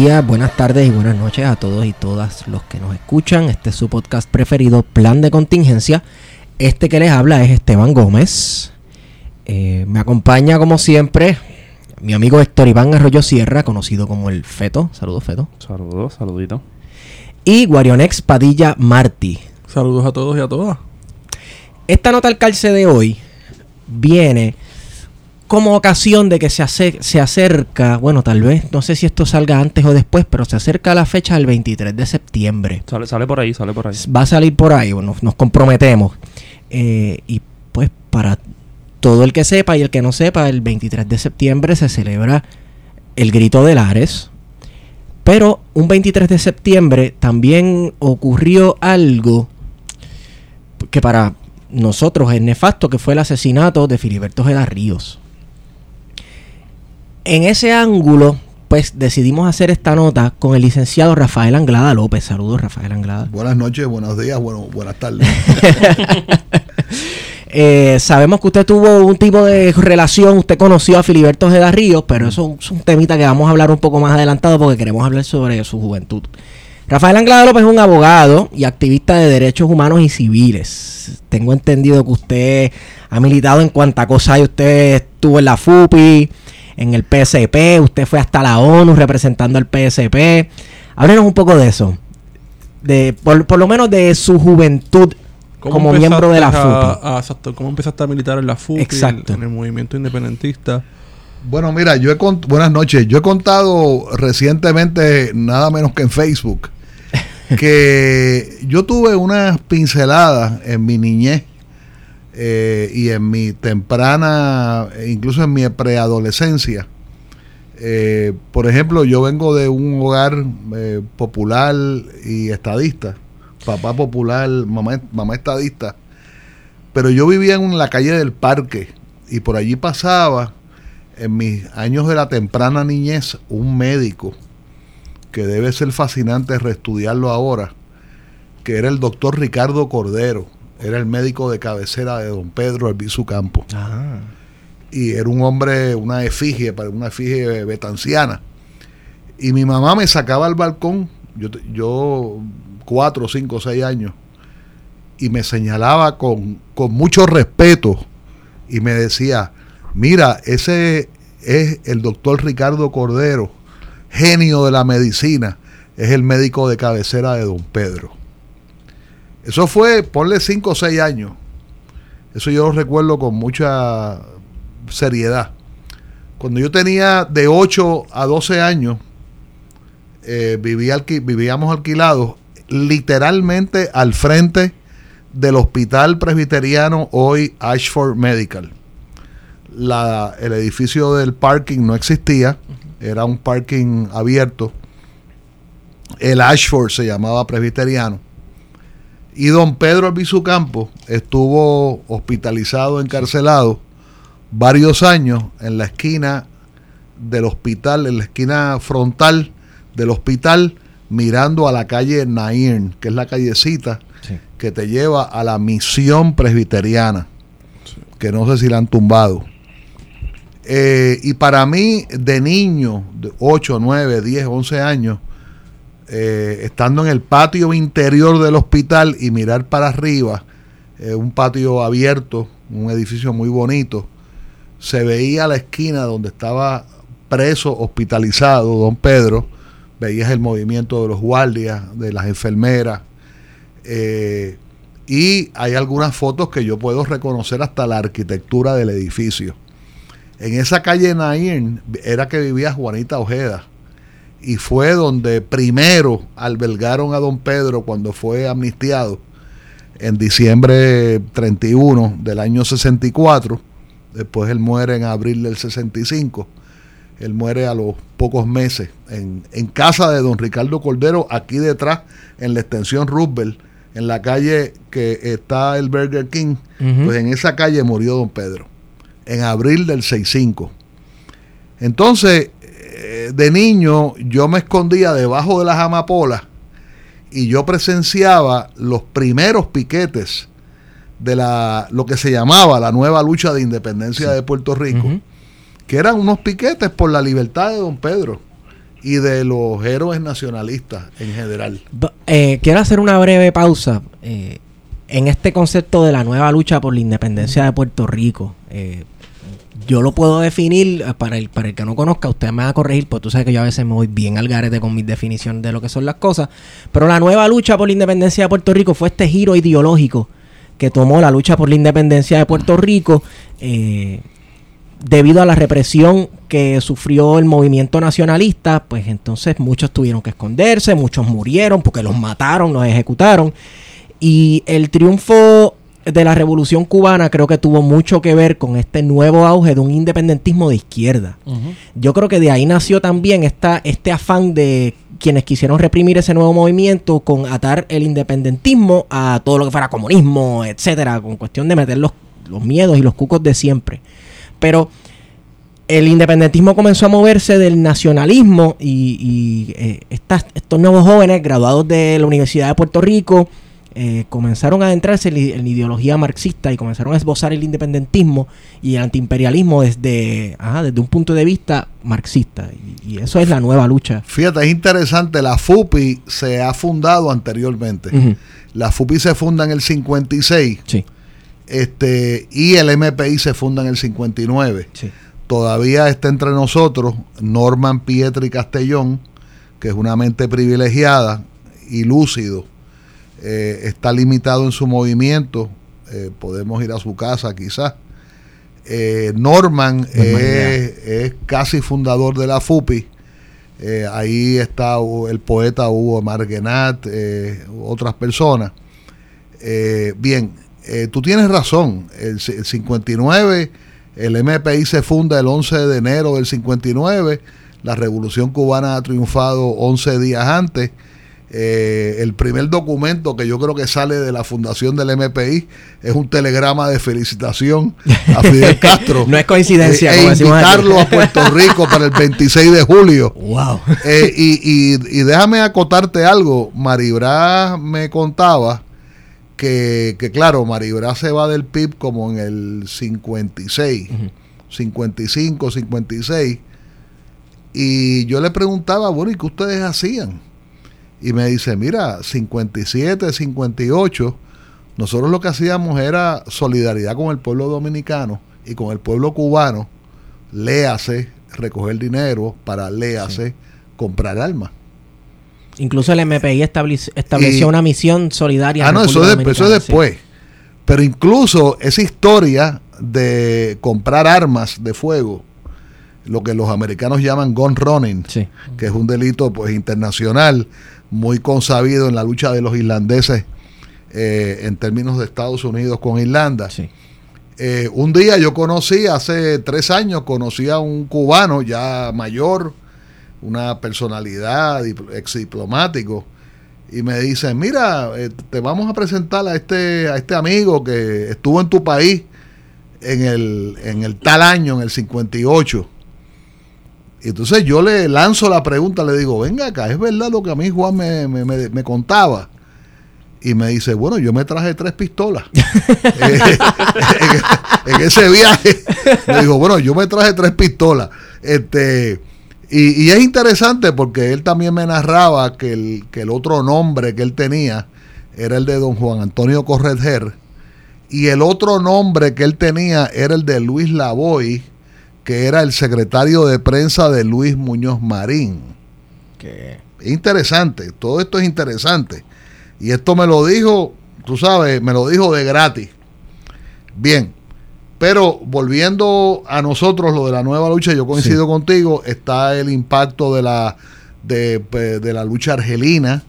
días, buenas tardes y buenas noches a todos y todas los que nos escuchan. Este es su podcast preferido, Plan de Contingencia. Este que les habla es Esteban Gómez. Eh, me acompaña como siempre mi amigo Héctor Iván Arroyo Sierra, conocido como el Feto. Saludos, Feto. Saludos, saludito. Y Guarionex Padilla Martí. Saludos a todos y a todas. Esta nota al calce de hoy viene como ocasión de que se, se acerca, bueno, tal vez, no sé si esto salga antes o después, pero se acerca la fecha del 23 de septiembre. Sale, sale por ahí, sale por ahí. Va a salir por ahí, bueno, nos comprometemos. Eh, y pues para todo el que sepa y el que no sepa, el 23 de septiembre se celebra el Grito de Lares. Pero un 23 de septiembre también ocurrió algo que para nosotros es nefasto, que fue el asesinato de Filiberto Geda Ríos en ese ángulo, pues decidimos hacer esta nota con el licenciado Rafael Anglada López. Saludos, Rafael Anglada. Buenas noches, buenos días, bueno, buenas tardes. Eh, sabemos que usted tuvo un tipo de relación, usted conoció a Filiberto Ojeda Ríos, pero eso es un temita que vamos a hablar un poco más adelantado porque queremos hablar sobre su juventud. Rafael Anglada López es un abogado y activista de derechos humanos y civiles. Tengo entendido que usted ha militado en cuanta cosa hay. Usted estuvo en la FUPI, en el PSP, usted fue hasta la ONU representando al PSP. Háblenos un poco de eso. De, por, lo menos de su juventud como miembro de la FUPI. ¿Cómo empezaste a militar en la FUPI? Exacto. En el movimiento independentista. Bueno, mira, yo he buenas noches. Yo he contado recientemente, nada menos que en Facebook, que yo tuve unas pinceladas en mi niñez eh, y en mi temprana, incluso en mi preadolescencia. Eh, por ejemplo, yo vengo de un hogar eh, popular y estadista, papá popular, mamá, mamá estadista, pero yo vivía en la calle del parque y por allí pasaba en mis años de la temprana niñez un médico que debe ser fascinante reestudiarlo ahora, que era el doctor Ricardo Cordero era el médico de cabecera de don Pedro Albizu Campo. Y era un hombre, una efigie, una efigie betanciana. Y mi mamá me sacaba al balcón, yo, yo cuatro, cinco, seis años, y me señalaba con, con mucho respeto y me decía, mira, ese es el doctor Ricardo Cordero, genio de la medicina, es el médico de cabecera de don Pedro. Eso fue, ponle 5 o 6 años. Eso yo lo recuerdo con mucha seriedad. Cuando yo tenía de 8 a 12 años, eh, vivíamos alquilados literalmente al frente del hospital presbiteriano, hoy Ashford Medical. el edificio del parking no existía, era un parking abierto. El Ashford se llamaba presbiteriano y don Pedro Albizu Campo estuvo hospitalizado, encarcelado varios años en la esquina del hospital, en la esquina frontal del hospital, mirando a la calle Nairn, que es la callecita Sí. que te lleva a la misión presbiteriana, que no sé si la han tumbado. Eh, y para mí, de niño, de 8, 9, 10, 11 años, eh, estando en el patio interior del hospital y mirar para arriba, eh, un patio abierto, un edificio muy bonito, se veía la esquina donde estaba preso, hospitalizado don Pedro, veías el movimiento de los guardias, de las enfermeras, eh, y hay algunas fotos que yo puedo reconocer hasta la arquitectura del edificio. En esa calle Nairn era que vivía Juanita Ojeda. Y fue donde primero albergaron a don Pedro cuando fue amnistiado en diciembre 31 del año 64. Después él muere en abril del 65. Él muere a los pocos meses en, en casa de don Ricardo Cordero, aquí detrás, en la extensión Roosevelt, en la calle que está el Burger King. Pues en esa calle murió don Pedro, en abril del 65. Entonces, eh, de niño, yo me escondía debajo de las amapolas y yo presenciaba los primeros piquetes de la, lo que se llamaba la nueva lucha de independencia de Puerto Rico, que eran unos piquetes por la libertad de don Pedro y de los héroes nacionalistas en general. Eh, quiero hacer una breve pausa eh, en este concepto de la nueva lucha por la independencia de Puerto Rico. Eh, yo lo puedo definir, eh, para el, para el que no conozca, usted me va a corregir, porque tú sabes que yo a veces me voy bien al garete con mis definiciones de lo que son las cosas. Pero la nueva lucha por la independencia de Puerto Rico fue este giro ideológico que tomó la lucha por la independencia de Puerto Rico. eh, debido a la represión que sufrió el movimiento nacionalista, pues entonces muchos tuvieron que esconderse, muchos murieron porque los mataron, los ejecutaron. Y el triunfo de la revolución cubana creo que tuvo mucho que ver con este nuevo auge de un independentismo de izquierda. Yo creo que de ahí nació también esta, este afán de quienes quisieron reprimir ese nuevo movimiento con atar el independentismo a todo lo que fuera comunismo, etcétera, con cuestión de meter los, los miedos y los cucos de siempre. Pero el independentismo comenzó a moverse del nacionalismo y, y, eh, estas- estos nuevos jóvenes graduados de la Universidad de Puerto Rico eh, comenzaron a adentrarse en, la- ideología marxista y comenzaron a esbozar el independentismo y el antiimperialismo desde, ajá, desde un punto de vista marxista. Y, y eso es la nueva lucha. Fíjate, es interesante, la FUPI se ha fundado anteriormente. La FUPI se funda en el 56 Sí, este, y el MPI se funda en el 59. sí. Todavía está entre nosotros Norman Pietri Castellón, que es una mente privilegiada y lúcido. Eh, está limitado en su movimiento. eh, podemos ir a su casa quizás. Eh, Norman es, es casi fundador de la FUPI. Ahí está el poeta Hugo Marguenat, otras personas. Bien, tú tienes razón. El, el 59, el MPI se funda el 11 de enero del 59. La revolución cubana ha triunfado 11 días antes. Eh, el primer documento que yo creo que sale de la fundación del MPI es un telegrama de felicitación a Fidel Castro. No es coincidencia, Eh, como e invitarlo a Puerto Rico para el 26 de julio. ¡Wow! Eh, y, y- y déjame acotarte algo. Maribra me contaba que, que, claro, Maribra se va del PIB como en el 56, 55, 56. Y yo le preguntaba, bueno, ¿y qué ustedes hacían? Y me dice, mira, 57, 58, nosotros lo que hacíamos era solidaridad con el pueblo dominicano y con el pueblo cubano, léase, recoger dinero para, léase, comprar armas. Incluso el MPI estableció, estableció Y- una misión solidaria. Ah, no, eso eso es sí. después. Pero incluso esa historia de comprar armas de fuego, lo que los americanos llaman gun running, Sí. que es un delito pues internacional muy consabido en la lucha de los irlandeses eh, en términos de Estados Unidos con Irlanda. Sí. Eh, un día yo conocí, hace tres años, conocí a un cubano ya mayor, una personalidad, ex diplomático, y me dice, mira, eh, te vamos a presentar a este, a este amigo que estuvo en tu país en el, en el tal año, en el 58. Entonces yo le lanzo la pregunta, le digo, venga acá, ¿es verdad lo que a mí Juan me, me- me- contaba? Y me dice, bueno, yo me traje tres pistolas. En, ese viaje, me dijo, bueno, yo me traje tres pistolas. Este, y, es interesante porque él también me narraba que el, que el otro nombre que él tenía era el de don Juan Antonio Correger. Y el otro nombre que él tenía era el de Luis Lavoy, que era el secretario de prensa de Luis Muñoz Marín. Es interesante, todo esto es interesante. Y esto me lo dijo, tú sabes, me lo dijo de gratis. Bien, pero volviendo a nosotros, lo de la nueva lucha, yo coincido contigo, está el impacto de la, de, de la lucha argelina.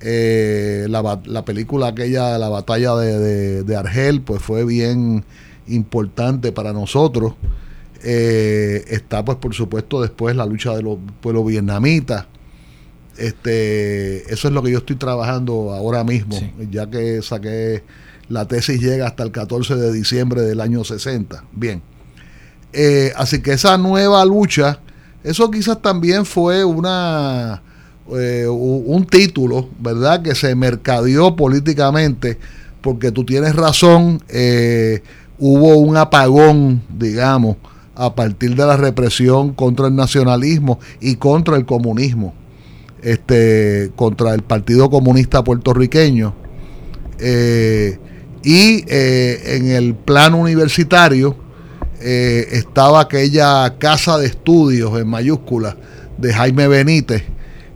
Eh, la, la película aquella, la batalla de, de- de Argel, pues fue bien importante para nosotros. Eh, está pues por supuesto después la lucha de los pueblos vietnamitas. Este, eso es lo que yo estoy trabajando ahora mismo, Sí. ya que saqué la tesis llega hasta el 14 de diciembre del año 60. Bien. Eh, así que esa nueva lucha, eso quizás también fue una eh, un título, ¿verdad? Que se mercadeó políticamente, porque tú tienes razón, eh, hubo un apagón, digamos, a partir de la represión contra el nacionalismo y contra el comunismo, este, contra el Partido Comunista Puertorriqueño. Eh, y eh, en el plano universitario eh, estaba aquella casa de estudios en mayúsculas de Jaime Benítez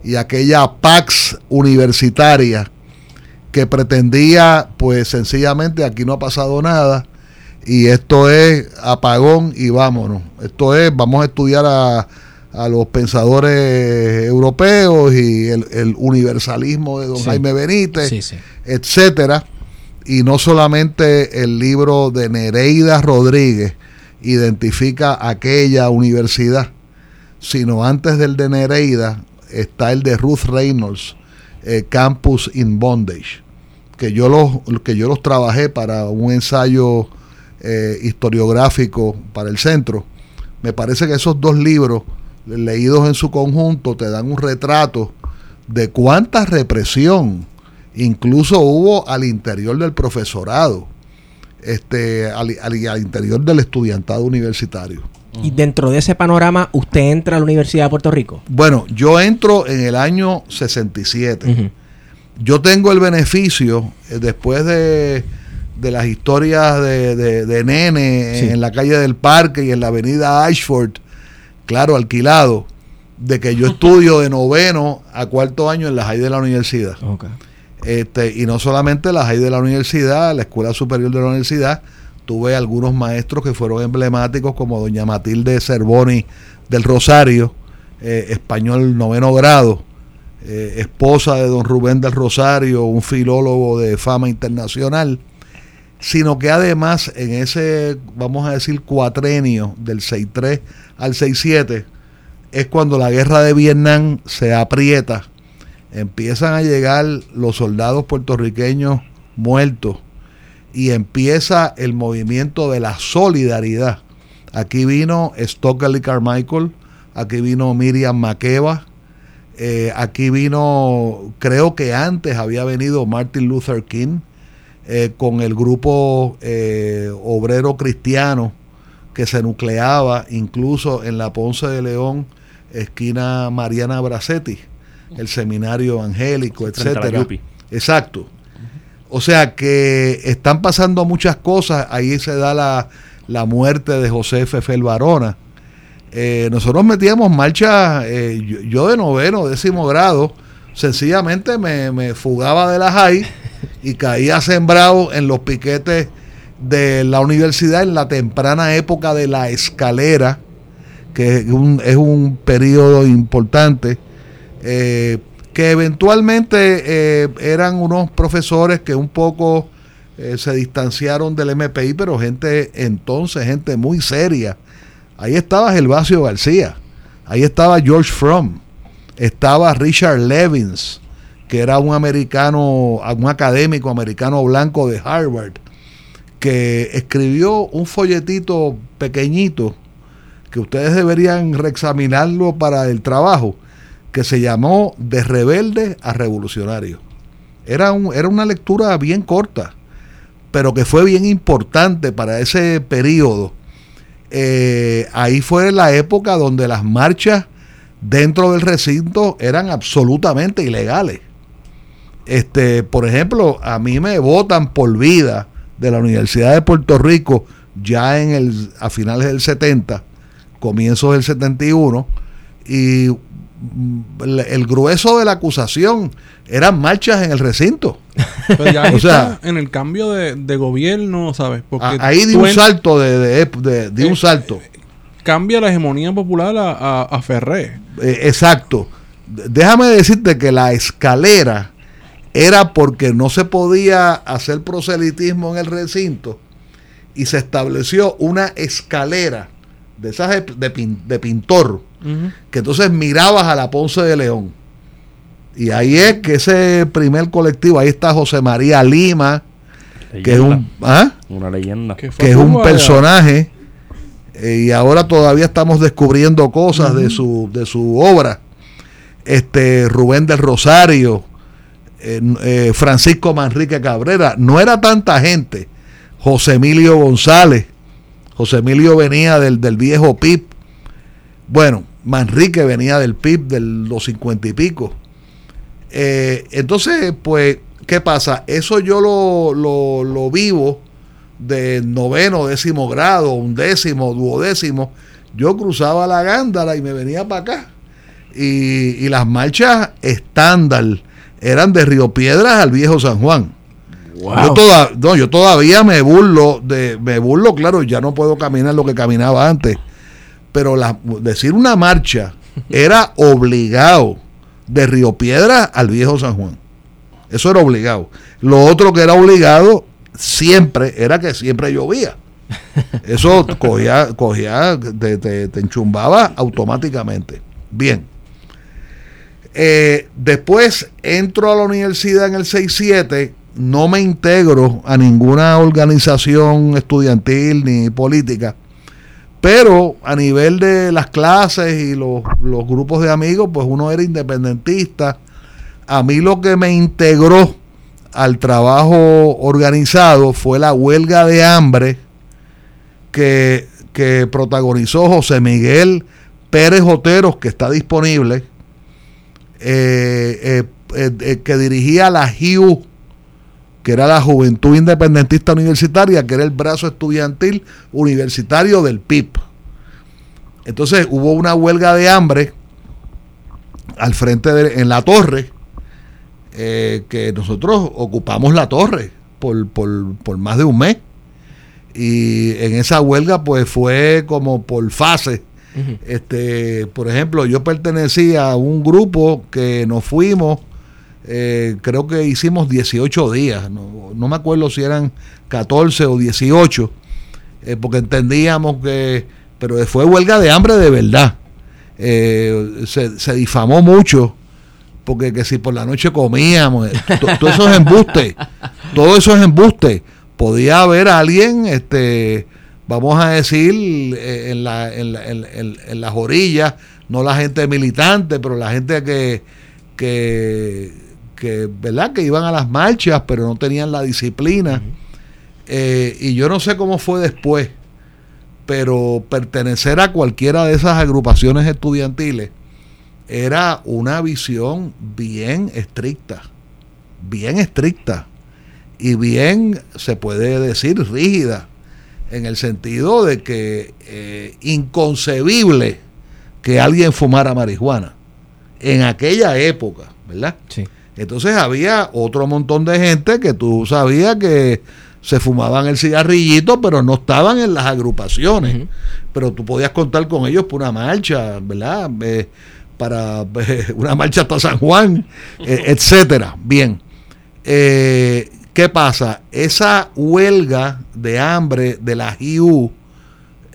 y aquella Pax universitaria que pretendía, pues sencillamente aquí no ha pasado nada y esto es apagón y vámonos. Esto es, vamos a estudiar a, a los pensadores europeos y el, el universalismo de don Sí. Jaime Benítez Sí, sí. etcétera. Y no solamente el libro de Nereida Rodríguez identifica aquella universidad, sino antes del de Nereida está el de Ruth Reynolds, eh, Campus in Bondage, que yo los, que yo los trabajé para un ensayo eh, historiográfico para el centro. Me parece que esos dos libros, leídos en su conjunto, te dan un retrato de cuánta represión incluso hubo al interior del profesorado, este, al, al- al interior del estudiantado universitario. Y dentro de ese panorama, usted entra a la Universidad de Puerto Rico. Bueno, yo entro en el año 67. Ujú. Yo tengo el beneficio, eh, después de, de las historias de, de- de Nene Sí. en la calle del Parque y en la avenida Ashford, claro, alquilado, de que yo estudio de noveno a cuarto año en la high de la universidad. Este, y no solamente la high de la universidad, la escuela superior de la universidad, tuve algunos maestros que fueron emblemáticos, como doña Matilde Cervoni del Rosario, eh, español noveno grado, eh, esposa de don Rubén del Rosario, un filólogo de fama internacional, sino que además en ese, vamos a decir, cuatrenio del 6-3 al 6-7, es cuando la guerra de Vietnam se aprieta empiezan a llegar los soldados puertorriqueños muertos y empieza el movimiento de la solidaridad. Aquí vino Stockley Carmichael, aquí vino Miriam Makeba, eh, aquí vino, creo que antes había venido Martin Luther King eh, con el grupo eh, obrero cristiano que se nucleaba incluso en la Ponce de León, esquina Mariana Bracetti, el seminario evangélico, etcétera. Exacto. O sea que están pasando muchas cosas. Ahí se da la, la muerte de José Fefel Barona. Eh, nosotros metíamos marcha, eh, yo, yo de noveno, décimo grado, sencillamente me, me fugaba de la high y caía sembrado en los piquetes de la universidad en la temprana época de la escalera, que es un, es un periodo importante, eh, que eventualmente eh, eran unos profesores que un poco eh, se distanciaron del MPI, pero gente entonces, gente muy seria. Ahí estaba Gervasio García, ahí estaba George Fromm, estaba Richard Levins, que era un americano, un académico americano blanco de Harvard, que escribió un folletito pequeñito que ustedes deberían reexaminarlo para el trabajo, que se llamó De rebelde a revolucionario. Era, un, era una lectura bien corta, pero que fue bien importante para ese periodo. Eh, ahí fue la época donde las marchas dentro del recinto eran absolutamente ilegales. Este, por ejemplo, a mí me votan por vida de la Universidad de Puerto Rico ya en el a finales del 70, comienzos del 71 y mm, el grueso de la acusación eran marchas en el recinto. Pero ya ahí O sea- en el cambio de, de gobierno, ¿sabes? Porque Ahí di un en- salto de, de- de- di un Eh, salto. Cambia la hegemonía popular a, a, a Ferré. Eh, exacto. Déjame decirte que la escalera era porque no se podía hacer proselitismo en el recinto y se estableció una escalera de esas de, de pin- de pintor que entonces mirabas a la Ponce de León. Y ahí es que ese primer colectivo, ahí está José María Lima, que es un, ¿ah? Una leyenda. Que, fue que es un personaje eh, y ahora todavía estamos descubriendo cosas de su de su obra este Rubén del Rosario eh, Francisco Manrique Cabrera. No era tanta gente. José Emilio González. José Emilio venía del, del viejo PIB bueno Manrique venía del PIB de los cincuenta y pico. Eh, entonces pues ¿qué pasa? eso yo lo, lo, lo vivo de noveno, décimo grado, undécimo, duodécimo, yo cruzaba la gándara y me venía para acá. Y, y las marchas estándar eran de Río Piedras al Viejo San Juan. Yo, toda- no, yo todavía me burlo, de, me burlo, claro, ya no puedo caminar lo que caminaba antes. Pero la- decir una marcha era obligado de Río Piedras al Viejo San Juan. Eso era obligado. Lo otro que era obligado siempre era que siempre llovía. Eso cogía, cogía te, te- te enchumbaba automáticamente. Bien. Eh, después entro a la universidad en el 6-7, no me integro a ninguna organización estudiantil ni política, pero a nivel de las clases y los, grupos de amigos, pues uno era independentista. A mí lo que me integró al trabajo organizado fue la huelga de hambre que, que protagonizó José Miguel Pérez Oteros, que está disponible, eh, eh, eh, que dirigía la JIU, que era la Juventud Independentista Universitaria, que era el brazo estudiantil universitario del PIB. Entonces hubo una huelga de hambre al frente de, en la torre, que nosotros ocupamos la torre por, por, por más de un mes. Y en esa huelga pues fue como por Este, por ejemplo, yo pertenecía a un grupo que nos fuimos, eh, creo que hicimos 18 días, no, no me acuerdo si eran 14 o 18, eh, porque entendíamos que, pero fue huelga de hambre de verdad. Eh, se, se difamó mucho, porque que si por la noche comíamos, to- todo eso es embuste, todo eso es embuste. Podía haber alguien, este, vamos a decir, eh, en, la, en, la- en- en- en las orillas, no la gente militante, pero la gente que, que, que, ¿verdad? que iban a las marchas, pero no tenían la disciplina. Eh, y yo no sé cómo fue después, pero pertenecer a cualquiera de esas agrupaciones estudiantiles era una visión bien estricta, bien estricta y bien, se puede decir, rígida, en el sentido de que eh, inconcebible que alguien fumara marihuana en aquella época, ¿verdad? Sí. Entonces había otro montón de gente que tú sabías que se fumaban el cigarrillito, pero no estaban en las agrupaciones. Pero tú podías contar con ellos por una marcha, ¿verdad? Eh, para eh, una marcha hasta San Juan, etcétera. Bien. Eh, ¿Qué pasa? Esa huelga de hambre de la IU,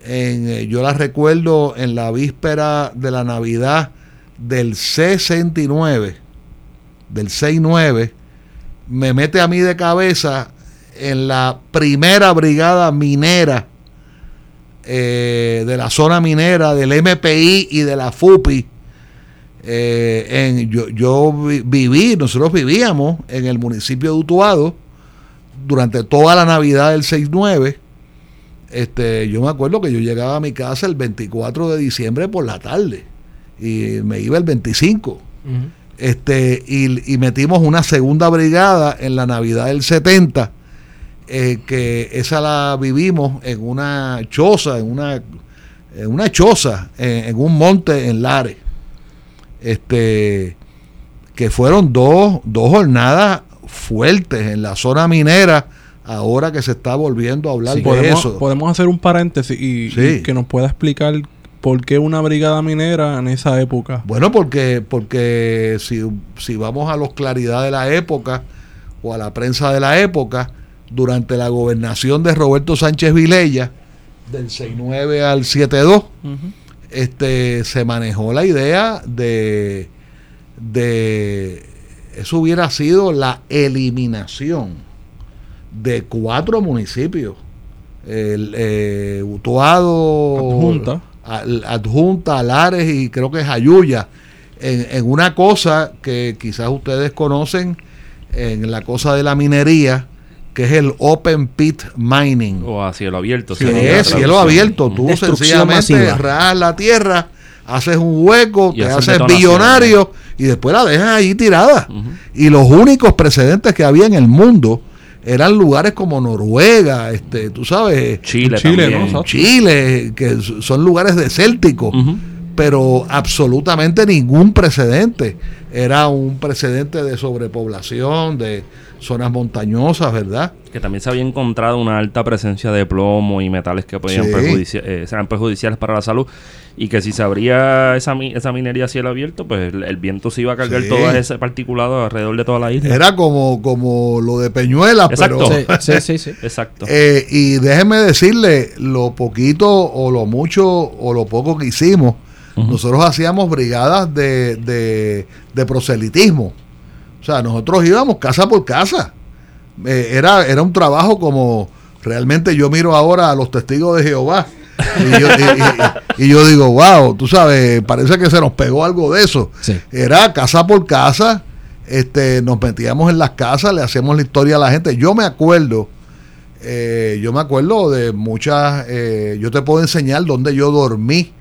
eh, yo la recuerdo en la víspera de la Navidad del 69, del 69, me mete a mí de cabeza en la primera brigada minera eh, de la zona minera, del MPI y de la FUPI. Eh, yo, yo vi- viví, nosotros vivíamos en el municipio de Utuado durante toda la Navidad del 6-9. Este, yo me acuerdo que yo llegaba a mi casa el 24 de diciembre por la tarde y me iba el 25 este y, y metimos una segunda brigada en la Navidad del 70 eh, que esa la vivimos en una choza en una en una choza en, en un monte en Lares este que fueron dos, dos jornadas fuertes en la zona minera ahora que se está volviendo a hablar de podemos, eso podemos hacer un paréntesis y, Sí. y que nos pueda explicar por qué una brigada minera en esa época. Bueno, porque, porque si, si vamos a los claridad de la época o a la prensa de la época, durante la gobernación de Roberto Sánchez Vilella, del 6-9 al 7-2, este, se manejó la idea de, de eso hubiera sido la eliminación de cuatro municipios. El, eh, Utuado, Adjunta. Al- Adjunta, Lares y creo que Jayuya, en, en una cosa que quizás ustedes conocen, en la cosa de la minería, que es el open pit mining. O a cielo abierto. Sí, es cielo abierto. Tú Destrucción sencillamente masiva. rajas la tierra, haces un hueco, Y te haces billonario y después la dejas ahí tirada. Y los únicos precedentes que había en el mundo eran lugares como Noruega, este, tú sabes, Chile, Chile, también. ¿no? Chile, que son lugares desérticos, Ujú. Pero absolutamente ningún precedente. Era un precedente de sobrepoblación, de zonas montañosas, ¿verdad? Que también se había encontrado una alta presencia de plomo y metales que podían Sí. perjudici- eh, sean perjudiciales para la salud. Y que si se abría esa, mi- esa minería a cielo abierto, pues el, el viento se iba a cargar Sí. todo ese particulado alrededor de toda la isla. Era como, como lo de Peñuelas, Exacto. pero... Sí, sí, sí, sí. Exacto. Eh, y déjeme decirle, lo poquito o lo mucho o lo poco que hicimos, Nosotros hacíamos brigadas de, de, de proselitismo. O sea, nosotros íbamos casa por casa. Eh, era, era un trabajo como realmente yo miro ahora a los testigos de Jehová. Y yo, y- y- y yo digo, wow, tú sabes, parece que se nos pegó algo de eso. Sí. Era casa por casa, este, nos metíamos en las casas, le hacíamos la historia a la gente. Yo me acuerdo, eh, yo me acuerdo de muchas, eh, yo te puedo enseñar dónde yo dormí,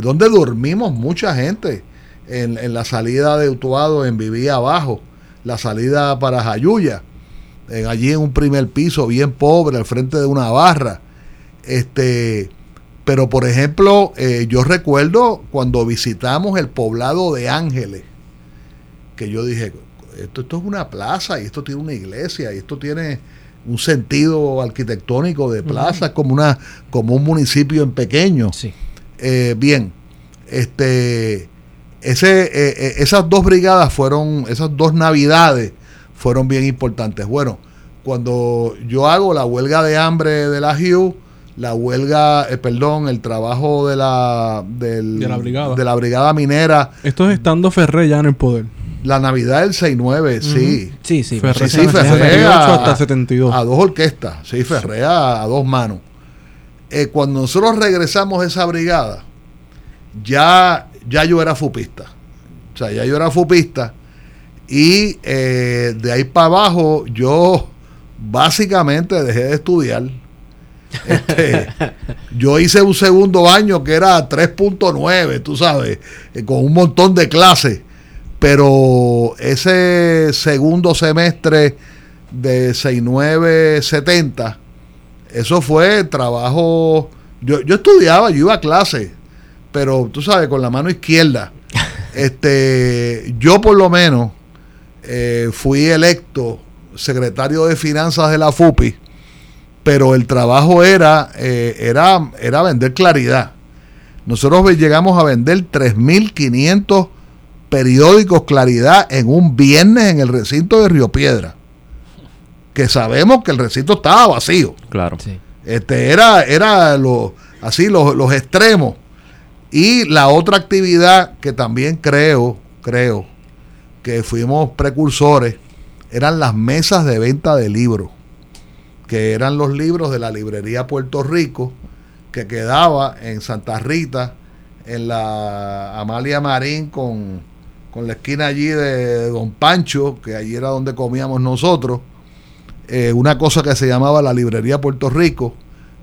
dónde dormimos mucha gente, en, en la salida de Utuado, en Vivía Abajo, la salida para Jayuya, en- allí en un primer piso, bien pobre, al frente de una barra. Este, pero por ejemplo, eh, yo recuerdo cuando visitamos el poblado de Ángeles, que yo dije, esto, esto es una plaza y esto tiene una iglesia y esto tiene un sentido arquitectónico de plaza, como, una, como un municipio en pequeño. Sí. Eh, bien, este, ese, eh, eh, esas dos brigadas fueron, esas dos navidades fueron bien importantes. Bueno, cuando yo hago la huelga de hambre de la HU, la huelga, eh, perdón, el trabajo de la, del- De la brigada. de la brigada minera, Esto es estando Ferré ya en el poder. la Navidad del 6-9, sí. Sí, sí. Ferré Sí, sí, Ferré 78 a- hasta 72. A dos orquestas, sí, Ferré a, a dos manos. Eh, cuando nosotros regresamos de esa brigada, ya, ya yo era fupista. O sea, ya yo era fupista. Y eh, de ahí para abajo, yo básicamente dejé de estudiar. Este, yo hice un segundo año que era 3.9, tú sabes, eh, con un montón de clases. Pero ese segundo semestre de 6970, eso fue trabajo. Yo, yo estudiaba, yo iba a clase, pero tú sabes, con la mano izquierda. Este, yo por lo menos eh, fui electo secretario de finanzas de la FUPI, pero el trabajo era, eh, era, era vender claridad. Nosotros llegamos a vender 3.500 periódicos Claridad en un viernes en el recinto de Río Piedra. Que sabemos que el recinto estaba vacío. Claro. Sí. Este era, era lo, así los, los extremos. Y la otra actividad que también creo, creo, que fuimos precursores, eran las mesas de venta de libros, que eran los libros de la librería Puerto Rico, que quedaba en Santa Rita, en la Amalia Marín con, con la esquina allí de Don Pancho, que allí era donde comíamos nosotros, eh, una cosa que se llamaba la Librería Puerto Rico,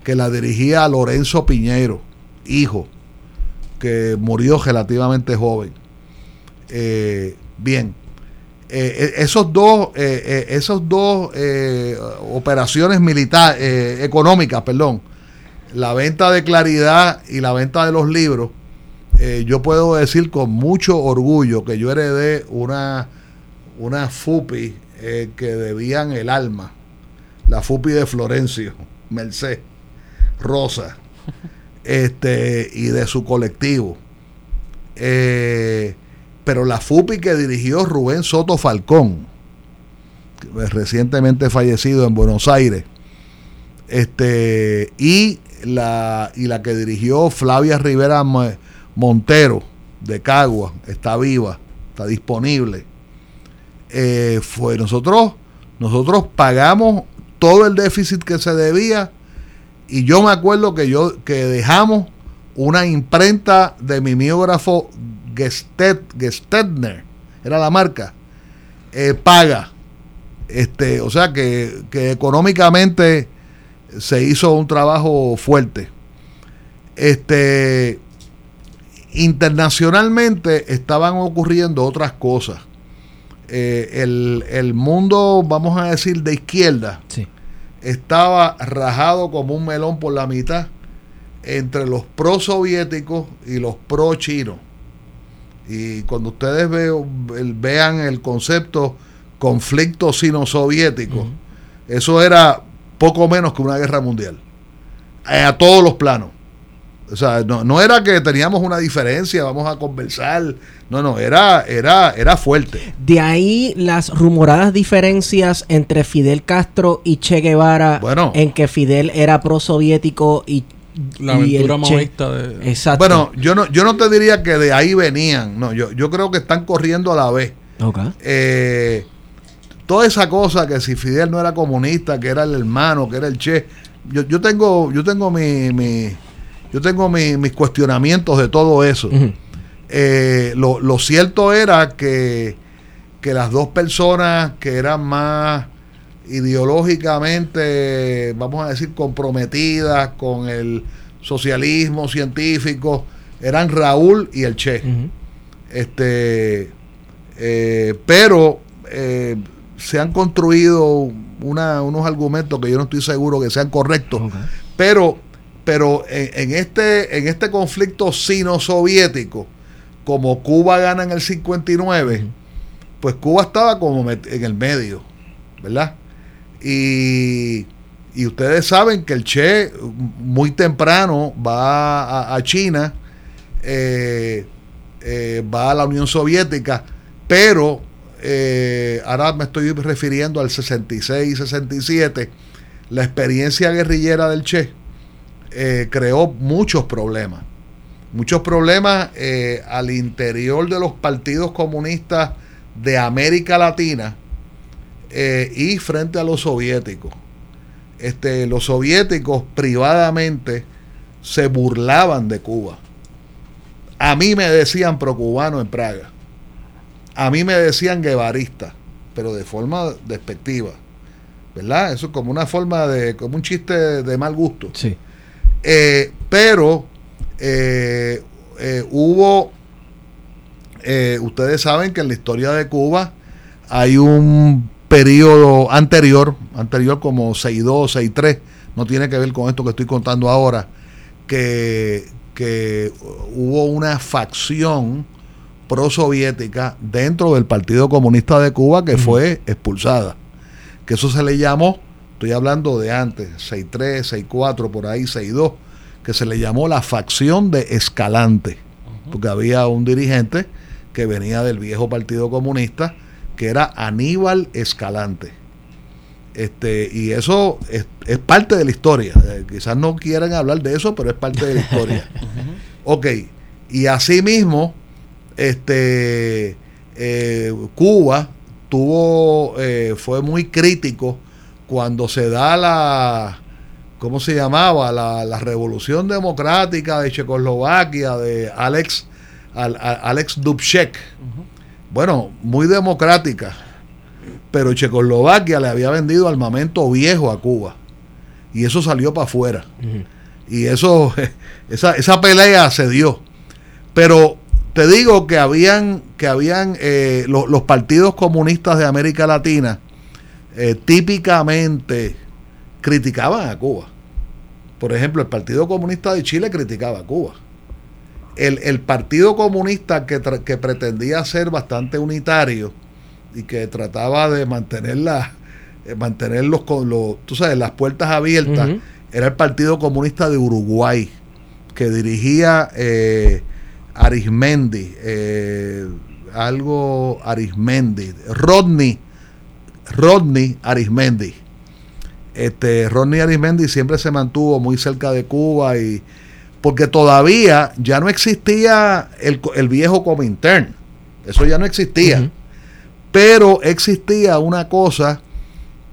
que la dirigía Lorenzo Piñero, hijo, que murió relativamente joven. Eh, bien, eh, esos dos, esos dos operaciones militares, económicas, perdón, la venta de claridad y la venta de los libros, yo puedo decir con mucho orgullo que yo heredé una, una FUPI que debían el alma, la FUPI de Florencio, Merced, Rosa, este, y de su colectivo. Eh, pero la FUPI que dirigió Rubén Soto Falcón, recientemente fallecido en Buenos Aires, este, y la, y la que dirigió Flavia Rivera Montero de Cagua, está viva, está disponible. Eh, fue nosotros, nosotros pagamos todo el déficit que se debía y yo me acuerdo que yo que dejamos una imprenta de mimeógrafo Gestetner, era la marca, eh, paga. Este, o sea que, que, económicamente se hizo un trabajo fuerte. Este, internacionalmente estaban ocurriendo otras cosas. Eh, el, mundo, vamos a decir, de izquierda, estaba rajado como un melón por la mitad entre los pro-soviéticos y los pro-chinos. Y cuando ustedes vean el concepto conflicto sino-soviético, eso era poco menos que una guerra mundial. A todos los planos. O sea, no, no, era que teníamos una diferencia, vamos a conversar. No, no, era, era, era fuerte. De ahí las rumoradas diferencias entre Fidel Castro y Che Guevara, bueno, en que Fidel era pro-soviético y la aventura maoísta de... Exacto. Bueno, yo no, yo no te diría que de ahí venían. No, yo, yo creo que están corriendo a la vez. Okay. Eh, toda esa cosa que si Fidel no era comunista, que era el hermano, que era el Che. Yo, yo tengo, yo tengo mi, mi yo tengo mis cuestionamientos de todo eso. Eh, lo, cierto era que, que las dos personas que eran más ideológicamente, vamos a decir, comprometidas con el socialismo científico, eran Raúl y el Che. Este, eh, pero eh, se han construido unos argumentos que yo no estoy seguro que sean correctos, pero pero en, este, en este conflicto sino-soviético, como Cuba gana en el 59, pues Cuba estaba como en el medio, ¿verdad? Y, ustedes saben que el Che muy temprano va a, China, eh, eh, va a la Unión Soviética, pero eh, ahora me estoy refiriendo al 66 y 67, la experiencia guerrillera del Che eh, creó muchos problemas. Muchos problemas eh, al interior de los partidos comunistas de América Latina eh, y frente a los soviéticos. Este, los soviéticos privadamente se burlaban de Cuba. A mí me decían pro-cubano en Praga. A mí me decían guevarista, pero de forma despectiva. ¿Verdad? Eso es como una forma de, como un chiste de mal gusto. Sí. Eh, pero eh, eh, hubo, ustedes saben que en la historia de Cuba hay un periodo anterior, anterior como 6-2, 6-3, no tiene que ver con esto que estoy contando ahora, que, que hubo una facción prosoviética dentro del Partido Comunista de Cuba que fue expulsada. Que eso se le llamó Estoy hablando de antes, 6-3, 6-4, por ahí 6-2, que se le llamó la facción de Escalante, porque había un dirigente que venía del viejo Partido Comunista, que era Aníbal Escalante. Este, y eso es, parte de la historia. Eh, quizás no quieran hablar de eso, pero es parte de la historia. ok, y asimismo, este, eh, Cuba tuvo, eh, fue muy crítico cuando se da la ¿cómo se llamaba? La, la Revolución Democrática de Checoslovaquia, de Alex, al- a- Alex Dubček. Bueno, muy democrática, pero Checoslovaquia le había vendido armamento viejo a Cuba. Y eso salió para afuera. Y eso, esa, esa pelea se dio. Pero te digo que habían, que habían eh, lo- los partidos comunistas de América Latina eh, típicamente criticaban a Cuba. Por ejemplo, el Partido Comunista de Chile criticaba a Cuba. El, el Partido Comunista que, que pretendía ser bastante unitario y que trataba de mantener, la- eh, mantenerlos con los, tú sabes, las puertas abiertas, era el Partido Comunista de Uruguay, que dirigía eh, Arismendi, eh, algo Arismendi, Rodney, Rodney Arismendi. Este, Rodney Arismendi siempre se mantuvo muy cerca de Cuba y porque todavía ya no existía el, el viejo Comintern, eso ya no existía, pero existía una cosa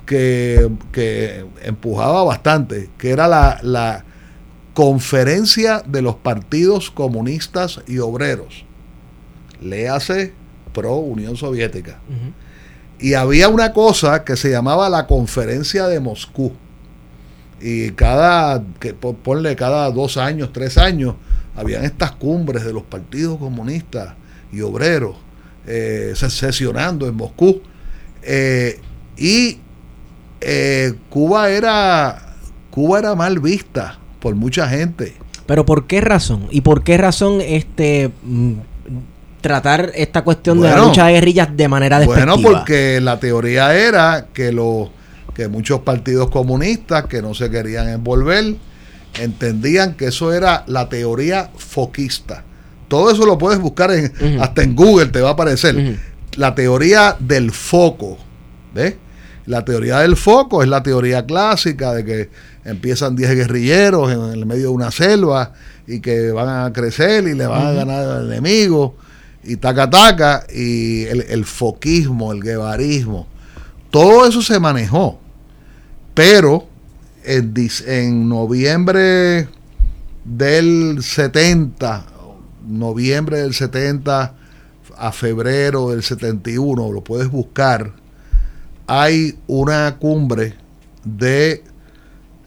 que, que empujaba bastante, que era la, la conferencia de los partidos comunistas y obreros, léase pro Unión Soviética. Y había una cosa que se llamaba la conferencia de Moscú. Y cada, que, po- ponle cada dos años, tres años, habían estas cumbres de los partidos comunistas y obreros eh, se- sesionando en Moscú. Eh, y eh, Cuba era Cuba era mal vista por mucha gente. Pero ¿por qué razón? ¿Y por qué razón este mm, tratar esta cuestión de la lucha de guerrillas de manera despectiva? Bueno, porque la teoría era que los que muchos partidos comunistas que no se querían envolver entendían que eso era la teoría foquista. Todo eso lo puedes buscar en, hasta en Google te va a aparecer. La teoría del foco, ¿ves? La teoría del foco es la teoría clásica de que empiezan 10 guerrilleros en el medio de una selva y que van a crecer y le van a ganar al enemigo y taca taca y el, el foquismo, el guevarismo, todo eso se manejó. Pero en, en noviembre del 70, noviembre del 70 a febrero del 71, lo puedes buscar, hay una cumbre de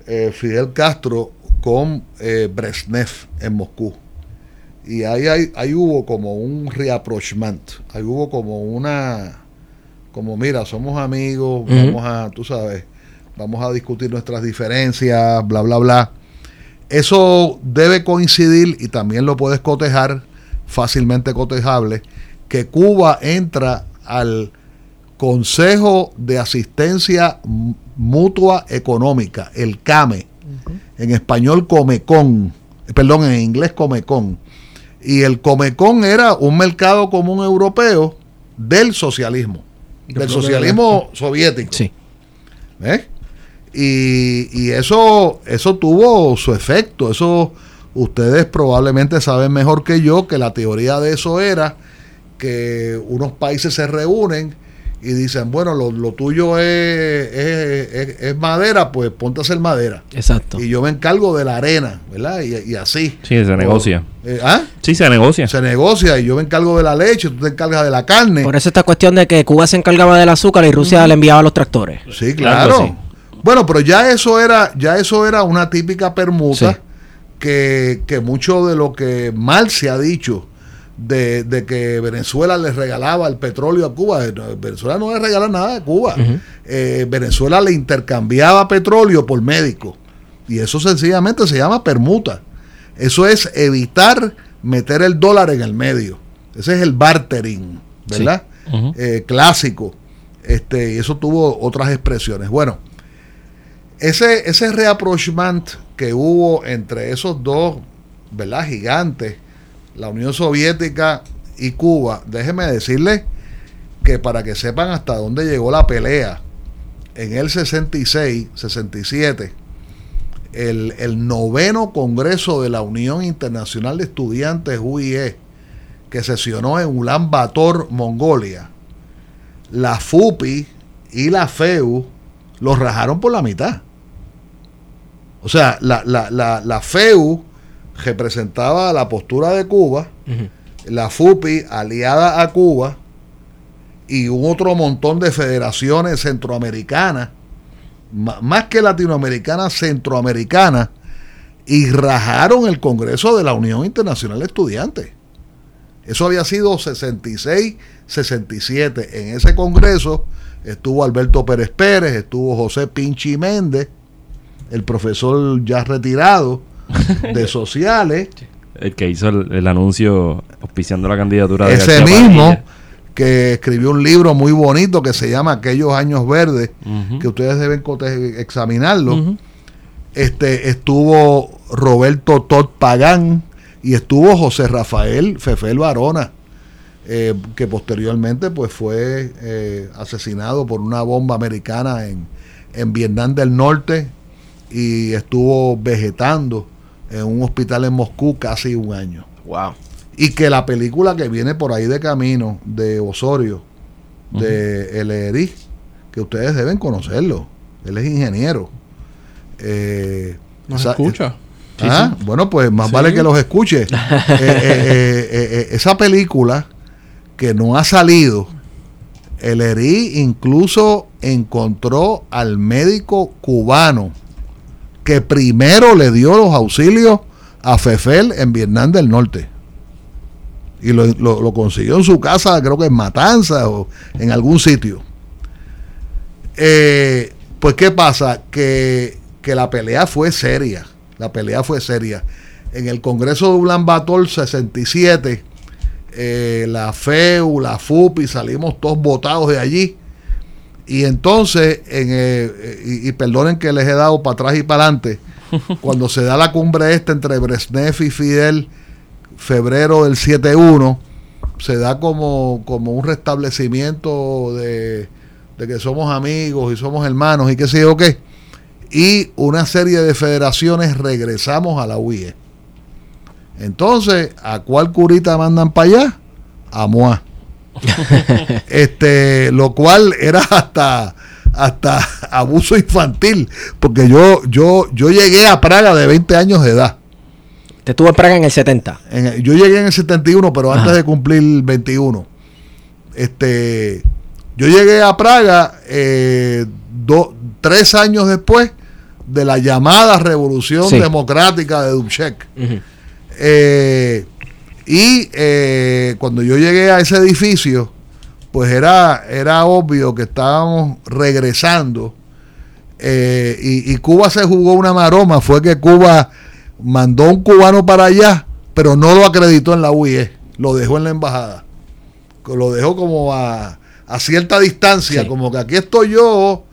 eh, Fidel Castro con eh, Brezhnev en Moscú. Y ahí, hay- ahí hubo como un reapproachment, ahí hubo como una, como mira, somos amigos, vamos a, tú sabes, vamos a discutir nuestras diferencias, bla, bla, bla. Eso debe coincidir y también lo puedes cotejar, fácilmente cotejable, que Cuba entra al Consejo de Asistencia Mutua Económica, el CAME, en español Comecon, perdón, en inglés Comecon. Y el Comecon era un mercado común europeo del socialismo, del socialismo soviético. Sí. ¿Eh? Y, y eso, eso tuvo su efecto. Eso ustedes probablemente saben mejor que yo que la teoría de eso era que unos países se reúnen y dicen, bueno, lo, lo tuyo es, es- es- es madera, pues ponte a hacer madera. Exacto. Y yo me encargo de la arena, ¿verdad? Y, y así. Sí, se negocia. Eh, ¿ah? Sí, se negocia. Se negocia y yo me encargo de la leche, tú te encargas de la carne. Por eso esta cuestión de que Cuba se encargaba del azúcar y Rusia le enviaba los tractores. Sí, claro. Bueno, pero ya eso era, ya eso era una típica permuta Sí. que, que mucho de lo que mal se ha dicho de, de que Venezuela le regalaba el petróleo a Cuba. Venezuela no le regala nada a Cuba. Eh, Venezuela le intercambiaba petróleo por médicos. Y eso sencillamente se llama permuta. Eso es evitar meter el dólar en el medio. Ese es el bartering, ¿verdad? Eh, clásico. Este, y eso tuvo otras expresiones. Bueno, ese, ese reapproachment que hubo entre esos dos, ¿verdad? Gigantes, la Unión Soviética y Cuba, déjeme decirles que para que sepan hasta dónde llegó la pelea, en el 66, 67, el, el noveno Congreso de la Unión Internacional de Estudiantes UIE, que sesionó en Ulan Bator, Mongolia, la FUPI y la FEU los rajaron por la mitad. O sea, la, la, la, la FEU representaba la postura de Cuba, la FUPI aliada a Cuba y un otro montón de federaciones centroamericanas, más que latinoamericanas, centroamericanas, y rajaron el Congreso de la Unión Internacional de Estudiantes. Eso había sido 66, 67. En ese Congreso estuvo Alberto Pérez Pérez, estuvo José Pinchi Méndez, el profesor ya retirado de sociales, El que hizo el, el anuncio auspiciando la candidatura de ese García mismo Padilla. que escribió un libro muy bonito que se llama Aquellos Años Verdes, que ustedes deben examinarlo. Este estuvo Roberto Todd Pagán y estuvo José Rafael Fefel Barona, eh, que posteriormente pues fue eh, asesinado por una bomba americana en, en Vietnam del Norte y estuvo vegetando en un hospital en Moscú casi un año. Wow. Y que la película que viene por ahí de camino de Osorio, de El Erí, que ustedes deben conocerlo. Él es ingeniero. Eh, Nos esa- escucha. Ah, Bueno, pues más Sí. vale que los escuche. Eh, eh, eh, eh, eh, esa película que no ha salido, el ERI incluso encontró al médico cubano que primero le dio los auxilios a Fefel en Vietnam del Norte. Y lo, lo- consiguió en su casa, creo que en Matanza o en algún sitio. Eh, pues, ¿qué pasa? Que, que la pelea fue seria. La pelea fue seria. En el Congreso de Ulan Bator 67, eh, la FEU, la FUPI, salimos todos votados de allí. Y entonces, en, eh, y, y perdonen que les he dado para atrás y para adelante, cuando se da la cumbre esta entre Brezhnev y Fidel, febrero del 7-1, se da como, como un restablecimiento de, de que somos amigos y somos hermanos y qué sé yo qué. Y una serie de federaciones regresamos a la UIE. Entonces, ¿a cuál curita mandan para allá? A MOA. este, lo cual era hasta hasta abuso infantil, porque yo yo yo llegué a Praga de 20 años de edad. Te estuvo en Praga en el 70. En el- yo llegué en el 71, pero antes de cumplir 21. Este, yo llegué a Praga eh, do- tres años después de la llamada Revolución Sí. Democrática de Dubček. Eh, y eh, cuando yo llegué a ese edificio, pues era, era obvio que estábamos regresando. eh, y, y Cuba se jugó una maroma. Fue que Cuba mandó un cubano para allá, pero no lo acreditó en la UIE. Lo dejó en la embajada. Lo dejó como a, a cierta distancia, Sí. como que aquí estoy yo,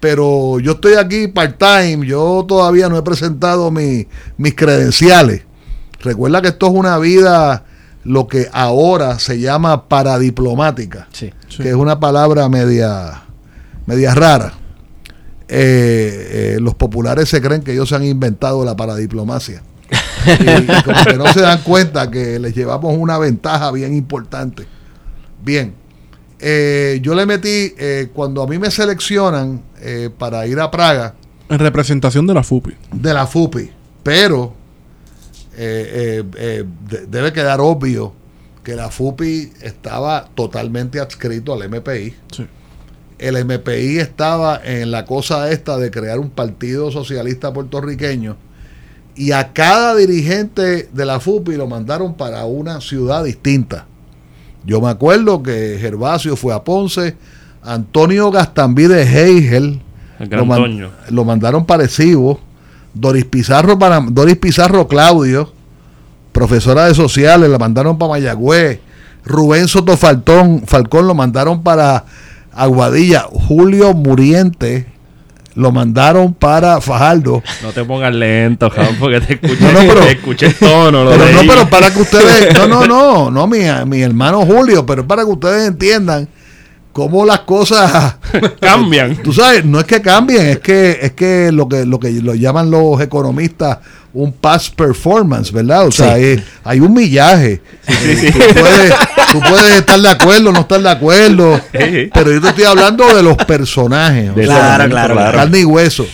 pero yo estoy aquí part-time. Yo todavía no he presentado mi- mis credenciales. Recuerda que esto es una vida, lo que ahora se llama paradiplomática, Sí. Sí. que es una palabra media, media rara. Eh, eh, los populares se creen que ellos se han inventado la paradiplomacia. y, y como que no se dan cuenta que les llevamos una ventaja bien importante. Bien, eh, yo le metí, eh, cuando a mí me seleccionan eh, para ir a Praga, En representación de la FUPI. de la FUPI, pero eh, eh, eh, de- debe quedar obvio que la FUPI estaba totalmente adscrito al MPI. Sí. El MPI estaba en la cosa esta de crear un partido socialista puertorriqueño y a cada dirigente de la FUPI lo mandaron para una ciudad distinta. Yo me acuerdo que Gervasio fue a Ponce, Antonio Gastambide Heigel lo, man- lo mandaron parecido. Doris Pizarro para Doris Pizarro Claudio, profesora de sociales, la mandaron para Mayagüez. Rubén Soto Falcón, Falcón lo mandaron para Aguadilla. Julio Muriente lo mandaron para Fajardo. No te pongas lento, Juan, porque te escuché, No, no, pero- te escuché el tono. Lo Pero de no, ahí. pero para que ustedes, no, no, no, no, mi, mi hermano Julio, pero para que ustedes entiendan cómo las cosas Cambian. Tú sabes, no es que cambien, es que es que lo que lo que lo llaman los economistas un past performance, ¿verdad? O sea, Sí. hay, hay un millaje. Eh, Tú, puedes, tú puedes estar de acuerdo, no estar de acuerdo, Sí. pero yo te estoy hablando de los personajes, De sea, ese Claro, claro, carne y hueso.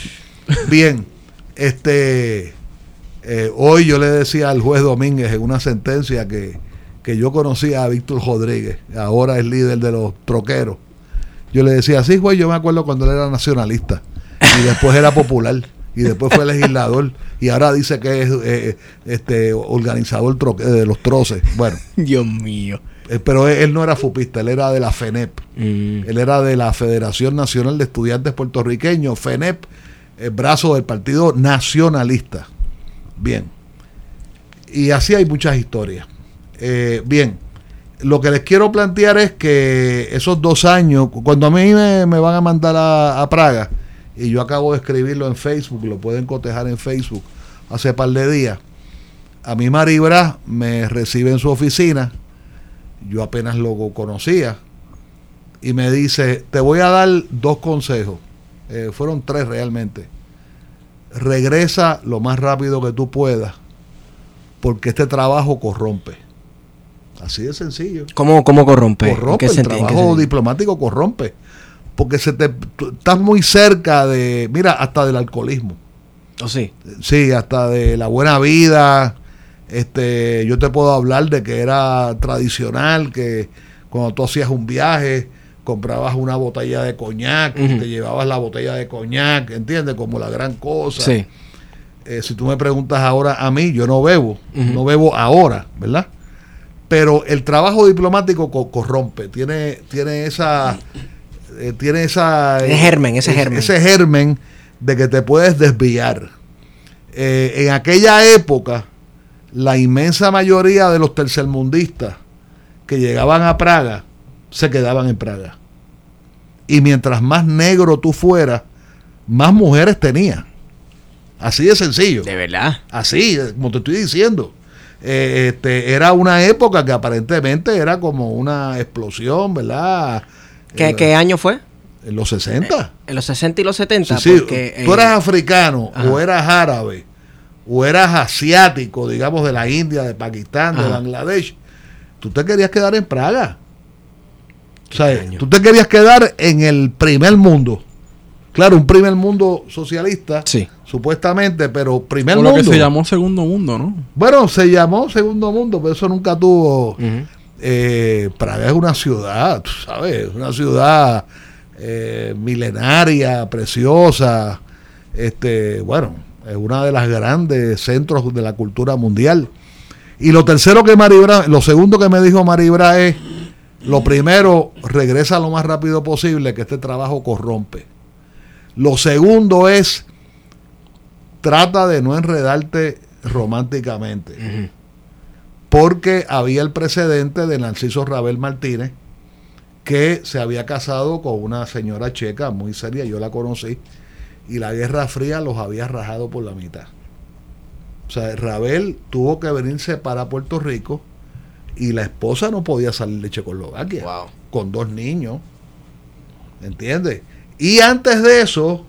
Bien, Este, eh, hoy yo le decía al juez Domínguez en una sentencia que, que yo conocía a Víctor Rodríguez, ahora es líder de los troqueros. Yo le decía, sí, juez, yo me acuerdo cuando él era nacionalista y después era popular y después fue legislador y ahora dice que es eh, este organizador troque- de los troces. Bueno, Dios mío. eh, pero él, él no era fupista, él era de la FENEP. Mm. Él era de la Federación Nacional de Estudiantes Puertorriqueños, FENEP, el brazo del Partido Nacionalista. Bien. Y así hay muchas historias. Eh, bien, lo que les quiero plantear es que esos dos años, cuando a mí me, van a mandar a, a Praga, y yo acabo de escribirlo en Facebook, lo pueden cotejar en Facebook hace par de días, a mí Maribra me recibe en su oficina, yo apenas lo conocía, y me dice, te voy a dar dos consejos. Eh, fueron tres realmente. Regresa lo más rápido que tú puedas, porque este trabajo corrompe. Así de sencillo. ¿Cómo, cómo corrompe? ¿En Corrompe, el trabajo diplomático corrompe. Porque se te, tú estás muy cerca de, mira, hasta del alcoholismo. ¿O sí? Sí, hasta de la buena vida. Este, yo te puedo hablar de que era tradicional, que cuando tú hacías un viaje, comprabas una botella de coñac, te llevabas la botella de coñac, ¿entiendes? Como la gran cosa. Sí. Eh, si tú me preguntas ahora a mí, yo no bebo, no bebo ahora, ¿verdad? Pero el trabajo diplomático co- corrompe, tiene, tiene esa, eh, tiene esa Ese germen, ese germen. ese germen de que te puedes desviar. Eh, en aquella época, la inmensa mayoría de los tercermundistas que llegaban a Praga se quedaban en Praga. Y mientras más negro tú fueras, más mujeres tenías. Así de sencillo. De verdad. Así, como te estoy diciendo. Eh, este, era una época que aparentemente era como una explosión, ¿verdad? ¿Qué, Eh, qué año fue? En los 60. En los 60 y los 70. Sí, sí, porque, tú eh, eras africano ajá. o eras árabe o eras asiático, digamos de la India, de Pakistán, de Ajá. Bangladesh, tú te querías quedar en Praga. O sea, tú te querías quedar en el primer mundo. Claro, un primer mundo socialista, Sí. Supuestamente, pero primer O lo mundo. que se llamó segundo mundo, ¿no? Bueno, se llamó segundo mundo, pero eso nunca tuvo. Ujú. Eh, Praga es una ciudad, tú sabes, una ciudad eh, milenaria, preciosa. Este, bueno, es una de las grandes centros de la cultura mundial. Y lo tercero que Maribra, lo segundo que me dijo Maribra es, lo primero, regresa lo más rápido posible, que este trabajo corrompe. Lo segundo es, trata de no enredarte románticamente porque había el precedente de Narciso Rabel Martínez, que se había casado con una señora checa muy seria, yo la conocí, y la Guerra Fría los había rajado por la mitad. O sea, Rabel tuvo que venirse para Puerto Rico y la esposa no podía salir de Checoslovaquia Wow. con dos niños. ¿Entiendes? Y antes de eso,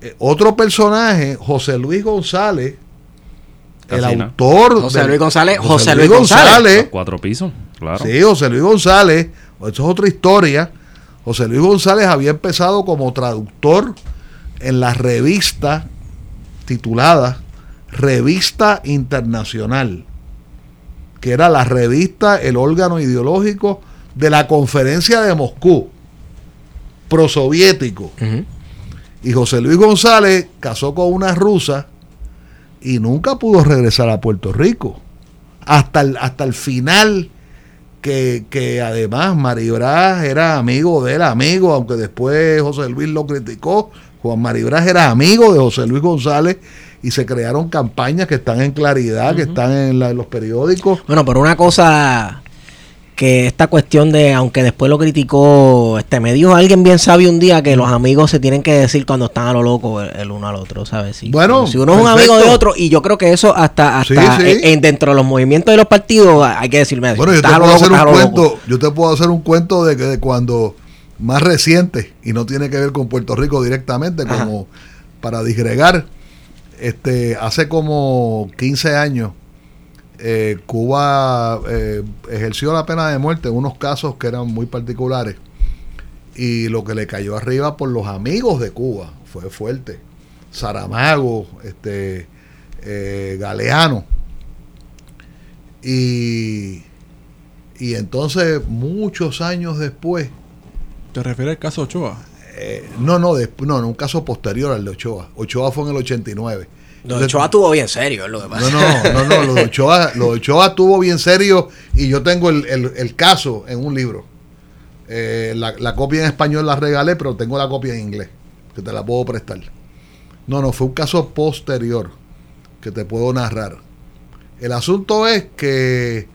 eh, otro personaje, José Luis González, el Casina. autor. José Luis González, José Luis González. Los cuatro pisos, claro. Sí, José Luis González, eso es otra historia. José Luis González había empezado como traductor en la revista titulada Revista Internacional, que era la revista, el órgano ideológico de la conferencia de Moscú, prosoviético. Ujú. Y José Luis González casó con una rusa y nunca pudo regresar a Puerto Rico. Hasta el, hasta el final, que, que además Maribraz era amigo de él, amigo, aunque después José Luis lo criticó. Juan Maribraz era amigo de José Luis González y se crearon campañas que están en claridad, que están en, la- en los periódicos. Bueno, pero una cosa que esta cuestión de, aunque después lo criticó, este me dijo alguien bien sabio un día que los amigos se tienen que decir cuando están a lo loco el, el uno al otro, ¿sabes? Si, Bueno, si uno es un amigo de otro, y yo creo que eso hasta, hasta Sí, sí. En, en- dentro de los movimientos de los partidos hay que decirme Bueno, yo te puedo loco, hacer un loco. cuento, yo te puedo hacer un cuento de que de cuando más reciente y no tiene que ver con Puerto Rico directamente, Ajá. como para disgregar, este, hace como 15 años eh, Cuba eh, ejerció la pena de muerte en unos casos que eran muy particulares y lo que le cayó arriba por los amigos de Cuba fue fuerte. Saramago, este, eh, Galeano. Y, y entonces, muchos años después, ¿Te refieres al caso Ochoa? eh, no, no, no, no, un caso posterior al de Ochoa. Ochoa fue en el 89. Don Ochoa estuvo bien serio, es lo que pasa. No, no, no, no, lo de Ochoa, lo de Ochoa estuvo bien serio y yo tengo el, el- el caso en un libro. Eh, la, la copia en español la regalé, pero tengo la copia en inglés, que te la puedo prestar. No, no, fue un caso posterior que te puedo narrar. El asunto es que,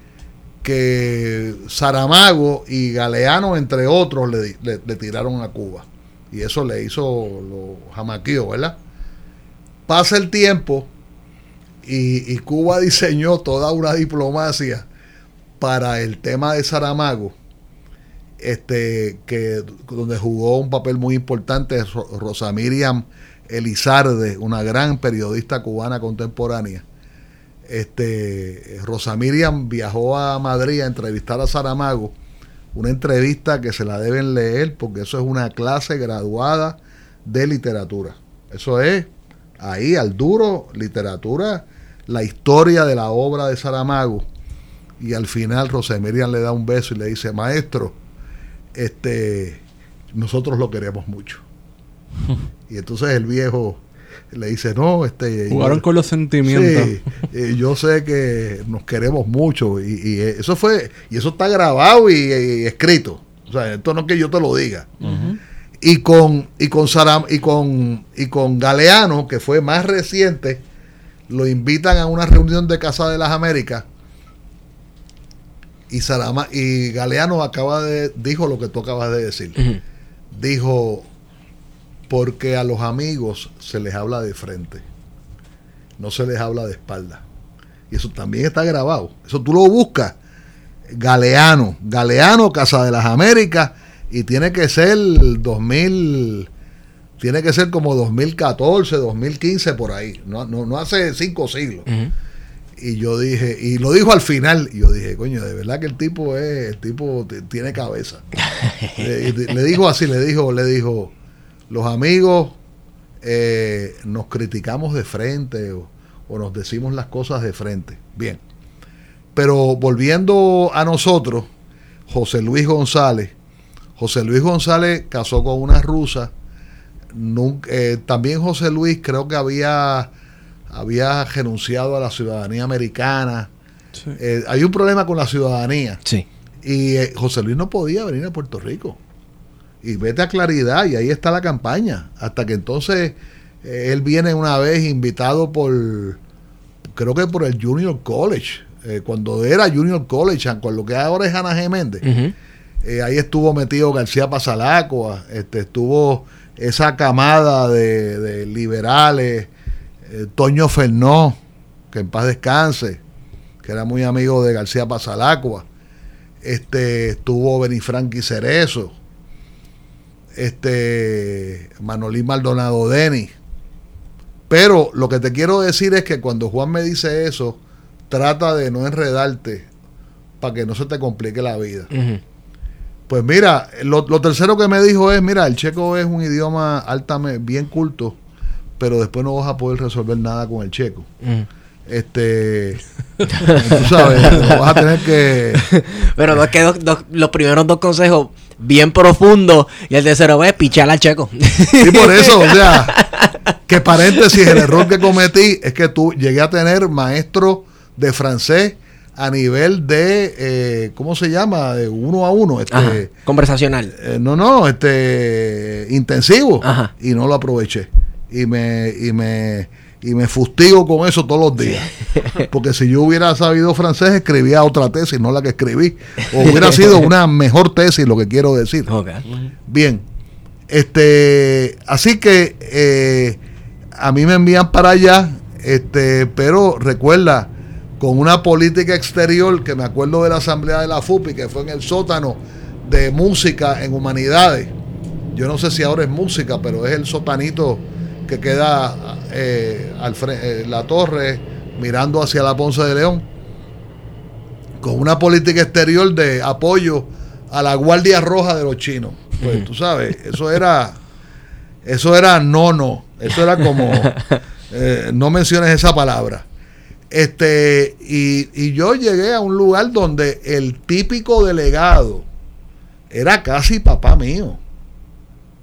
que Saramago y Galeano, entre otros, le, le- le tiraron a Cuba. Y eso le hizo los jamaquíos, ¿verdad? Pasa el tiempo y, Cuba diseñó toda una diplomacia para el tema de Saramago, este, que, donde jugó un papel muy importante Ro- Rosa Miriam Elizarde, una gran periodista cubana contemporánea. Este, Rosa Miriam viajó a Madrid a entrevistar a Saramago, una entrevista que se la deben leer porque eso es una clase graduada de literatura. Eso es ahí al duro, literatura, la historia de la obra de Saramago. Y al final Rosa Miriam le da un beso y le dice, maestro, este, nosotros lo queremos mucho. y entonces el viejo le dice, no, este... Jugaron yo- con los sentimientos. Sí, eh, yo sé que nos queremos mucho y, y eso fue y eso está grabado y, y escrito. O sea, esto no es que yo te lo diga. Y con y con Saram, y con y con Galeano, que fue más reciente, lo invitan a una reunión de Casa de las Américas. Y Sarama, y Galeano acaba de dijo lo que tú acabas de decir. Dijo porque a los amigos se les habla de frente no se les habla de espalda. Y eso también está grabado. Eso tú lo buscas. Galeano, Galeano, Casa de las Américas, y tiene que ser 2000, tiene que ser como 2014, 2015 por ahí. No, no, no hace cinco siglos. Y yo dije, y lo dijo al final, y yo dije, coño, de verdad que el tipo es, el tipo tiene cabeza. le, le dijo así, le dijo, le dijo, los amigos eh, nos criticamos de frente o, o nos decimos las cosas de frente. Bien. Pero volviendo a nosotros, José Luis González, José Luis González casó con una rusa. Nunca- eh, también José Luis creo que había, había renunciado a la ciudadanía americana. Sí. Eh, hay un problema con la ciudadanía. Sí. Y eh, José Luis no podía venir a Puerto Rico. Y vete a claridad, y ahí está la campaña. Hasta que entonces él viene una vez invitado por, creo que por el Junior College. cuando era Junior College, con lo que ahora es Ana G. Méndez. Eh, ahí estuvo metido García Pasalacua, este, estuvo esa camada de, liberales, eh, Toño Fernó, que en paz descanse, que era muy amigo de García Pasalacua, este, estuvo Benifranqui Cerezo, este, Manolín Maldonado Denis. Pero lo que te quiero decir es que cuando Juan me dice eso, trata de no enredarte para que no se te complique la vida. Pues mira, lo, lo tercero que me dijo es, mira, el checo es un idioma altamente bien culto, pero después no vas a poder resolver nada con el checo. Ujú. Este, tú sabes, vas a tener que... Pero no es que dos- dos- los primeros dos consejos bien profundos y el tercero es pichar al checo. Y por eso, o sea, que paréntesis, el error que cometí es que tú llegué a tener maestro de francés a nivel de, eh, ¿cómo se llama? De uno a uno. Este, Ajá. Conversacional. Eh, no, no, este intensivo Ajá. y no lo aproveché y me y me y me fustigo con eso todos los días. Porque si yo hubiera sabido francés escribía otra tesis, no la que escribí, o hubiera sido una mejor tesis, lo que quiero decir. Bien, este, así que eh, a mí me envían para allá, este, pero recuerda, con una política exterior que me acuerdo de la asamblea de la FUPI, que fue en el sótano de música en humanidades. Yo no sé si ahora es música, pero es el sotanito que queda eh, al eh, la torre mirando hacia la Ponce de León, con una política exterior de apoyo a la Guardia Roja de los chinos. Pues tú sabes, eso era, eso era no, no. Eso era como, eh, no menciones esa palabra. Este, y, y yo llegué a un lugar donde el típico delegado era casi papá mío.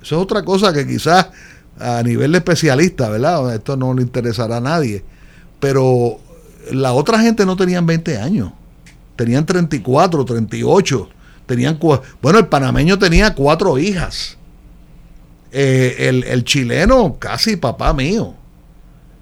Eso es otra cosa que quizás a nivel especialista, ¿verdad? Esto no le interesará a nadie. Pero la otra gente no tenían 20 años. Tenían 34, 38. Tenían bueno, el panameño tenía cuatro hijas. Eh, el, el chileno, casi papá mío.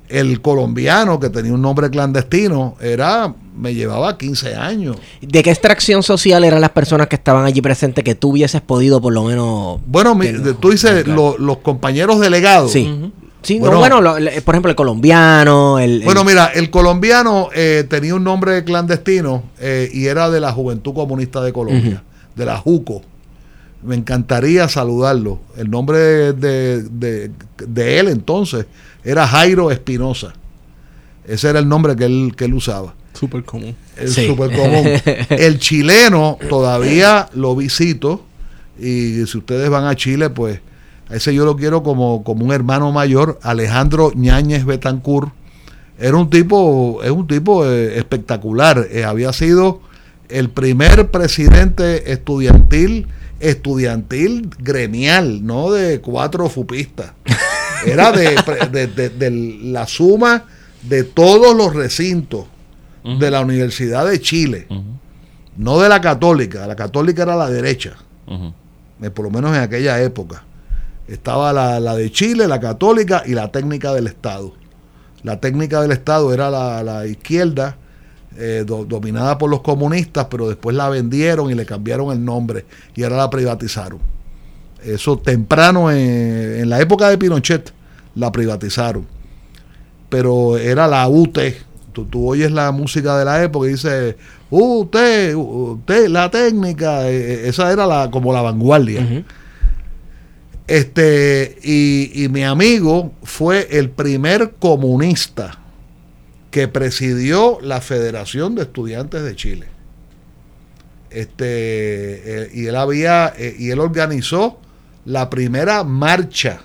El colombiano, que tenía un nombre clandestino, era, me llevaba 15 años. ¿De qué extracción social eran las personas que estaban allí presentes que tú hubieses podido por lo menos... Bueno, mi- tú dices lo- los compañeros delegados. Sí. Sí, no, Bueno. bueno, lo- le- por ejemplo, el colombiano, el... el- Bueno, mira, el colombiano eh, tenía un nombre clandestino eh, y era de la Juventud Comunista de Colombia, de la JUCO. Me encantaría saludarlo. El nombre de, de- de él entonces era Jairo Espinosa. Ese era el nombre que él, que él usaba. Súper común. Es Sí. súper común. El chileno todavía lo visito y si ustedes van a Chile, pues a ese yo lo quiero como, como un hermano mayor, Alejandro Ñáñez Betancourt. Era un tipo, es un tipo eh, espectacular. Eh, había sido el primer presidente estudiantil, estudiantil gremial, no de cuatro fupistas. Era de, de- de- de la suma de todos los recintos de la Universidad de Chile, no de la católica. La católica era la derecha, eh, por lo menos en aquella época. Estaba la, la de Chile, la católica y la técnica del Estado. La técnica del Estado era la, la izquierda, eh, do- dominada por los comunistas, pero después la vendieron y le cambiaron el nombre y ahora la privatizaron. Eso temprano, en, en la época de Pinochet, la privatizaron. Pero era la UT. Tú, tú oyes la música de la época y dice, UT, UT, la técnica. eh, esa era la, como la vanguardia. Este, y, y mi amigo fue el primer comunista que presidió la Federación de Estudiantes de Chile. Este, eh, y él había, eh, y él organizó la primera marcha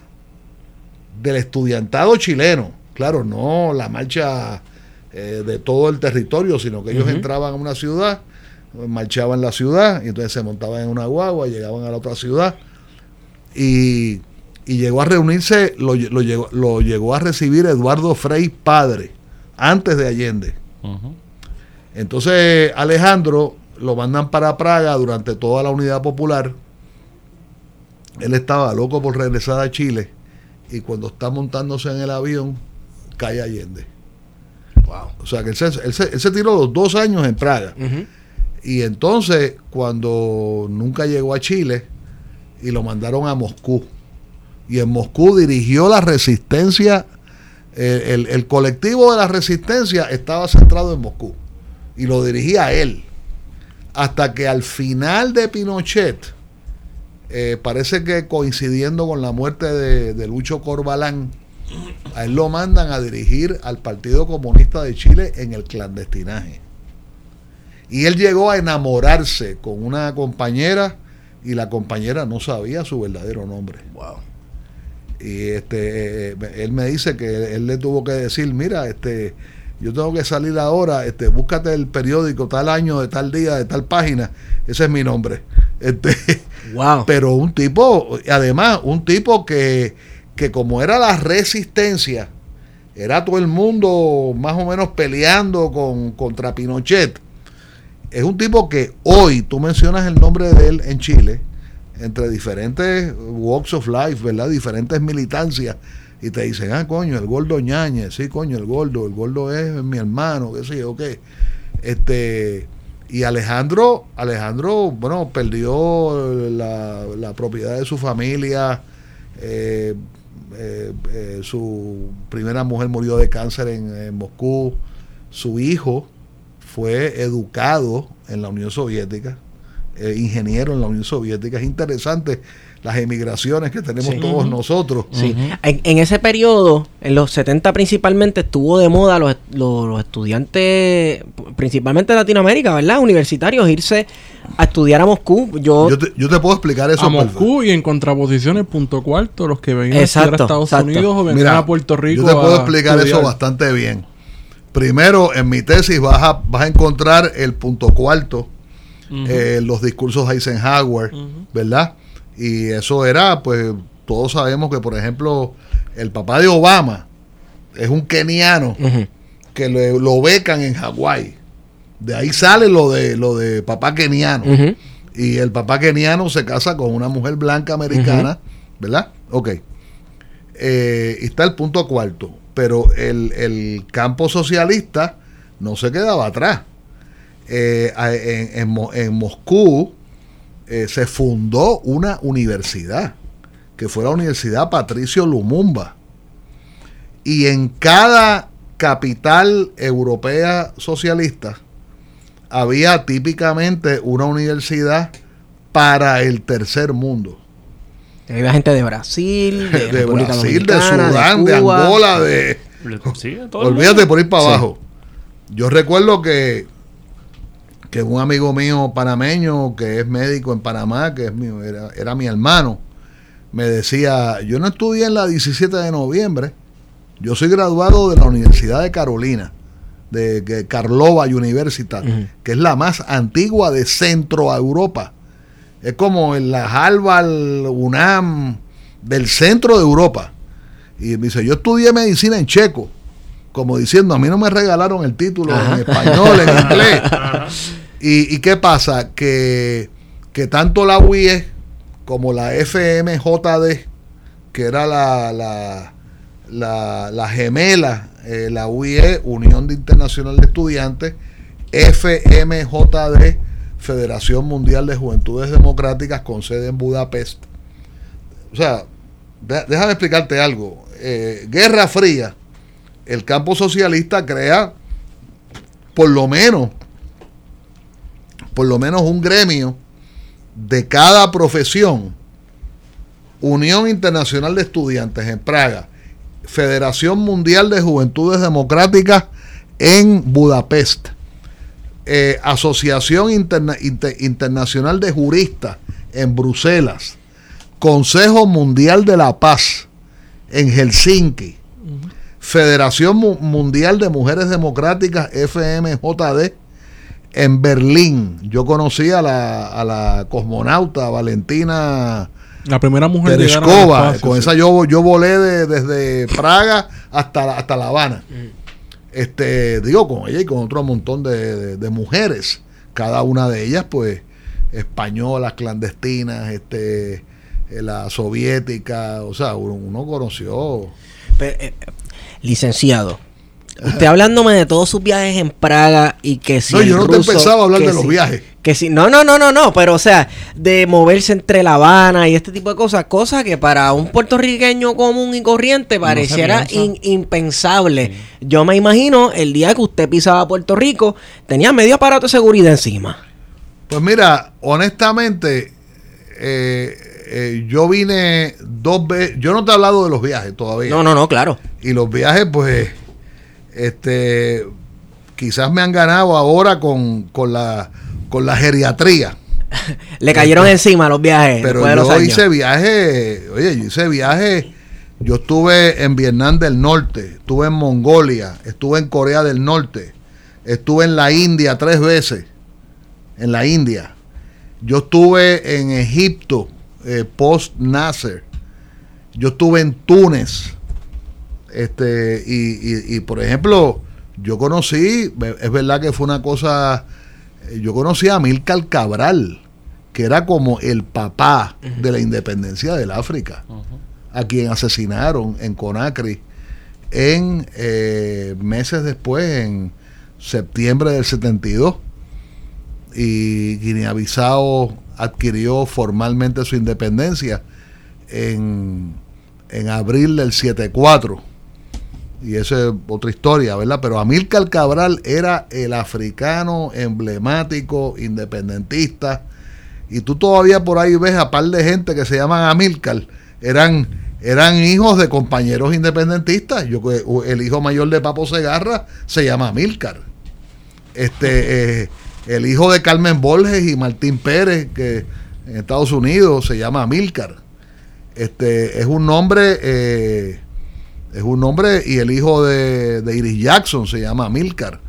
del estudiantado chileno. Claro, no la marcha eh, de todo el territorio, sino que ellos entraban a una ciudad, marchaban en la ciudad, y entonces se montaban en una guagua, llegaban a la otra ciudad y, y llegó a reunirse, lo, lo llegó, lo llegó a recibir Eduardo Frei padre, antes de Allende. Entonces Alejandro lo mandan para Praga durante toda la unidad popular. Él estaba loco por regresar a Chile y cuando está montándose en el avión cae Allende. O sea que él se, él se- él se tiró los dos años en Praga. Y entonces, cuando nunca llegó a Chile, y lo mandaron a Moscú. Y en Moscú dirigió la resistencia, el, el colectivo de la resistencia estaba centrado en Moscú. Y lo dirigía él. Hasta que al final de Pinochet, eh, parece que coincidiendo con la muerte de, de Lucho Corbalán, a él lo mandan a dirigir al Partido Comunista de Chile en el clandestinaje. Y él llegó a enamorarse con una compañera y la compañera no sabía su verdadero nombre. Y este, eh, él me dice que él le tuvo que decir, mira, este, yo tengo que salir ahora, este, búscate el periódico tal año, de tal día, de tal página, ese es mi nombre. Este, Wow. pero un tipo, además, un tipo que, que como era la resistencia, era todo el mundo más o menos peleando con, contra Pinochet. Es un tipo que hoy tú mencionas el nombre de él en Chile, entre diferentes walks of life, ¿verdad? Diferentes militancias, y te dicen, ah, coño, el gordo Ñañez, sí, coño, el gordo, el gordo es mi hermano, qué sé yo, qué. Este, y Alejandro, Alejandro, bueno, perdió la, propiedad de su familia. eh, eh, eh, su primera mujer murió de cáncer en Moscú. Su hijo fue educado en la Unión Soviética. Eh, ingeniero en la Unión Soviética. Es interesante las emigraciones que tenemos todos nosotros. Sí. en, en ese periodo, en los 70 principalmente, estuvo de moda los, los, los estudiantes, principalmente de Latinoamérica, ¿verdad? Universitarios, irse a estudiar a Moscú. Yo, Yo te, yo te puedo explicar eso. a perfecto. Moscú y en contraposición el punto cuarto, los que venían a Exacto, a Estados exacto. Unidos o venían a Puerto Rico. Yo te puedo a explicar estudiar. eso bastante bien. Primero, en mi tesis vas a, vas a encontrar el punto cuarto, eh, los discursos de Eisenhower, ¿verdad? Y eso era, pues, todos sabemos que, por ejemplo, el papá de Obama es un keniano que le- lo becan en Hawái. De ahí sale lo de, lo de papá keniano. Y el papá keniano se casa con una mujer blanca americana, ¿verdad? Ok. Eh, y está el punto cuarto. Pero el, el campo socialista no se quedaba atrás. Eh, a- en, en Mo- en Moscú eh, se fundó una universidad, que fue la Universidad Patricio Lumumba. Y en cada capital europea socialista había típicamente una universidad para el tercer mundo. Había gente de Brasil, de, De República Brasil, de Dominicana, Sudán, de, Cuba. Angola, de... Sí, Olvídate por ir para Sí. abajo. Yo recuerdo que, que un amigo mío panameño, que es médico en Panamá, que es mi, era, era mi hermano, me decía, yo no estudié en la 17 de noviembre, yo soy graduado de la Universidad de Carolina, de, Karlova Universitat, Ujú. que es la más antigua de Centro Europa. Es como en la Harvard, UNAM, del centro de Europa. Y me dice, yo estudié medicina en checo, como diciendo, a mí no me regalaron el título Ajá. en español, en inglés. ¿Y, qué pasa? Que, que tanto la UIE como la FMJD, que era la, la, la, la gemela, eh, la UIE, Unión de Internacional de Estudiantes, FMJD, Federación Mundial de Juventudes Democráticas, con sede en Budapest. O sea, déjame explicarte algo. Eh, Guerra Fría, el campo socialista crea por lo menos, por lo menos un gremio de cada profesión. Unión Internacional de Estudiantes en Praga, Federación Mundial de Juventudes Democráticas en Budapest, eh, Asociación Interna- Inter- Internacional de Juristas en Bruselas, Consejo Mundial de la Paz en Helsinki, Federación Mu- Mundial de Mujeres Democráticas, FMJD, en Berlín. Yo conocí a la, a la cosmonauta Valentina La primera mujer de Tereskova. Con esa yo, yo volé de- desde Praga hasta, la- hasta La Habana. Este, digo, con ella y con otro montón de, de- de mujeres. Cada una de ellas, pues, españolas, clandestinas, este, eh, la soviética. O sea, uno, uno conoció. Pero, eh, licenciado, usted hablándome de todos sus viajes en Praga y que si no, el yo no te ruso- empezaba a hablar de los viajes. Que si, no, no, no, no, no, pero o sea, de moverse entre La Habana y este tipo de cosas, cosas que para un puertorriqueño común y corriente pareciera in- impensable. Yo me imagino el día que usted pisaba Puerto Rico, tenía medio aparato de seguridad encima. Pues mira, honestamente, eh, eh, yo vine dos veces. Yo no te he hablado de los viajes todavía. No, no, no, claro. Y los viajes, pues, este, quizás me han ganado ahora con, con la, con la geriatría. Le cayeron encima los viajes. Pero después de los yo años. hice viaje, oye, yo hice viaje. Yo estuve en Vietnam del Norte, estuve en Mongolia, estuve en Corea del Norte, estuve en la India tres veces, en la India. Yo estuve en Egipto, eh, post Nasser. Yo estuve en Túnez. Este, y, y- y, por ejemplo, yo conocí, es verdad que fue una cosa, eh, yo conocí a Milcar Cabral, que era como el papá de la independencia del África, a quien asesinaron en Conakry en eh, meses después, en septiembre del 72 y Guinea-Bissau adquirió formalmente su independencia en, en abril del 74. Y esa es otra historia, ¿verdad? Pero Amílcar Cabral era el africano emblemático, independentista, y tú todavía por ahí ves a par de gente que se llaman Amílcar, eran, eran hijos de compañeros independentistas. Yo, el hijo mayor de Papo Segarra se llama Amílcar. Este, eh, el hijo de Carmen Borges y Martín Pérez, que en Estados Unidos se llama Amílcar. Este, es un nombre, eh, es un nombre, y el hijo de, de Iris Jackson se llama Amílcar.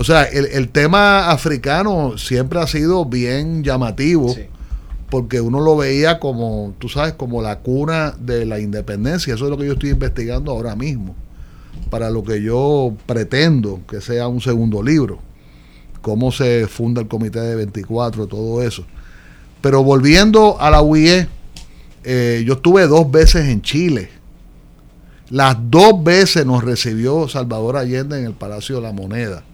O sea, el, tema africano siempre ha sido bien llamativo. Porque uno lo veía como, tú sabes, como la cuna de la independencia. Eso es lo que yo estoy investigando ahora mismo. Para lo que yo pretendo que sea un segundo libro. Cómo se funda el Comité de 24, todo eso. Pero volviendo a la UIE, eh, yo estuve dos veces en Chile. Las dos veces nos recibió Salvador Allende en el Palacio de la Moneda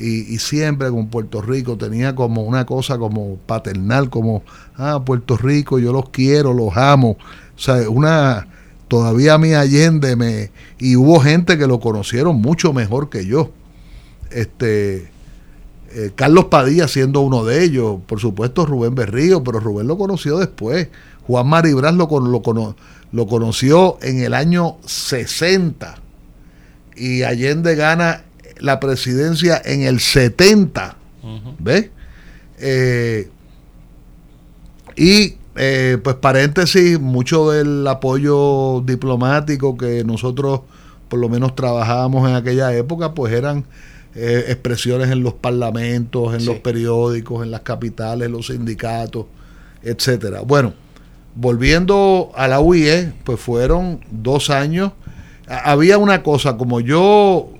y, siempre con Puerto Rico tenía como una cosa como paternal, como, ah, Puerto Rico, yo los quiero, los amo. O sea, una, todavía mi Allende me, y hubo gente que lo conocieron mucho mejor que yo. Este, eh, Carlos Padilla siendo uno de ellos, por supuesto Rubén Berrío, pero Rubén lo conoció después. Juan Maribras lo, lo, lo conoció en el año 60 y Allende gana la presidencia en el 70. ¿Ves? Eh, y eh, pues paréntesis, mucho del apoyo diplomático que nosotros por lo menos trabajábamos en aquella época, pues eran eh, expresiones en los parlamentos, en los periódicos, en las capitales, en los sindicatos, etcétera. Bueno, volviendo a la UIE, pues fueron dos años. Había una cosa, como yo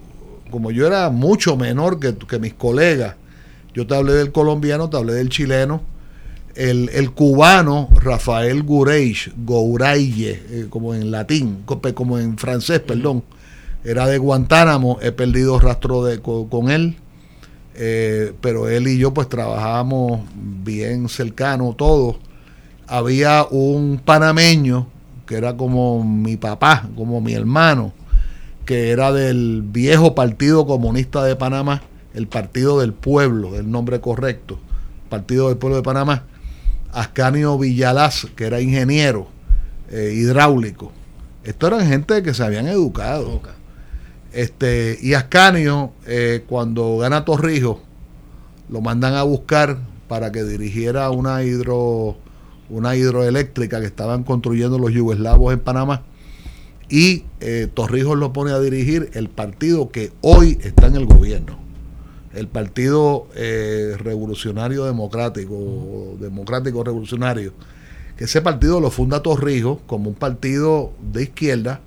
como yo era mucho menor que, mis colegas, yo te hablé del colombiano, te hablé del chileno, el, cubano Rafael Gureich, Gouraille, eh, como en latín, como en francés, perdón, era de Guantánamo, he perdido rastro de, con, él, eh, pero él y yo pues trabajábamos bien cercano todos. Había un panameño que era como mi papá, como mi hermano, que era del viejo Partido Comunista de Panamá, el Partido del Pueblo, el nombre correcto, Partido del Pueblo de Panamá, Ascanio Villalaz, que era ingeniero eh, hidráulico. Esto eran gente que se habían educado. Este, y Ascanio, eh, cuando gana Torrijos, lo mandan a buscar para que dirigiera una hidro una hidroeléctrica que estaban construyendo los yugoslavos en Panamá y eh, Torrijos lo pone a dirigir el partido que hoy está en el gobierno, el Partido eh, Revolucionario Democrático, Democrático Revolucionario, que ese partido lo funda Torrijos como un partido de izquierda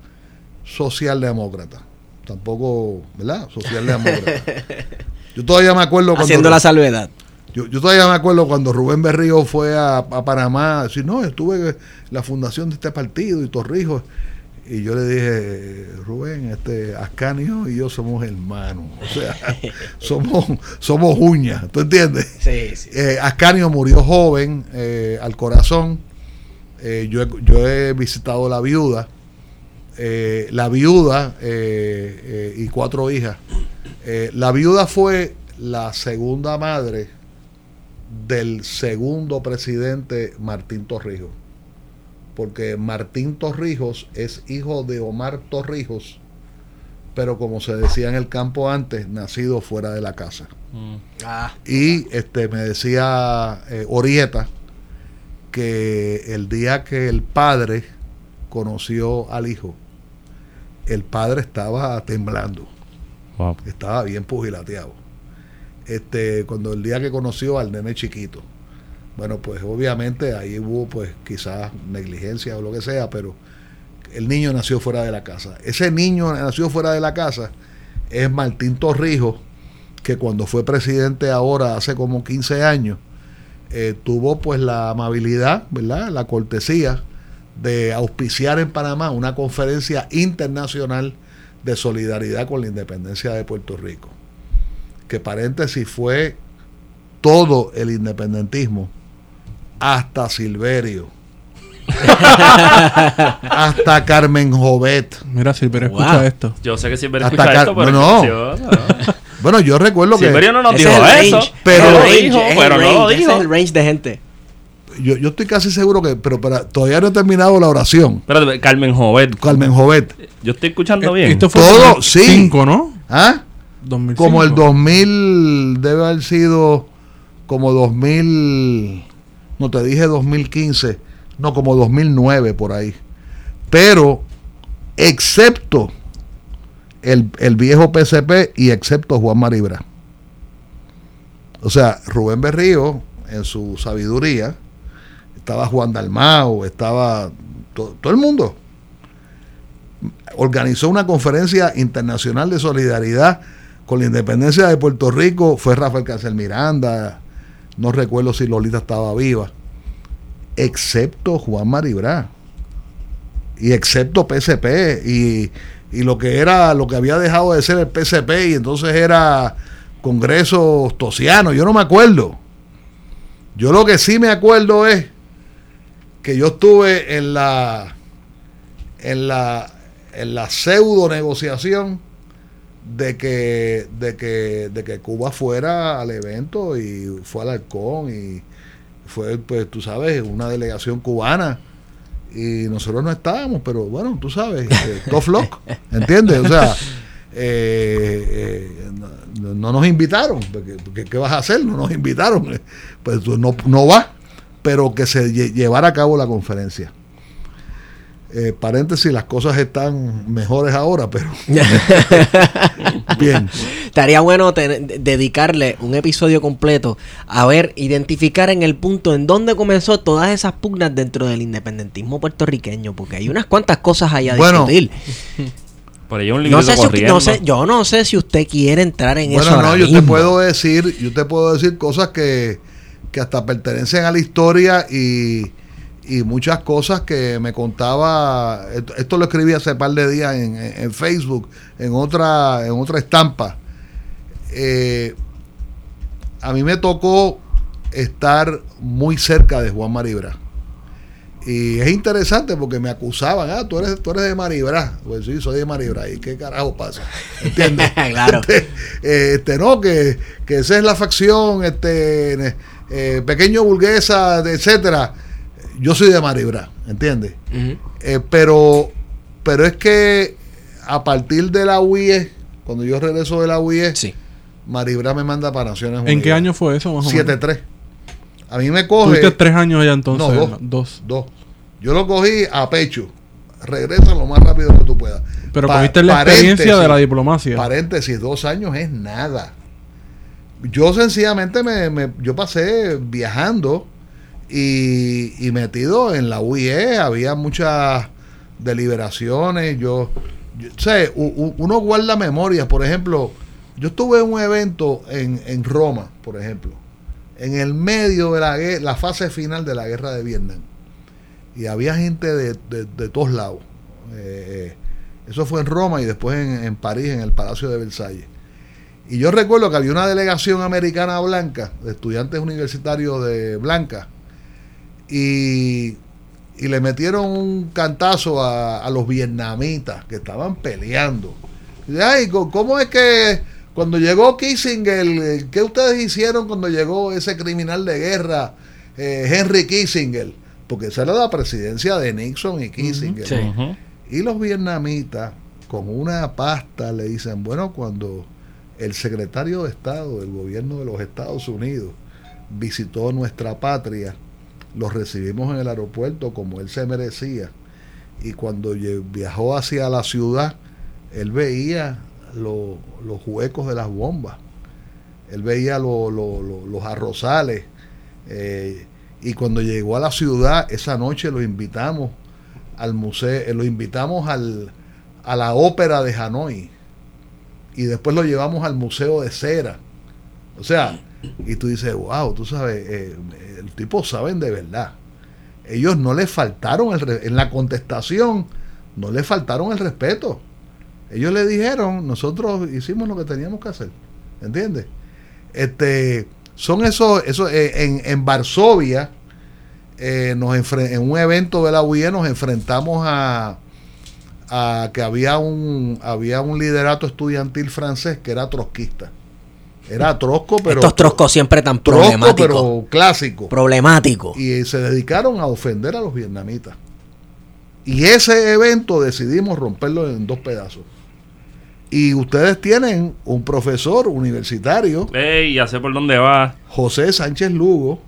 socialdemócrata. Tampoco, ¿verdad? Socialdemócrata. Yo todavía me acuerdo cuando... Haciendo la salvedad. Yo, yo, todavía me acuerdo cuando Rubén Berrío fue a, a Panamá a decir, no, estuve en la fundación de este partido y Torrijos y yo le dije, Rubén, este Ascanio y yo somos hermanos, o sea, somos, somos uñas, ¿tú entiendes? Sí, sí. Eh, Ascanio murió joven eh, al corazón. Eh, yo, yo, he visitado la viuda, la viuda y cuatro hijas. la viuda fue la segunda madre del segundo presidente Martín Torrijos porque Martín Torrijos es hijo de Omar Torrijos, pero como se decía en el campo antes, nacido fuera de la casa. Mm. Ah. y este me decía eh, Orieta que el día que el padre conoció al hijo, el padre estaba temblando. Estaba bien pugilateado. Este, cuando el día que conoció al nene chiquito. Bueno, pues obviamente ahí hubo pues quizás negligencia o lo que sea, pero el niño nació fuera de la casa. Ese niño nació fuera de la casa es Martín Torrijos, que cuando fue presidente ahora hace como 15 años, eh, tuvo pues la amabilidad, ¿verdad? La cortesía de auspiciar en Panamá una conferencia internacional de solidaridad con la independencia de Puerto Rico. Que paréntesis fue todo el independentismo hasta Silverio. hasta Carmen Jovet. Mira, Silverio escucha esto. Yo sé que Silverio escucha esto, pero no, Bueno, yo recuerdo que Silverio no nos dijo es eso. range, pero- lo range, dijo, es pero no lo range, ese dijo. es el range de gente. yo, yo estoy casi seguro que, pero, pero todavía no he terminado la oración. Espérate, Carmen Jovet. Carmen Jovet. Yo estoy escuchando Eh, bien. Esto fue Todo, 2005, ¿no? ¿Ah? 2005. Como el 2000, debe haber sido como 2000, no te dije 2015, no, como 2009 por ahí. Pero, excepto el, el viejo PCP y excepto Juan Maribra. O sea, Rubén Berrío, en su sabiduría, estaba Juan Dalmao, estaba to- todo el mundo. Organizó una conferencia internacional de solidaridad con la independencia de Puerto Rico. Fue Rafael Cáncer Miranda, no recuerdo si Lolita estaba viva, excepto Juan Maribra y excepto PCP y, y lo que era lo que había dejado de ser el PCP y entonces era Congreso Tosiano, yo no me acuerdo. Yo lo que sí me acuerdo es que yo estuve en la en la en la pseudo negociación de que de que de que Cuba fuera al evento y fue al halcón y fue pues tú sabes una delegación cubana y nosotros no estábamos pero bueno tú sabes eh, tough luck ¿entiendes? o sea eh, eh, no, no nos invitaron porque, porque ¿qué vas a hacer? no nos invitaron pues no, no vas pero que se lle- llevara a cabo la conferencia eh, paréntesis, las cosas están mejores ahora, pero bien. Estaría bueno dedicarle un episodio completo a ver, identificar en el punto en donde comenzó todas esas pugnas dentro del independentismo puertorriqueño, porque hay unas cuantas cosas ahí a Bueno, discutir. Por ahí un No sé si no sé, yo no sé si usted quiere entrar en eso. Bueno, no, yo te puedo decir, yo te puedo decir cosas que, que hasta pertenecen a la historia y, y muchas cosas que me contaba, esto, esto lo escribí hace par de días en, en- en Facebook, en otra, en otra estampa. Eh, a mí me tocó estar muy cerca de Juan Maribra. Y es interesante porque me acusaban, ah, tú eres, tú eres de Maribra. Pues sí, soy de Maribra. ¿Y qué carajo pasa? ¿Entiendes? Claro. Este, no, que, que esa es la facción, este, eh, pequeño burguesa, etcétera. Yo soy de Maribra, ¿entiendes? Eh, pero, pero es que a partir de la UIE, cuando yo regreso de la UIE, Sí. Maribra me manda para Naciones Unidas. ¿En qué año fue eso? Más o menos? 7-3. A mí me coge. Tuviste tres años allá entonces. No, dos. Dos. Dos. Yo lo cogí a pecho. Regresa lo más rápido que tú puedas. Pero Pa- cogiste la experiencia de la diplomacia. Paréntesis, dos años es nada. Yo sencillamente me, me- yo pasé viajando y, metido en la UIE, había muchas deliberaciones, yo, yo- sé, uno guarda memorias, por ejemplo, yo estuve en un evento en, en Roma, por ejemplo, en el medio de la, la fase final de la guerra de Vietnam. Y había gente de, de- de todos lados. Eh, eso fue en Roma y después en, en París, en el Palacio de Versalles. Y yo recuerdo que había una delegación americana blanca, de estudiantes universitarios de Blanca, y, y le metieron un cantazo a, a los vietnamitas que estaban peleando. Y Ay, ¿cómo es que cuando llegó Kissinger, qué ustedes hicieron cuando llegó ese criminal de guerra, eh, Henry Kissinger? Porque esa era la presidencia de Nixon y Kissinger. Sí. Y los vietnamitas, con una pasta, le dicen, bueno, cuando el secretario de Estado del gobierno de los Estados Unidos visitó nuestra patria, los recibimos en el aeropuerto como él se merecía. Y cuando viajó hacia la ciudad, él veía lo- los huecos de las bombas. Él veía lo- los arrozales. eh, y cuando llegó a la ciudad, esa noche lo invitamos al museo, eh, lo invitamos al, a la ópera de Hanoi y después lo llevamos al museo de cera. O sea, y tú dices, wow, tú sabes, eh, el tipo saben de verdad. Ellos no le faltaron, el en la contestación, no le faltaron el respeto. Ellos le dijeron, nosotros hicimos lo que teníamos que hacer. ¿Entiendes? Este, son esos, esos eh, en, en Varsovia, eh, nos en un evento de la UIE nos enfrentamos a, a que había un, había un liderato estudiantil francés que era trotskista. Era trosco, pero. Estos troscos siempre tan trosco, problemáticos. pero clásico. Problemáticos. y se dedicaron a ofender a los vietnamitas. Y ese evento decidimos romperlo en dos pedazos. Y ustedes tienen un profesor universitario, Ey, ya sé por dónde va. José Sánchez Lugo,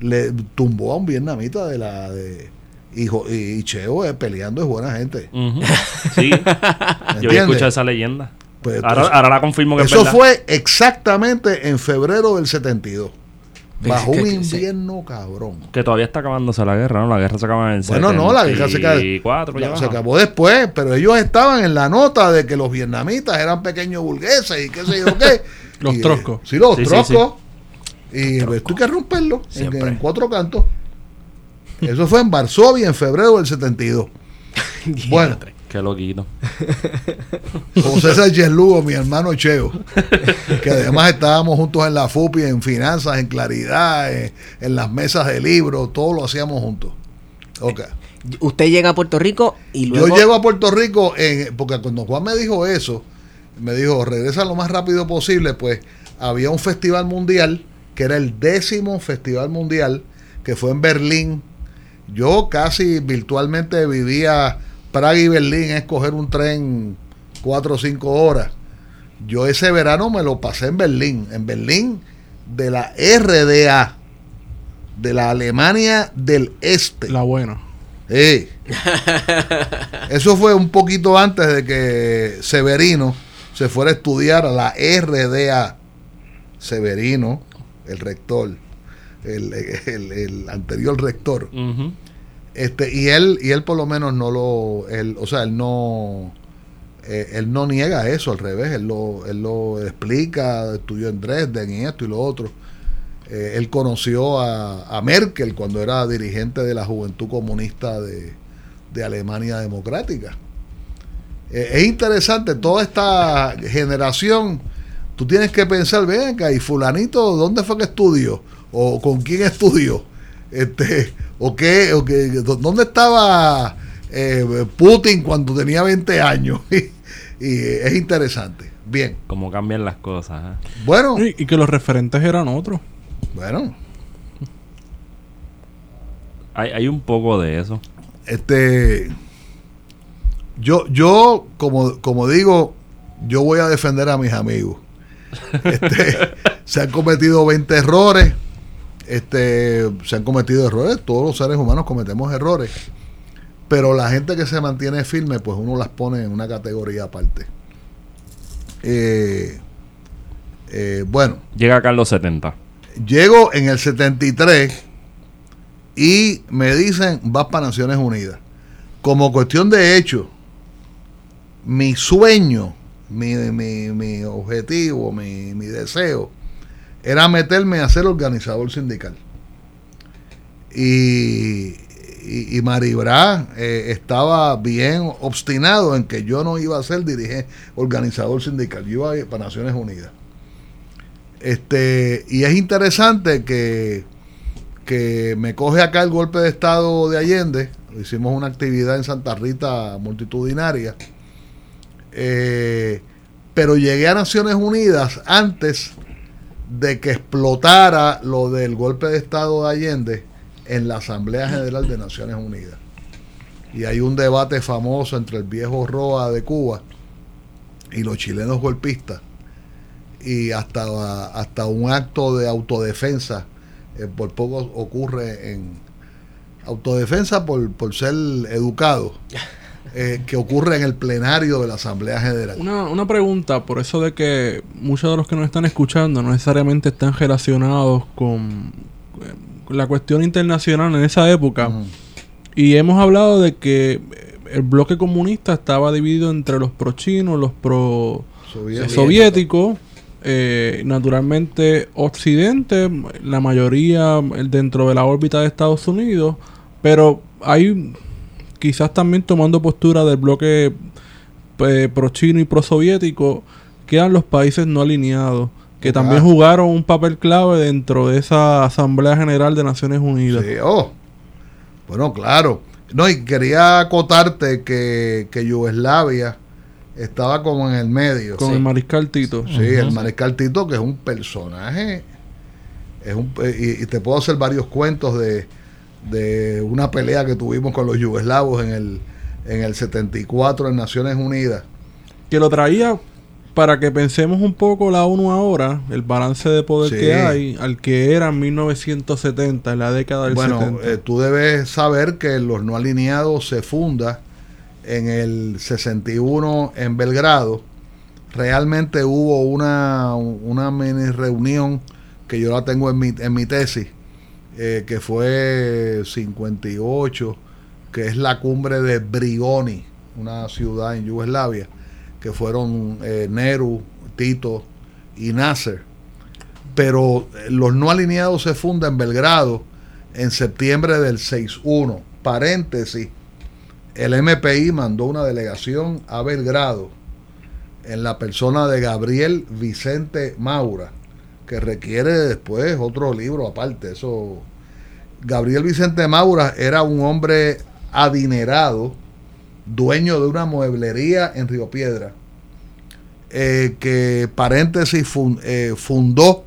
le tumbó a un vietnamita de la de y, y Cheo eh, peleando es buena gente. Sí, yo había escuchado esa leyenda. Pues, ahora, entonces, ahora la confirmo que es Eso verdad. fue exactamente en febrero del 72. Bajo un sí. invierno cabrón. Que todavía está acabándose la guerra, ¿no? La guerra se acaba en el Bueno, no, la guerra se acabó. 74, ya se acabó después, pero ellos estaban en la nota de que los vietnamitas eran pequeños burgueses y qué sé yo qué. Los Y, eh, troscos. Sí, los Sí, sí, troscos. Y pues, tú hay que romperlo en, en cuatro cantos. Eso fue en Varsovia en febrero del 72. Bueno, Qué loquito. José Sánchez Lugo, mi hermano Cheo, que además estábamos juntos en la FUPI, en finanzas, en claridad, en, en las mesas de libros, todo lo hacíamos juntos. Ok. Usted llega a Puerto Rico y luego. Yo llego a Puerto Rico, en, porque cuando Juan me dijo eso, me dijo, regresa lo más rápido posible, pues había un festival mundial, que era el décimo festival mundial, que fue en Berlín. Yo casi virtualmente vivía Praga y Berlín, es coger un tren cuatro o cinco horas. Yo ese verano me lo pasé en Berlín, en Berlín de la RDA, de la Alemania del Este. La buena. Sí. Eso fue un poquito antes de que Severino se fuera a estudiar a la RDA. Severino, el rector, el, el- el anterior rector. Este, y él, y él por lo menos no lo, él, o sea, él no, eh, él no niega eso, al revés, él lo, él lo explica, estudió en Dresden y esto y lo otro. Eh, él conoció a, a Merkel cuando era dirigente de la Juventud Comunista de, de Alemania Democrática. Eh, es interesante, toda esta generación, tú tienes que pensar, ven acá, y fulanito, ¿dónde fue que estudió? ¿O con quién estudió? Este, ¿O qué? O qué ¿Dónde estaba eh, Putin cuando tenía 20 años? y es interesante. Bien, Cómo cambian las cosas. ¿eh? bueno, Y, y que los referentes eran otros. bueno, Hay, hay un poco de eso. este, yo, yo, como, como digo, yo voy a defender a mis amigos. Este, se han cometido 20 errores. Este, se han cometido errores. Todos los seres humanos cometemos errores. Pero la gente que se mantiene firme, pues uno las pone en una categoría aparte. Eh, eh, bueno, Llega acá en los 70. llego en el 73 y me dicen, vas para Naciones Unidas. Como cuestión de hecho, mi sueño, mi, mi- mi objetivo, mi, mi deseo, era meterme a ser organizador sindical. Y, y, y Maribra eh, estaba bien obstinado en que yo no iba a ser dirigente, organizador sindical, yo iba a para Naciones Unidas. Este, y es interesante que, que me coge acá el golpe de estado de Allende. Hicimos una actividad en Santa Rita multitudinaria. Eh, pero llegué a Naciones Unidas antes de que explotara lo del golpe de estado de Allende en la Asamblea General de Naciones Unidas. Y hay un debate famoso entre el viejo Roa de Cuba y los chilenos golpistas y hasta, hasta un acto de autodefensa, eh, por poco ocurre en autodefensa por, por ser educado, eh, que ocurre en el plenario de la Asamblea General. Una, una pregunta, por eso de que muchos de los que nos están escuchando no necesariamente están relacionados con, la cuestión internacional en esa época. Y hemos hablado de que el bloque comunista estaba dividido entre los pro-chinos, los pro Soviético. soviéticos, eh, naturalmente Occidente, la mayoría dentro de la órbita de Estados Unidos, pero hay quizás también tomando postura del bloque eh, pro-chino y pro-soviético, quedan los países no alineados, que también jugaron un papel clave dentro de esa Asamblea General de Naciones Unidas. Sí, oh. Bueno, claro. No, y quería acotarte que, que Yugoslavia estaba como en el medio. Con Sí. el mariscal Tito. Sí, el mariscal Tito, que es un personaje. Es un, eh, y, y te puedo hacer varios cuentos de, de una pelea que tuvimos con los yugoslavos en el, en el 74 en Naciones Unidas. Que lo traía para que pensemos un poco la ONU ahora, el balance de poder Sí. que hay, al que era en 1970, en la década del Bueno, 70. eh, tú debes saber que los no alineados se funda en el 61 en Belgrado. Realmente hubo una, una mini reunión que yo la tengo en mi, en mi tesis, eh, que fue 58, que es la cumbre de Brigoni, una ciudad en Yugoslavia, que fueron eh, Tito y Nasser. Pero eh, los no alineados se fundan en Belgrado en septiembre del 6-1. Paréntesis, el MPI mandó una delegación a Belgrado en la persona de Gabriel Vicente Maura, que requiere después otro libro aparte. Eso, Gabriel Vicente Maura era un hombre adinerado, dueño de una mueblería en Río Piedra, eh, que paréntesis eh, fundó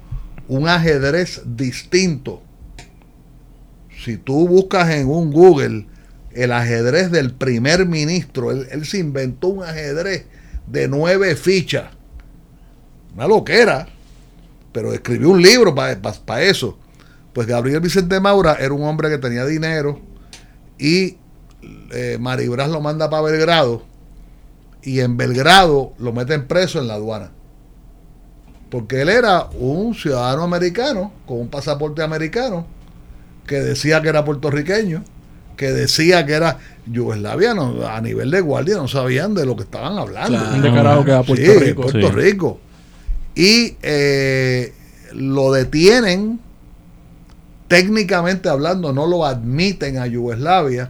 un ajedrez distinto. Si tú buscas en un Google el ajedrez del primer ministro, él, él se inventó un ajedrez de nueve fichas. Una loquera. Pero escribió un libro para eso. Pues Gabriel Vicente Maura era un hombre que tenía dinero y eh, Maribras lo manda para Belgrado y en Belgrado lo meten preso en la aduana. Porque él era un ciudadano americano con un pasaporte americano que decía que era puertorriqueño, que decía que era yugoslaviano. A nivel de guardia no sabían de lo que estaban hablando. Claro. un descarado que da Puerto Sí, Rico. Puerto Sí. Rico. Y eh, lo detienen, técnicamente hablando, no lo admiten a Yugoslavia.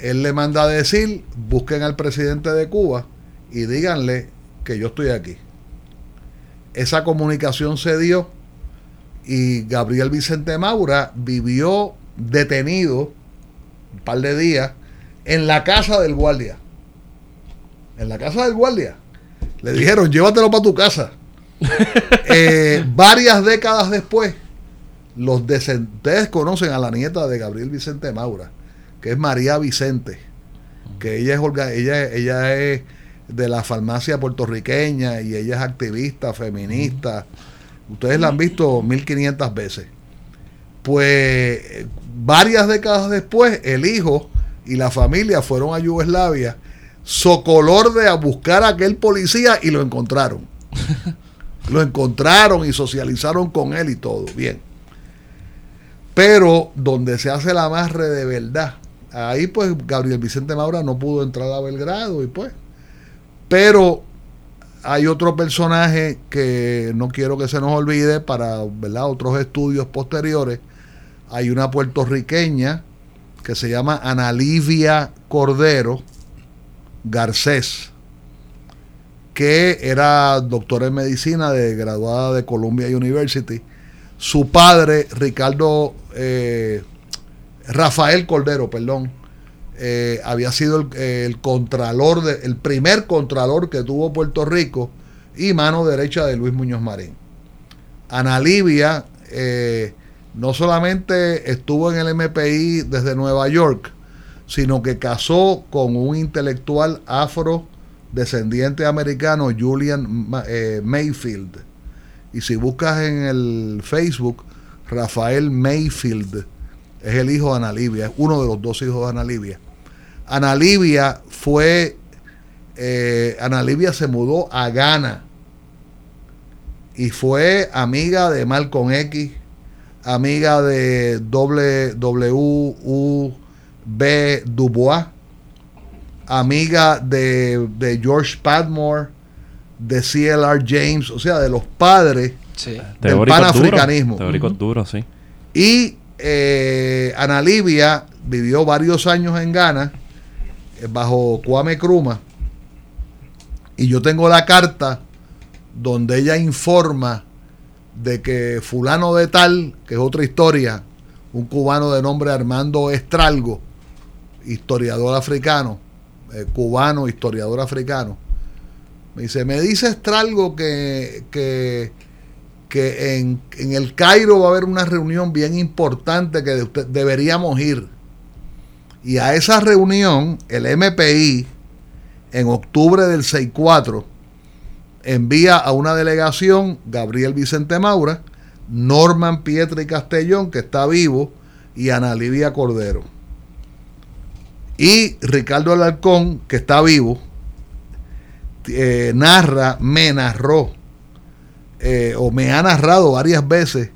Él le manda a decir, busquen al presidente de Cuba y díganle que yo estoy aquí. Esa comunicación se dio y Gabriel Vicente Maura vivió detenido un par de días en la casa del guardia. En la casa del guardia. Le dijeron, llévatelo para tu casa. Eh, varias décadas después, los descend- ustedes conocen a la nieta de Gabriel Vicente Maura, que es María Vicente, que ella es, orga- ella, ella es de la farmacia puertorriqueña y ella es activista, feminista. Ustedes la han visto 1500 veces. Pues varias décadas después, el hijo y la familia fueron a Yugoslavia, socolor de a buscar a aquel policía y lo encontraron. lo encontraron y socializaron con él y todo. Bien. Pero donde se hace la amarre de verdad, ahí pues Gabriel Vicente Maura no pudo entrar a Belgrado y pues. Pero hay otro personaje que no quiero que se nos olvide para ¿verdad? otros estudios posteriores. Hay una puertorriqueña que se llama Ana Livia Cordero Garcés, que era doctora en medicina, de, graduada de Columbia University. Su padre, Ricardo eh, Rafael Cordero, perdón, eh, había sido el, contralor, de, el primer contralor que tuvo Puerto Rico y mano derecha de Luis Muñoz Marín. Ana Livia eh, no solamente estuvo en el MPI desde Nueva York, sino que casó con un intelectual afrodescendiente americano, Julian eh, Mayfield. Y si buscas en el Facebook, Rafael Mayfield es el hijo de Ana Livia, es uno de los dos hijos de Ana Livia. Ana Livia fue, eh, Ana se mudó a Ghana y fue amiga de Malcolm X, amiga de W.U.B. Dubois, amiga de, de George Padmore, de C.L.R. James, o sea, de los padres Sí. del panafricanismo. duros, Teóricos duros, sí. Y eh, Ana Livia vivió varios años en Ghana eh, bajo Kwame Nkrumah. Y yo tengo la carta donde ella informa de que fulano de tal, que es otra historia, un cubano de nombre Armando Estralgo, historiador africano, eh, cubano, historiador africano, Me dice, me dice Estralgo que, que, que en, en el Cairo va a haber una reunión bien importante que deberíamos ir. Y a esa reunión, el MPI, en octubre del 64, envía a una delegación Gabriel Vicente Maura, Norman Pietra y Castellón, que está vivo, y Ana Livia Cordero. Y Ricardo Alarcón, que está vivo, eh, narra, me narró, eh, o me ha narrado varias veces,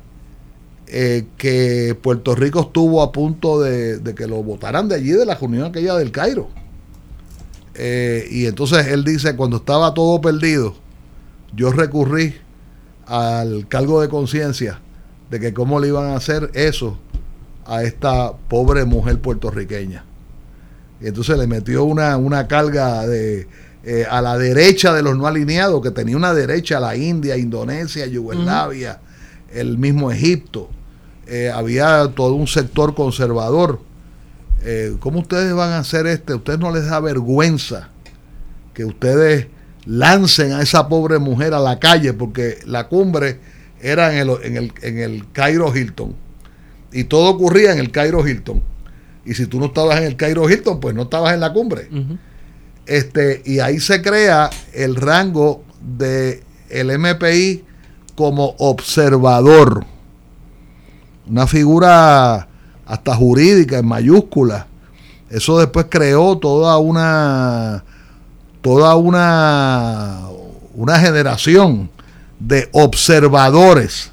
eh, que Puerto Rico estuvo a punto de, que lo votaran de allí, de la reunión aquella del Cairo. Y entonces él dice, cuando estaba todo perdido, yo recurrí al cargo de conciencia de que cómo le iban a hacer eso a esta pobre mujer puertorriqueña. Y entonces le metió una, una carga de, eh, a la derecha de los no alineados, que tenía una derecha a la India, Indonesia, Yugoslavia, el mismo Egipto. Eh, había todo un sector conservador. Eh, ¿Cómo ustedes van a hacer este? ¿A ustedes no les da vergüenza que ustedes lancen a esa pobre mujer a la calle? Porque la cumbre era en el, en el, en el Cairo Hilton. Y todo ocurría en el Cairo Hilton. Y si tú no estabas en el Cairo Hilton, pues no estabas en la cumbre. Este, y ahí se crea el rango de el MPI como observador. Una figura hasta jurídica en mayúsculas. Eso después creó toda una toda una una generación de observadores.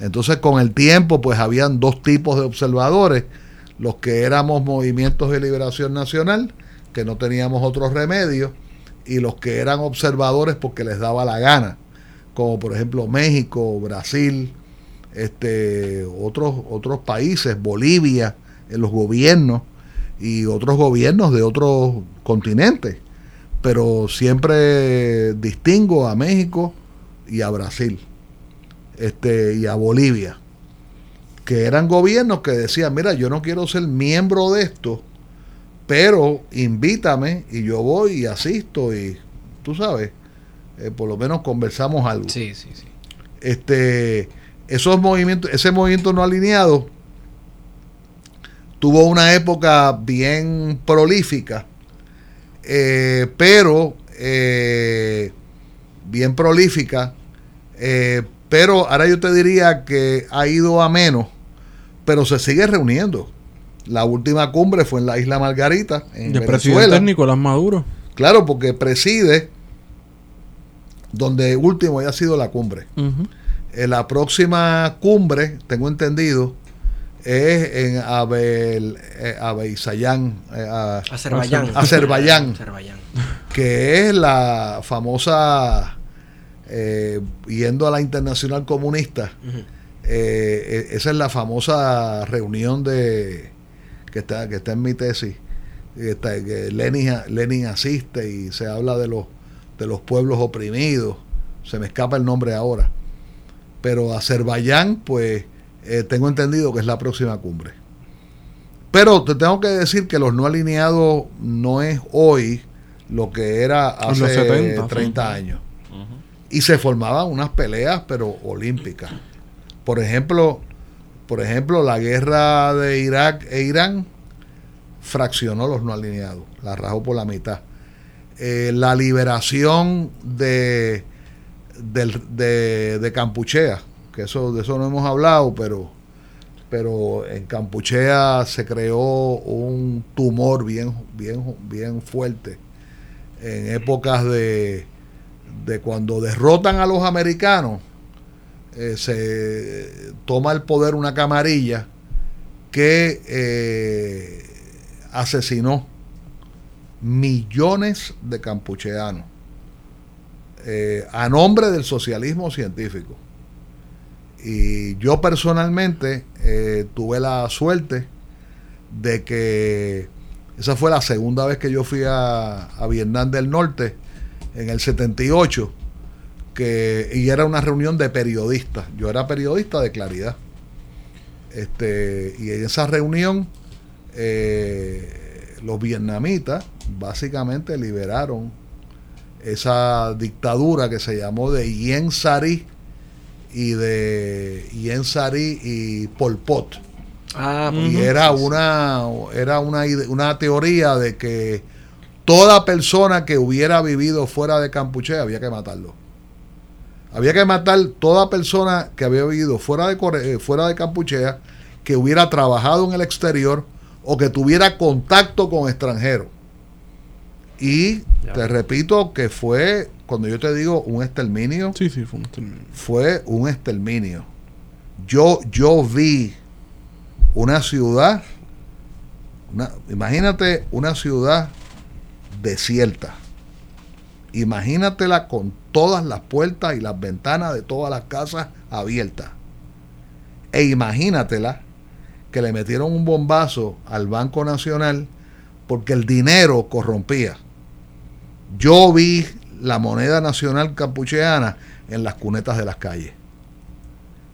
Entonces con el tiempo pues habían dos tipos de observadores, los que éramos movimientos de liberación nacional, que no teníamos otro remedio, y los que eran observadores porque les daba la gana, como por ejemplo México, Brasil, este, otros, otros países, Bolivia, en los gobiernos y otros gobiernos de otros continentes. Pero siempre distingo a México y a Brasil este, y a Bolivia, que eran gobiernos que decían, mira, yo no quiero ser miembro de esto, pero invítame y yo voy y asisto y tú sabes, eh, por lo menos conversamos algo. Sí, sí, sí. Este, esos movimientos, ese movimiento no alineado tuvo una época bien prolífica, eh, pero eh, bien prolífica, eh, pero ahora yo te diría que ha ido a menos, pero se sigue reuniendo. La última cumbre fue en la isla Margarita, en el presidente Venezuela. es Nicolás Maduro. Claro, porque preside donde último ya ha sido la cumbre. Eh, la próxima cumbre, tengo entendido, es en Abel, eh, Abeisayán, eh, a- Azerbaiyán. Azerbaiyán. Azerbaiyán. que es la famosa, eh, yendo a la internacional comunista. Eh, e- esa es la famosa reunión de que está, que está en mi tesis, que, está- que Lenin, Lenin asiste y se habla de los, de los pueblos oprimidos, se me escapa el nombre ahora, pero Azerbaiyán, pues eh, tengo entendido que es la próxima cumbre. Pero te tengo que decir que los no alineados no es hoy lo que era hace los 70, 30 sí. años. Y se formaban unas peleas, pero olímpicas. Por ejemplo, por ejemplo, la guerra de Irak e Irán fraccionó los no alineados, la rajó por la mitad. Eh, la liberación de, del- de, de Campuchea, que eso, de eso no hemos hablado, pero, pero en Campuchea se creó un tumor bien, bien, bien fuerte en épocas de, de cuando derrotan a los americanos, eh, se toma el poder una camarilla que eh, asesinó millones de campucheanos eh, a nombre del socialismo científico. Y yo personalmente tuve la suerte de que esa fue la segunda vez que yo fui a, a Vietnam del Norte, en el 78, que, y era una reunión de periodistas. Yo era periodista de Claridad. Este, y en esa reunión, eh, los vietnamitas básicamente liberaron esa dictadura que se llamó de Yen Sari y de Yen Sari y Pol Pot. Ah, Y era una, era una, una teoría de que toda persona que hubiera vivido fuera de Campuchea había que matarlo. Había que matar toda persona que había vivido fuera de, Core- eh, fuera de Campuchea, que hubiera trabajado en el exterior o que tuviera contacto con extranjeros. Y Ya. te repito que fue, cuando yo te digo un exterminio, Sí, sí, fue un exterminio. fue un exterminio. Yo, yo vi una ciudad, una- imagínate una ciudad desierta. Imagínatela con todas las puertas y las ventanas de todas las casas abiertas. E imagínatela que le metieron un bombazo al Banco Nacional porque el dinero corrompía. Yo vi la moneda nacional campucheana en las cunetas de las calles.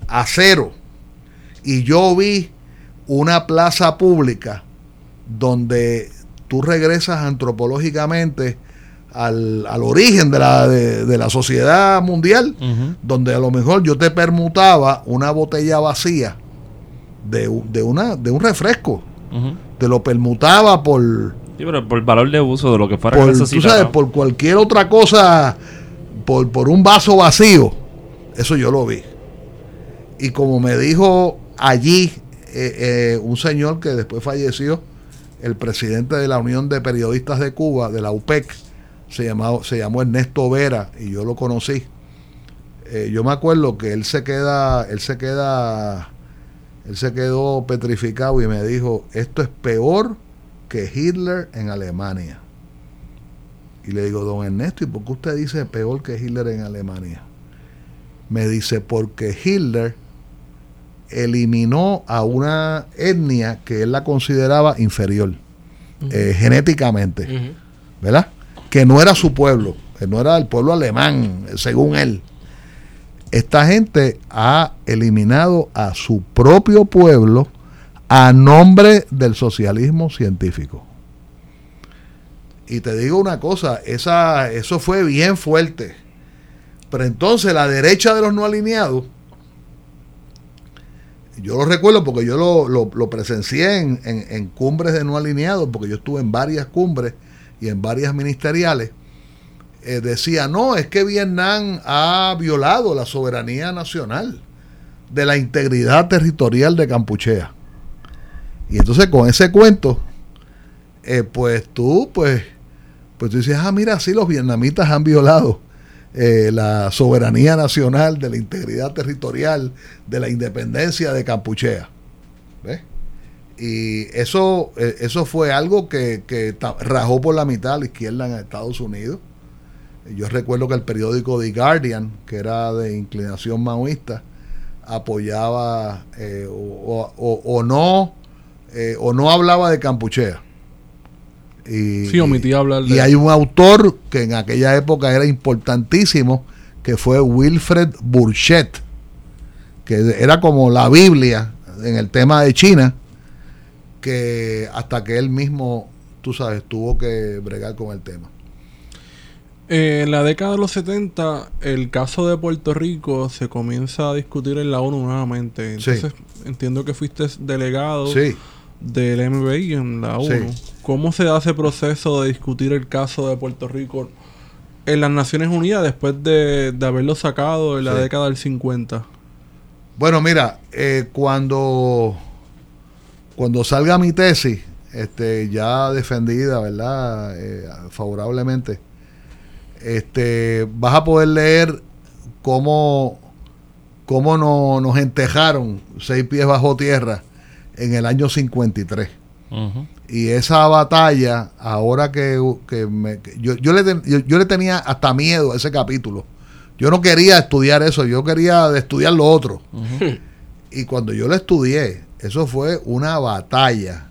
A cero. Y yo vi una plaza pública donde tú regresas antropológicamente al, al origen de la, de, de la sociedad mundial, donde a lo mejor yo te permutaba una botella vacía de, un- de, una, de un refresco. Te lo permutaba por, Sí, pero por el valor de uso de lo que fuera por, que tú necesitara. sabes, por cualquier otra cosa, por, por un vaso vacío. Eso yo lo vi. Y como me dijo allí eh, eh, un señor que después falleció, el presidente de la Unión de Periodistas de Cuba, de la UPEC, se, llamaba, se llamó Ernesto Vera, y yo lo conocí. Eh, yo me acuerdo que él se queda, él se queda, él se quedó petrificado y me dijo, esto es peor que Hitler en Alemania. Y le digo, don Ernesto, ¿y por qué usted dice peor que Hitler en Alemania? Me dice, porque Hitler eliminó a una etnia que él la consideraba inferior, eh, genéticamente, ¿verdad? Que no era su pueblo, que no era el pueblo alemán, según él. Esta gente ha eliminado a su propio pueblo a nombre del socialismo científico. Y te digo una cosa, esa, eso fue bien fuerte. Pero entonces la derecha de los no alineados, yo lo recuerdo porque yo lo, lo- lo presencié en, en- en cumbres de no alineados, porque yo estuve en varias cumbres y en varias ministeriales, eh, decía, no, es que Vietnam ha violado la soberanía nacional de la integridad territorial de Campuchea. Y entonces con ese cuento, eh, pues tú, pues, pues tú dices, ah, mira, sí, los vietnamitas han violado eh, la soberanía nacional, de la integridad territorial, de la independencia de Campuchea. Y eso, eh, eso fue algo que, que rajó por la mitad a la izquierda en Estados Unidos. Yo recuerdo que el periódico The Guardian, que era de inclinación maoísta, apoyaba eh, o, o- o no eh, o no hablaba de Campuchea. Y, Sí, omití hablar de y hay un autor que en aquella época era importantísimo, que fue Wilfred Burchett, que era como la Biblia en el tema de China, que hasta que él mismo, tú sabes, tuvo que bregar con el tema. Eh, en la década de los 70, el caso de Puerto Rico se comienza a discutir en la ONU nuevamente. Sí. Entonces, entiendo que fuiste delegado Sí. del MBI en la ONU. Sí. ¿Cómo se da ese proceso de discutir el caso de Puerto Rico en las Naciones Unidas después de, de haberlo sacado en la década del 50? Bueno, mira, eh, cuando, cuando salga mi tesis, este, ya defendida, ¿verdad? Eh, favorablemente, este, vas a poder leer cómo, cómo no- nos entejaron seis pies bajo tierra en el año 53. Ujú. Y esa batalla, ahora que, que me- que yo, yo, le, ten- yo, yo le tenía hasta miedo a ese capítulo. Yo no quería estudiar eso, yo quería estudiar lo otro. Y cuando yo lo estudié, eso fue una batalla.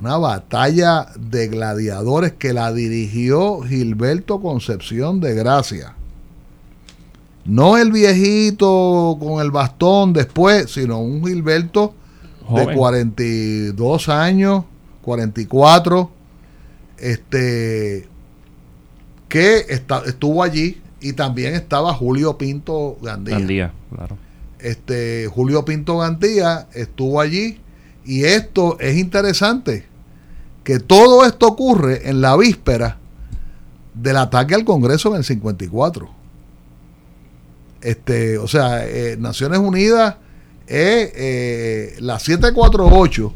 Una batalla de gladiadores que la dirigió Gilberto Concepción de Gracia. No el viejito con el bastón después, sino un Gilberto de Joven. 42 años, 44, este, que estuvo allí y también estaba Julio Pinto Gandía. Gandía, claro. Este, Julio Pinto Gandía estuvo allí y esto es interesante, que todo esto ocurre en la víspera del ataque al Congreso en el 54. Este, o sea, eh, Naciones Unidas, eh, eh, la 748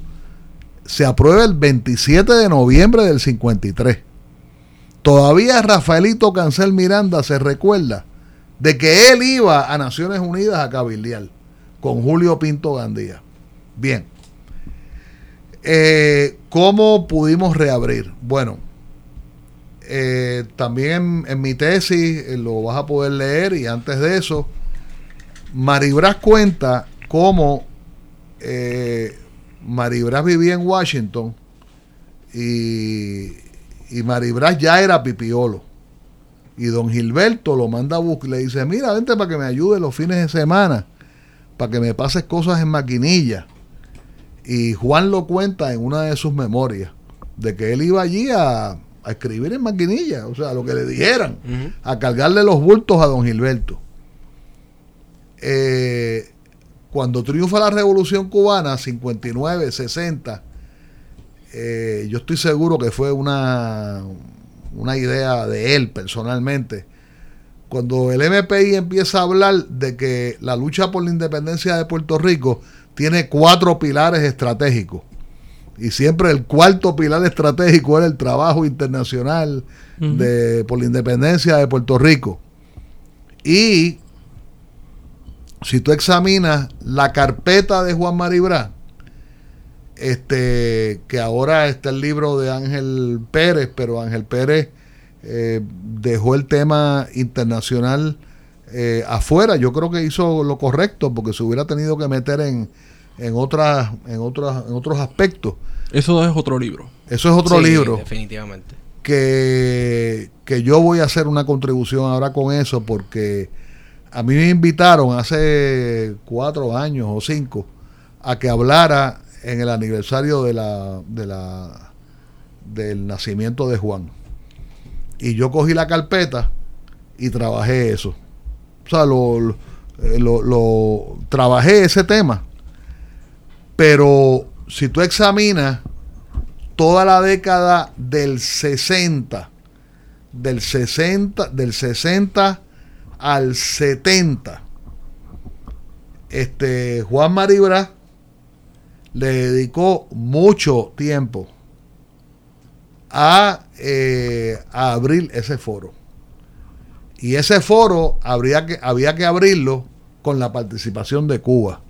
se aprueba el 27 de noviembre del 53. Todavía Rafaelito Cancel Miranda se recuerda de que él iba a Naciones Unidas a cabildear con Julio Pinto Gandía. Bien. Eh, ¿Cómo pudimos reabrir? Bueno, eh, también en, mi tesis eh, lo vas a poder leer y antes de eso, Maribras cuenta cómo Maribras vivía en Washington y, y Maribras ya era pipiolo. Y don Gilberto lo manda a buscar, le dice, mira, vente para que me ayude los fines de semana, para que me pases cosas en maquinilla. Y Juan lo cuenta en una de sus memorias, de que él iba allí a, a escribir en maquinilla, o sea, lo que le dijeran, a cargarle los bultos a don Gilberto. Eh, cuando triunfa la revolución cubana, 59, 60, eh, yo estoy seguro que fue una, una idea de él personalmente. Cuando el MPI empieza a hablar de que la lucha por la independencia de Puerto Rico tiene cuatro pilares estratégicos. Y siempre el cuarto pilar estratégico era el trabajo internacional de, por la independencia de Puerto Rico. Y si tú examinas la carpeta de Juan Maribra, este, que ahora está el libro de Ángel Pérez, pero Ángel Pérez eh, dejó el tema internacional eh, afuera. Yo creo que hizo lo correcto porque se hubiera tenido que meter en, en, otras, en, otras, en otros aspectos. Eso es otro libro. Eso es otro Sí, libro Definitivamente. que, que yo voy a hacer una contribución ahora con eso porque a mí me invitaron hace cuatro años o cinco a que hablara en el aniversario de la, de la del nacimiento de Juan. Y yo cogí la carpeta y trabajé eso. O sea, lo, lo, trabajé ese tema. Pero si tú examinas toda la década del 60, del 60, del 60 al 70, este Juan Maribra le dedicó mucho tiempo a, eh, a abrir ese foro. Y ese foro habría que, había que abrirlo con la participación de Cuba.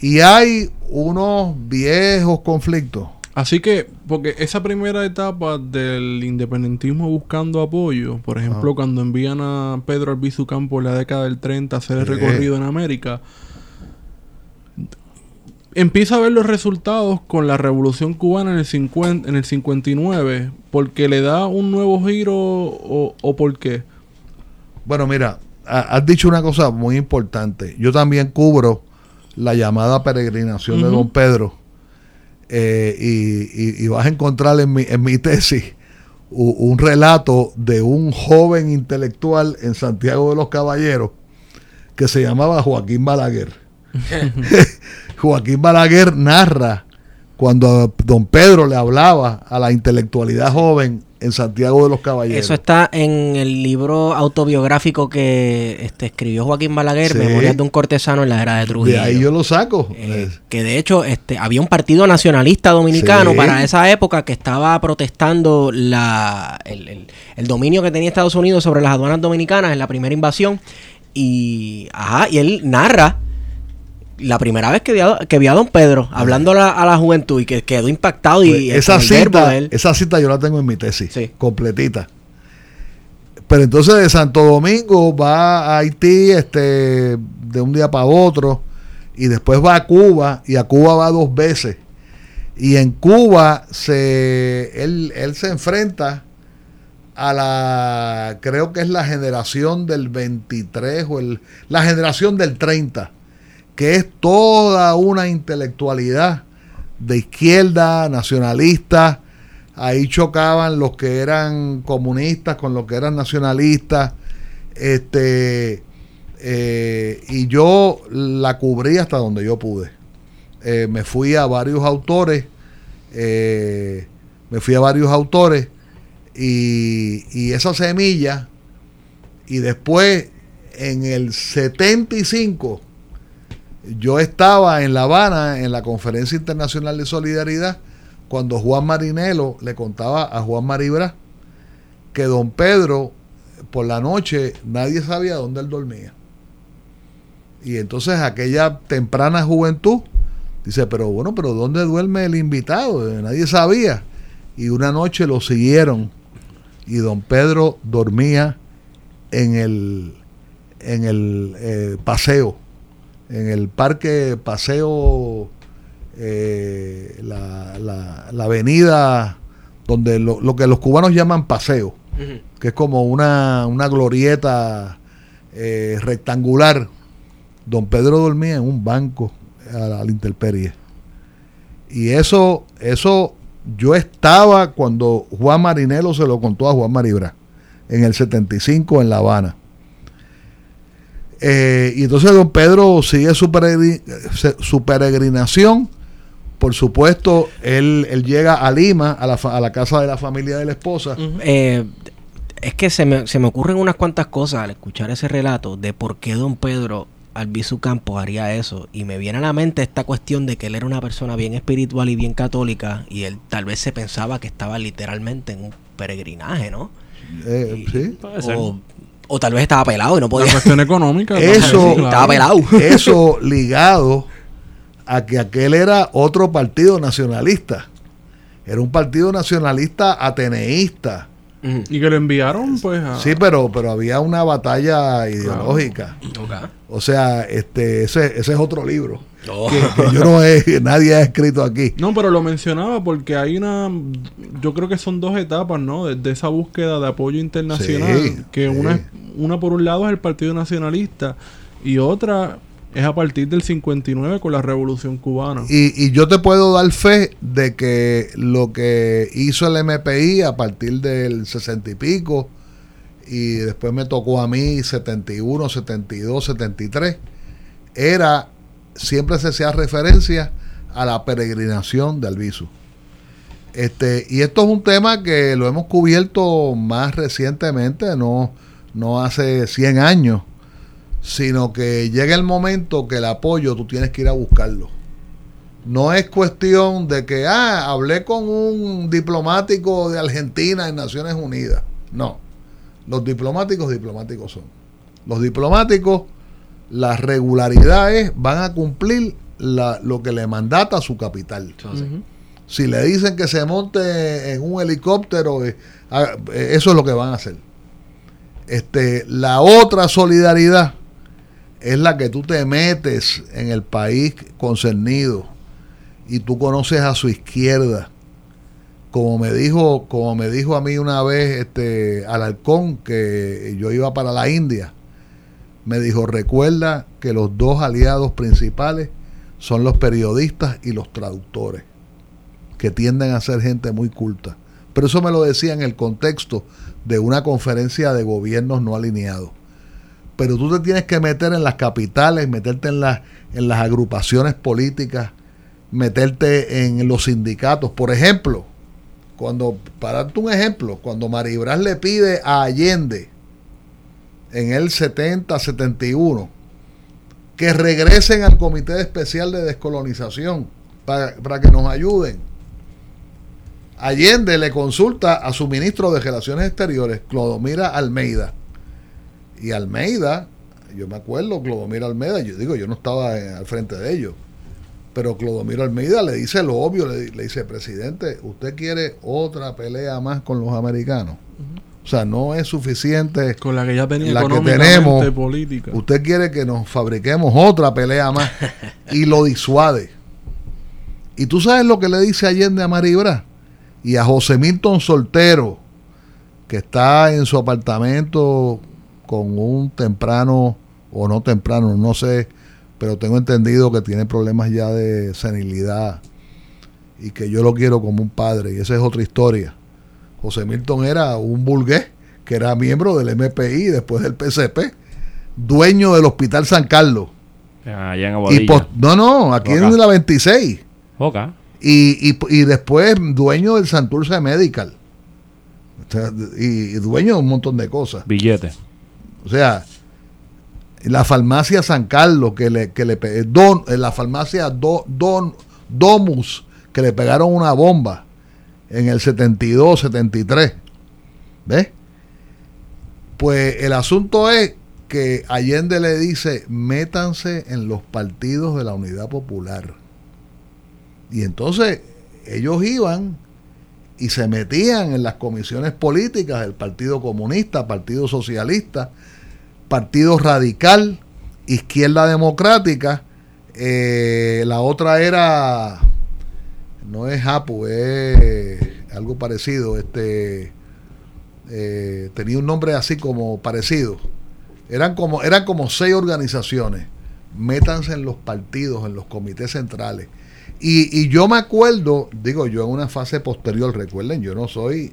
Y hay unos viejos conflictos. Así que, porque esa primera etapa del independentismo buscando apoyo, por ejemplo, cuando envían a Pedro Albizu Campo en la década del 30 a hacer el recorrido en América, empieza a ver los resultados con la revolución cubana en el, 50, en el 59, porque le da un nuevo giro o, o por qué. Bueno, mira, ha- has dicho una cosa muy importante. Yo también cubro la llamada peregrinación de. Don Pedro. Eh, y, y- y vas a encontrar en mi, en mi tesis u- un relato de un joven intelectual en Santiago de los Caballeros que se llamaba Joaquín Balaguer. Joaquín Balaguer narra cuando Don Pedro le hablaba a la intelectualidad joven en Santiago de los Caballeros. Eso está en el libro autobiográfico que este, escribió Joaquín Balaguer, Sí. Memorias de un cortesano en la era de Trujillo. de ahí yo lo saco. Eh, Eh, que de hecho este, había un partido nacionalista dominicano Sí. para esa época que estaba protestando la, el, el- el dominio que tenía Estados Unidos sobre las aduanas dominicanas en la primera invasión. Y, ajá, y él narra la primera vez que vio, a- que vio a don Pedro hablando a la, a la juventud y que quedó impactado y Pues, esa cita, él. esa cita yo la tengo en mi tesis, Sí. completita. Pero entonces de Santo Domingo va a Haití este, de un día para otro y después va a Cuba y a Cuba va dos veces. Y en Cuba se, él, él se enfrenta a la, creo que es la generación del 23 o el, la generación del 30, que es toda una intelectualidad de izquierda, nacionalista, ahí chocaban los que eran comunistas con los que eran nacionalistas, este, eh, y yo la cubrí hasta donde yo pude. Eh, me fui a varios autores, eh, me fui a varios autores, y, y esa semilla, y después en el 75, yo estaba en La Habana en la Conferencia Internacional de Solidaridad cuando Juan Marinelo le contaba a Juan Maribra que don Pedro por la noche nadie sabía dónde él dormía. Y entonces aquella temprana juventud dice, pero bueno, pero ¿dónde duerme el invitado? Nadie sabía. Y una noche lo siguieron y don Pedro dormía en el, en el eh, paseo, en el parque paseo, eh, la, la, la, avenida donde lo, lo, que los cubanos llaman paseo, que es como una, una glorieta eh, rectangular. Don Pedro dormía en un banco a la, a la intemperie. Y eso, eso yo estaba cuando Juan Marinelo se lo contó a Juan Maribra en el 75 en La Habana. Eh, y entonces don Pedro sigue su, peregrin su peregrinación. Por supuesto, él, él llega a Lima, a la, a la, casa de la familia de la esposa. Uh -huh. eh, es que se me, se me, ocurren unas cuantas cosas al escuchar ese relato de por qué don Pedro Albizu Campos haría eso. Y me viene a la mente esta cuestión de que él era una persona bien espiritual y bien católica y él tal vez se pensaba que estaba literalmente en un peregrinaje, ¿no? Eh, Y- sí. o, o tal vez estaba pelado y no La podía. cuestión económica. Eso- Estaba pelado. Eso ligado a que aquel era otro partido nacionalista. Era un partido nacionalista ateneísta. Y que lo enviaron, pues, a... Sí, pero, pero había una batalla ideológica. O sea, este, ese, ese es otro libro. Oh. Que, que yo no he, nadie ha escrito aquí. No, pero lo mencionaba porque hay una... Yo creo que son dos etapas, ¿no? De, de esa búsqueda de apoyo internacional. Sí, que sí. Una, es- una por un lado es el Partido Nacionalista y otra es a partir del 59 con la Revolución Cubana. Y, y yo te puedo dar fe de que lo que hizo el MPI a partir del 60 y pico, y después me tocó a mí 71, 72, 73, era, siempre se hacía referencia a la peregrinación de Albizu. Este, y esto es un tema que lo hemos cubierto más recientemente, no, no hace 100 años, sino que llega el momento que el apoyo tú tienes que ir a buscarlo. No es cuestión de que, ah, hablé con un diplomático de Argentina en Naciones Unidas. No. Los diplomáticos, diplomáticos son. Los diplomáticos, las regularidades van a cumplir la- lo que le mandata su capital. Si le dicen que se monte en un helicóptero, eh, ah, eh, eso es lo que van a hacer. Este, la otra solidaridad es la que tú te metes en el país concernido y tú conoces a su izquierda. Como me dijo, como me dijo a mí una vez este Alarcón que yo iba para la India, me dijo, recuerda que los dos aliados principales son los periodistas y los traductores que tienden a ser gente muy culta. Pero eso me lo decía en el contexto de una conferencia de gobiernos no alineados. Pero tú te tienes que meter en las capitales, meterte en, las en las agrupaciones políticas, meterte en los sindicatos. Por ejemplo, cuando, para darte un ejemplo, cuando Maribras le pide a Allende en el 70, 71, que regresen al Comité Especial de Descolonización para, para que nos ayuden. Allende le consulta a su ministro de Relaciones Exteriores, Clodomira Almeida. Y Almeida, yo me acuerdo, Clodomira Almeida, yo digo, yo no estaba eh, al frente de ellos, pero Clodomiro Almeida le dice lo obvio, le, le dice, presidente, ¿usted quiere otra pelea más con los americanos? O sea, no es suficiente Con la que ya tenía La que económicamente tenemos, política. Usted quiere que nos fabriquemos otra pelea más y lo disuade. Y tú sabes lo que le dice Allende a Maribra y a José Milton Soltero, que está en su apartamento con un temprano o no temprano, no sé, pero tengo entendido que tiene problemas ya de senilidad y que yo lo quiero como un padre, y esa es otra historia. José Milton era un burgués que era miembro del MPI después del PCP, dueño del Hospital San Carlos. Allá en Y no, no, aquí en la 26. Oca. Y, y, y después dueño del Santurce Medical. Y, y dueño de un montón de cosas. Billete. O sea, la farmacia San Carlos, que le, que le pe- don, en la farmacia Do- don, Domus, que le pegaron una bomba en el 72, 73. ¿Ves? Pues el asunto es que Allende le dice, métanse en los partidos de la Unidad Popular. Y entonces ellos iban y se metían en las comisiones políticas del Partido Comunista, Partido Socialista, Partido Radical, Izquierda Democrática, eh, la otra era, no es APU, es algo parecido, este eh, tenía un nombre así como parecido. Eran como, eran como seis organizaciones. Métanse en los partidos, en los comités centrales. Y, y yo me acuerdo, digo yo en una fase posterior, recuerden, yo no soy,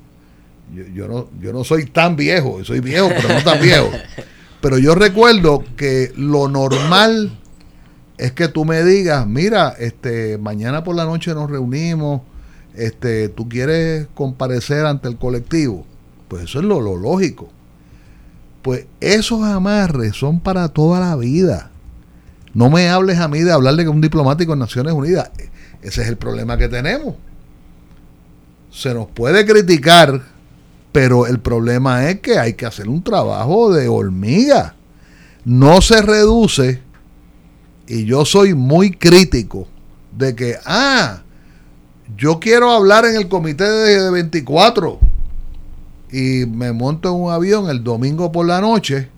yo, no, yo no soy tan viejo, soy viejo, pero no tan viejo. Pero yo recuerdo que lo normal es que tú me digas, mira, este, mañana por la noche nos reunimos, este, tú quieres comparecer ante el colectivo. Pues eso es lo, lo lógico. Pues esos amarres son para toda la vida. No me hables a mí de hablarle con un diplomático en Naciones Unidas. Ese es el problema que tenemos. Se nos puede criticar, pero el problema es que hay que hacer un trabajo de hormiga. No se reduce, y yo soy muy crítico de que, ah, yo quiero hablar en el comité de, de 24 y me monto en un avión el domingo por la noche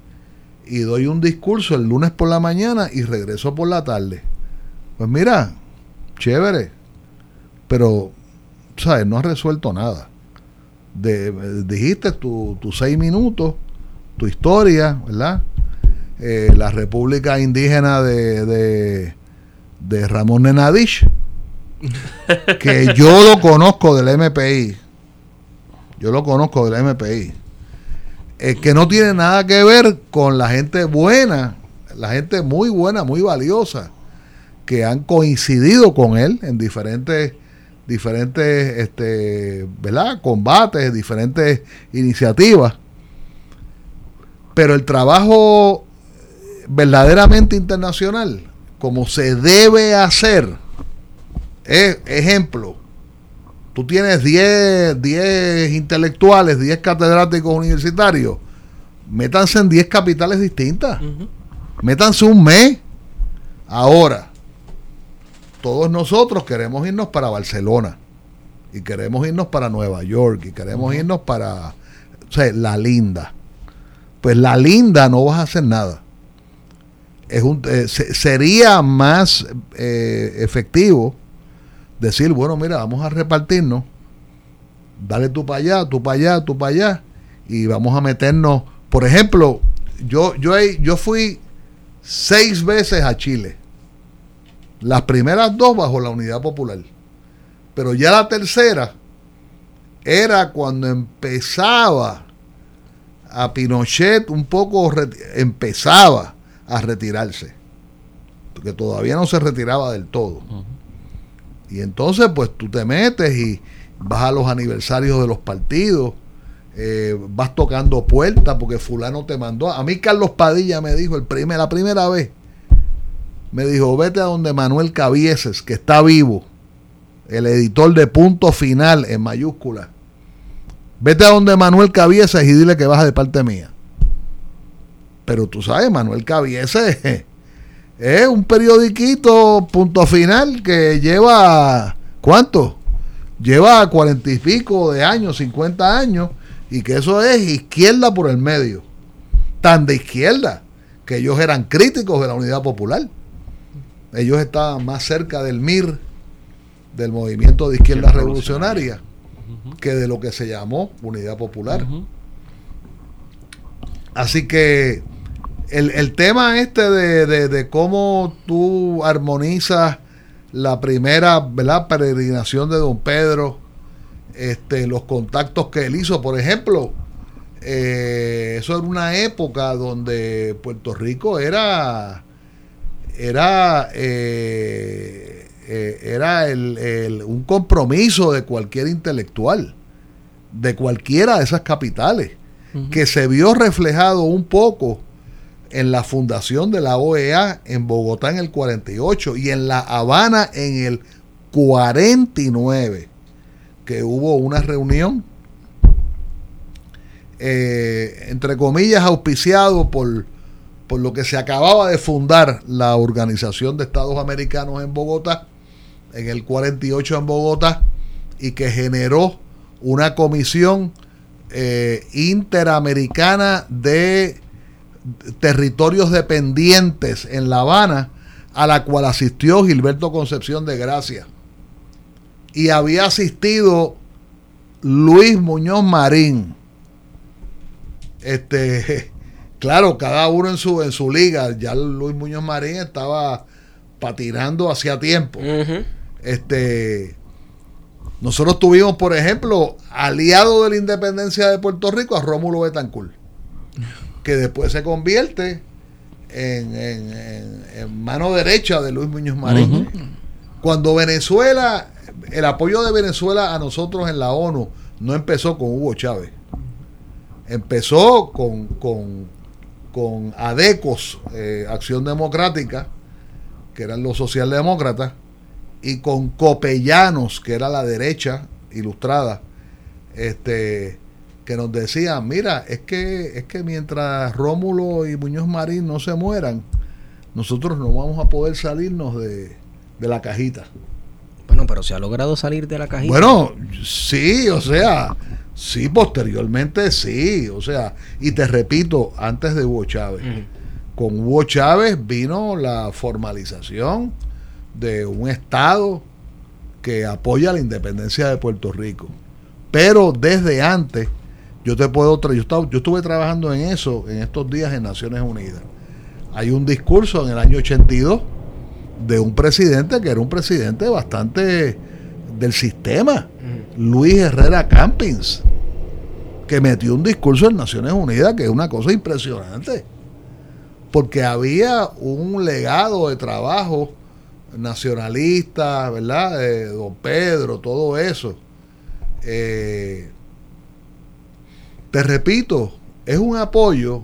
y doy un discurso el lunes por la mañana y regreso por la tarde. Pues mira, chévere, pero, ¿sabes? No has resuelto nada. De, dijiste tus tu seis minutos, tu historia, ¿verdad? Eh, la República Indígena de, de, de Ramón Nenadich, que yo lo conozco del MPI. Yo lo conozco del MPI. Eh, que no tiene nada que ver con la gente buena, la gente muy buena, muy valiosa, que han coincidido con él en diferentes, diferentes, este, ¿verdad? Combates, diferentes iniciativas. Pero el trabajo verdaderamente internacional, como se debe hacer, es, ejemplo, tú tienes 10, 10 intelectuales, 10 catedráticos universitarios, métanse en 10 capitales distintas. Métanse un mes. Ahora, todos nosotros queremos irnos para Barcelona y queremos irnos para Nueva York y queremos irnos para o sea, la linda. Pues la linda no vas a hacer nada. Es un, eh, se- sería más eh, efectivo decir, bueno, mira, vamos a repartirnos, dale tú para allá, tú para allá, tú para allá, y vamos a meternos, por ejemplo, yo, yo, yo fui seis veces a Chile, las primeras dos bajo la Unidad Popular, pero ya la tercera era cuando empezaba a Pinochet un poco, empezaba a retirarse, porque todavía no se retiraba del todo. Y entonces, pues tú te metes y vas a los aniversarios de los partidos, eh, vas tocando puertas porque fulano te mandó. A mí Carlos Padilla me dijo el primer, la primera vez, me dijo, vete a donde Manuel Cabieses, que está vivo, el editor de Punto Final en mayúscula. Vete a donde Manuel Cabieses y dile que vas de parte mía. Pero tú sabes, Manuel Cabieses es un periodiquito punto final que lleva, ¿cuánto? Lleva cuarenta y pico de años, 50 años, y que eso es izquierda por el medio. Tan de izquierda que ellos eran críticos de la Unidad Popular. Ellos estaban más cerca del MIR, del Movimiento de Izquierda Revolucionaria, que de lo que se llamó Unidad Popular. Así que el, el tema este de, de- de cómo tú armonizas la primera ¿verdad? peregrinación de don Pedro, este, los contactos que él hizo, por ejemplo, eh, eso era una época donde Puerto Rico era era eh, eh, era el, un compromiso de cualquier intelectual de cualquiera de esas capitales que se vio reflejado un poco en la fundación de la OEA en Bogotá en el 48 y en La Habana en el 49, que hubo una reunión, eh, entre comillas, auspiciado por, por lo que se acababa de fundar la Organización de Estados Americanos en Bogotá, en el 48 en Bogotá, y que generó una comisión eh, interamericana de territorios dependientes en La Habana, a la cual asistió Gilberto Concepción de Gracia. Y había asistido Luis Muñoz Marín. Este, claro, cada uno en su, en su liga. Ya Luis Muñoz Marín estaba patinando hacía tiempo. Este, nosotros tuvimos, por ejemplo, aliado de la independencia de Puerto Rico a Rómulo Betancourt que después se convierte en, mano derecha de Luis Muñoz Marín. Cuando Venezuela, el apoyo de Venezuela a nosotros en la ONU no empezó con Hugo Chávez. Empezó con, con, con ADECOS, eh, Acción Democrática, que eran los socialdemócratas, y con Copellanos, que era la derecha ilustrada, este, que nos decían, mira, es que, es que mientras Rómulo y Muñoz Marín no se mueran, nosotros no vamos a poder salirnos de, la cajita. Bueno, pero se ha logrado salir de la cajita. Bueno, sí, o sea, sí, posteriormente sí, o sea, y te repito, antes de Hugo Chávez, con Hugo Chávez vino la formalización de un Estado que apoya la independencia de Puerto Rico. Pero desde antes yo te puedo yo, yo estuve trabajando en eso en estos días en Naciones Unidas. Hay un discurso en el año 82 de un presidente que era un presidente bastante del sistema, Luis Herrera Campins, que metió un discurso en Naciones Unidas que es una cosa impresionante, porque había un legado de trabajo nacionalista, ¿verdad? De don Pedro, todo eso. Eh, te repito, es un apoyo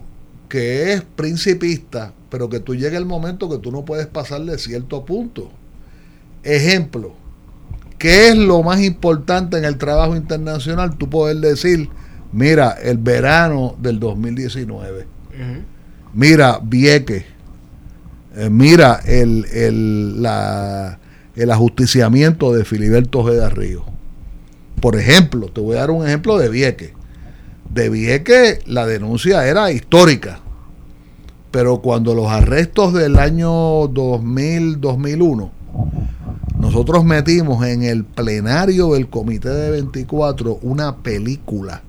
que es principista, pero que tú llega el momento que tú no puedes pasarle cierto punto. Ejemplo, ¿qué es lo más importante en el trabajo internacional? Tú poder decir, mira, el verano del 2019, mira, Vieque, eh, mira el, el, la, el ajusticiamiento de Filiberto Ojeda Río. Por ejemplo, te voy a dar un ejemplo de Vieque de que la denuncia era histórica, pero cuando los arrestos del año 2000-2001, nosotros metimos en el plenario del Comité de 24 una película,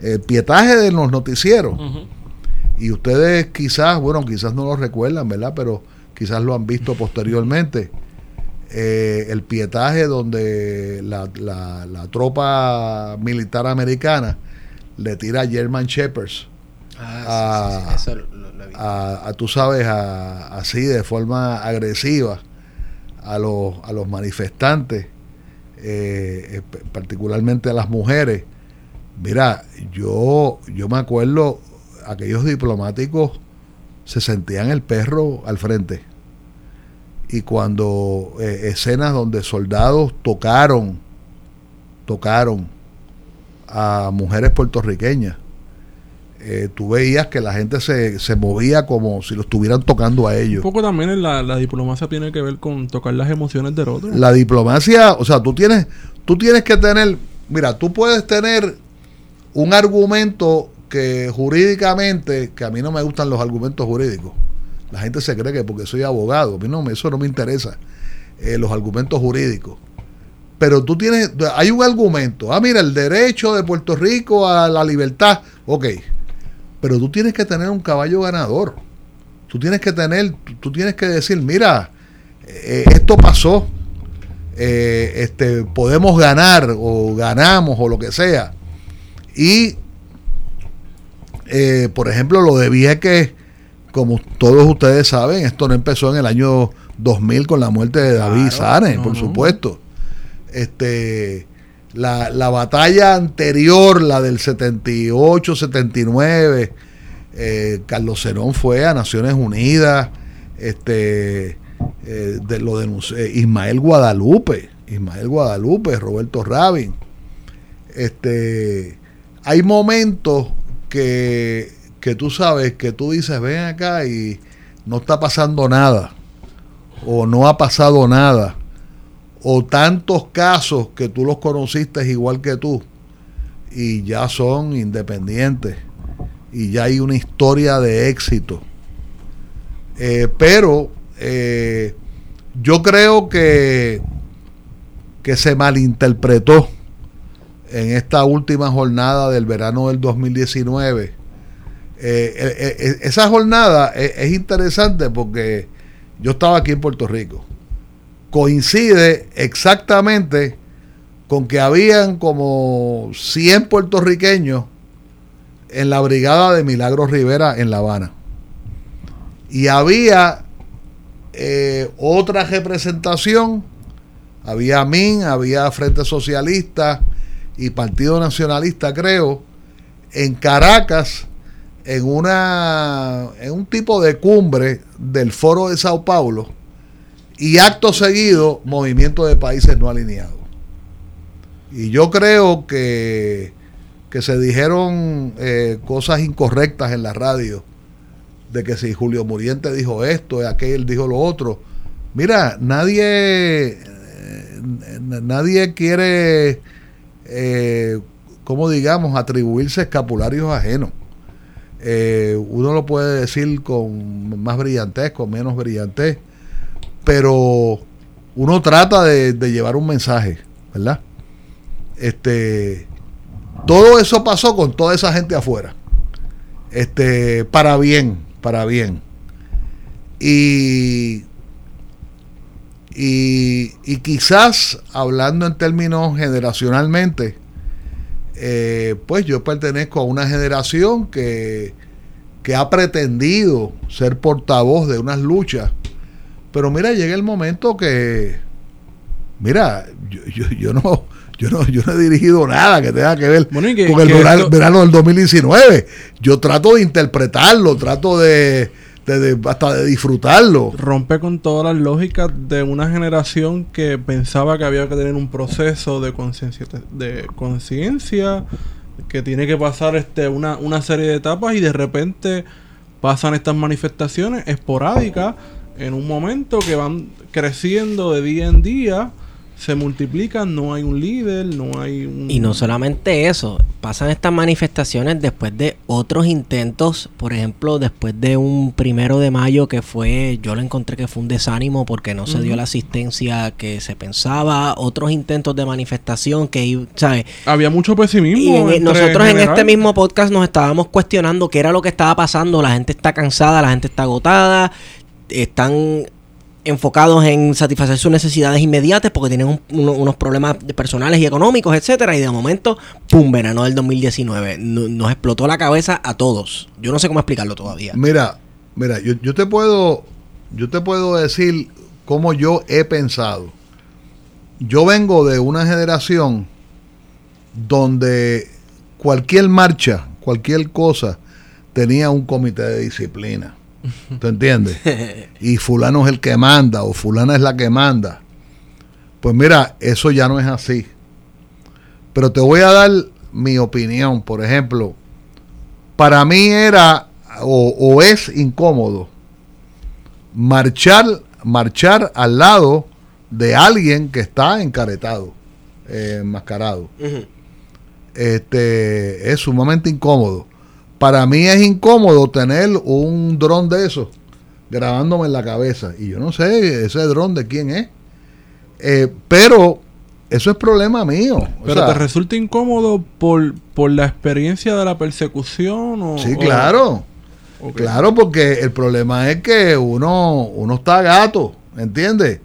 el pietaje de los noticieros. Y ustedes quizás, bueno, quizás no lo recuerdan, ¿verdad? Pero quizás lo han visto posteriormente. Eh, el pietaje donde la, la, tropa militar americana le tira a German Shepherds. Ah, a, tú sabes, así de forma agresiva a los, a los manifestantes, eh, particularmente a las mujeres. Mira, yo, yo me acuerdo, aquellos diplomáticos se sentían el perro al frente. Y cuando eh, escenas donde soldados tocaron, tocaron a mujeres puertorriqueñas. Eh, tú veías que la gente se, se, movía como si lo estuvieran tocando a ellos. Un poco también la, la, diplomacia tiene que ver con tocar las emociones del otro. La diplomacia, o sea, tú tienes, tú tienes que tener, mira, tú puedes tener un argumento que jurídicamente, que a mí no me gustan los argumentos jurídicos. La gente se cree que porque soy abogado, a mí no, eso no me interesa, eh, los argumentos jurídicos pero tú tienes, hay un argumento, ah, mira, el derecho de Puerto Rico a la libertad, ok, pero tú tienes que tener un caballo ganador, tú tienes que tener, tú tienes que decir, mira, eh, esto pasó, eh, este, podemos ganar o ganamos o lo que sea. Y, eh, por ejemplo, lo de Vieques, como todos ustedes saben, esto no empezó en el año 2000 con la muerte de David no, por no. supuesto. Este, la, la batalla anterior, la del 78, 79, eh, Carlos Cerón fue a Naciones Unidas, este, eh, de, lo denunció eh, Ismael Guadalupe, Ismael Guadalupe, Roberto Rabin. Este, hay momentos que, que tú sabes que tú dices, ven acá y no está pasando nada, o no ha pasado nada, o tantos casos que tú los conociste igual que tú, y ya son independientes, y ya hay una historia de éxito. Eh, pero eh, yo creo que, que se malinterpretó en esta última jornada del verano del 2019. Eh, eh, eh, esa jornada es, es interesante porque yo estaba aquí en Puerto Rico. Coincide exactamente con que habían como 100 puertorriqueños en la brigada de Milagros Rivera en La Habana. Y había otra representación, había MIN, había Frente Socialista y Partido Nacionalista, creo, en Caracas, en una en un tipo de cumbre del Foro de Sao Paulo y acto seguido Movimiento de Países No Alineados. Y yo creo que, que se dijeron eh, cosas incorrectas en la radio de que si Julio Muriente dijo esto, aquel dijo lo otro. Mira, nadie eh, nadie quiere eh, como digamos atribuirse escapularios ajenos. Eh, uno lo puede decir con más brillantez, con menos brillantez, pero uno trata de, de llevar un mensaje, ¿verdad? Este, todo eso pasó con toda esa gente afuera. Este, para bien, para bien. Y, y, y quizás, hablando en términos generacionalmente, eh, pues yo pertenezco a una generación que, que ha pretendido ser portavoz de unas luchas. Pero mira, llega el momento que, mira, yo, yo, yo no, yo no, yo no he dirigido nada que tenga que ver Bueno, y que- con el verano, esto- verano del 2019. Yo trato de interpretarlo, trato de, de- hasta de disfrutarlo. rompe con todas las lógicas de una generación que pensaba que había que tener un proceso de conciencia de conciencia que tiene que pasar este una, una serie de etapas y de repente pasan estas manifestaciones esporádicas en un momento que van creciendo de día en día se multiplican no hay un líder no hay un Y no solamente eso, pasan estas manifestaciones después de otros intentos, por ejemplo, después de un primero de mayo que fue, yo lo encontré que fue un desánimo porque no se dio la asistencia que se pensaba, otros intentos de manifestación que, ¿sabes? había mucho Y pesimismo en- entre- nosotros en este mismo podcast nos estábamos cuestionando qué era lo que estaba pasando. La gente está cansada, la gente está agotada, están enfocados en satisfacer sus necesidades inmediatas porque tienen un- uno- unos problemas personales y económicos, etcétera. Y de momento, pum, verano del 2019. No- Nos explotó la cabeza a todos. Yo no sé cómo explicarlo todavía. Mira, mira, yo, yo te puedo, yo te puedo decir cómo yo he pensado. Yo vengo de una generación donde cualquier marcha, cualquier cosa, tenía un comité de disciplina. ¿Te entiendes? Y fulano es el que manda o fulana es la que manda. Pues mira, eso ya no es así. Pero te voy a dar mi opinión. Por ejemplo, para mí era o, o es incómodo marchar, marchar al lado de alguien que está encaretado, eh, enmascarado. Este es sumamente incómodo. Para mí es incómodo tener un dron de esos grabándome en la cabeza. Y yo no sé ese dron de quién es. Eh, pero eso es problema mío. O Pero sea, te resulta incómodo por, por la experiencia de la persecución o sí, o- claro. Claro, porque el problema es que uno, uno está gato. ¿Me entiendes?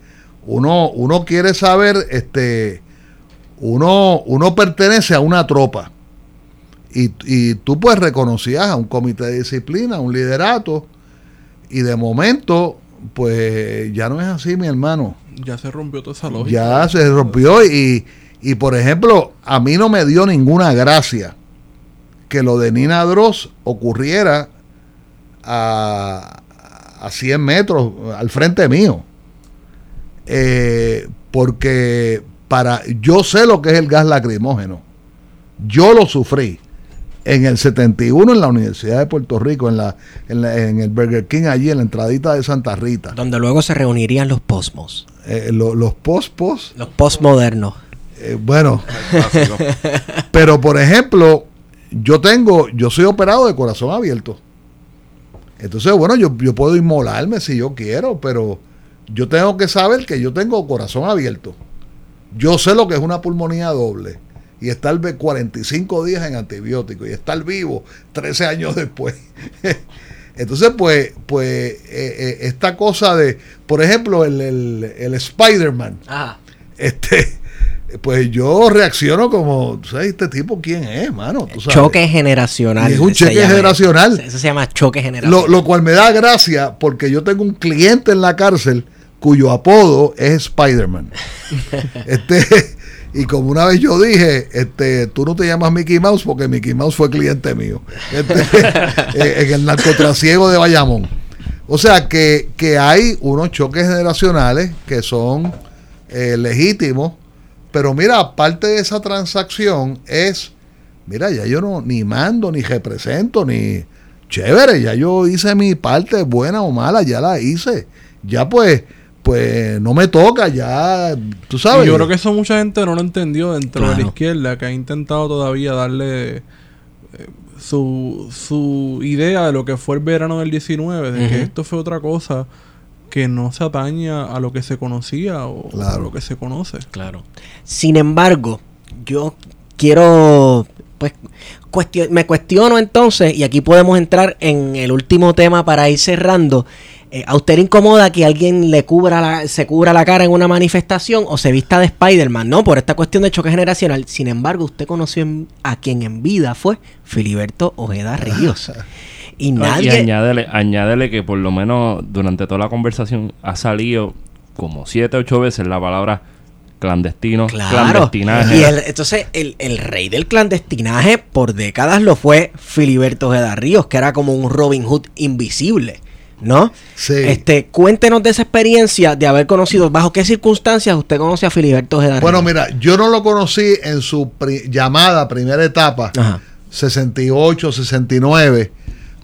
Uno, uno quiere saber, este, uno, uno pertenece a una tropa. Y, y tú pues reconocías a un comité de disciplina, a un liderato, y de momento, pues ya no es así, mi hermano. Ya se rompió toda esa lógica. Ya se rompió y, y, por ejemplo, a mí no me dio ninguna gracia que lo de Nina Dross ocurriera a, a 100 metros al frente mío. Eh, porque para yo sé lo que es el gas lacrimógeno. Yo lo sufrí en el 71 en la Universidad de Puerto Rico, en, la, en, la- en el Burger King allí, en la entradita de Santa Rita. Donde luego se reunirían los posmos. Eh, lo- los post-post, Los postmodernos. eh, bueno, pero por ejemplo, yo tengo, yo soy operado de corazón abierto. Entonces, bueno, yo, yo puedo inmolarme si yo quiero, pero yo tengo que saber que yo tengo corazón abierto. Yo sé lo que es una pulmonía doble y estar ve- 45 días en antibiótico y estar vivo 13 años después. Entonces, pues, pues eh, eh, esta cosa de, por ejemplo, el, el, el Spider-Man, este, pues yo reacciono como, ¿sabes este tipo quién es, mano? ¿Tú sabes? Choque generacional. Y es un llama. generacional. Eso se llama choque generacional. Lo, lo cual me da gracia porque yo tengo un cliente en la cárcel cuyo apodo es Spider-Man. este, y como una vez yo dije, este, tú no te llamas Mickey Mouse porque Mickey Mouse fue cliente mío. Este, eh, en el narcotrasiego de Bayamón. O sea que, que hay unos choques generacionales que son eh, legítimos. Pero mira, aparte de esa transacción es, mira, ya yo no ni mando, ni represento, ni chévere, ya yo hice mi parte, buena o mala, ya la hice. Ya pues, pues no me toca, ya, tú sabes. Y yo creo que eso mucha gente no lo entendió dentro de la izquierda, que ha intentado todavía darle eh, su, su idea de lo que fue el verano del 19, de que esto fue otra cosa que no se ataña a lo que se conocía o Claro. a lo que se conoce. Claro. Sin embargo, yo quiero, pues, cuestio- me cuestiono entonces, y aquí podemos entrar en el último tema para ir cerrando. Eh, ¿A usted le incomoda que alguien le cubra la, se cubra la cara en una manifestación o se vista de Spider-Man? No, por esta cuestión de choque generacional. Sin embargo, usted conoció en- a quien en vida fue Filiberto Ojeda Ríos. y Y nadie... añádele, añádele que por lo menos durante toda la conversación ha salido como siete, ocho veces la palabra clandestino, Claro. clandestinaje. Y el- entonces el, el rey del clandestinaje por décadas lo fue Filiberto Ojeda Ríos, que era como un Robin Hood invisible, ¿no? Sí. Este, cuéntenos de esa experiencia de haber conocido, bajo qué circunstancias usted conoce a Filiberto Ríos. Bueno, mira, yo no lo conocí en su pri- llamada primera etapa, Ajá. 68, 69,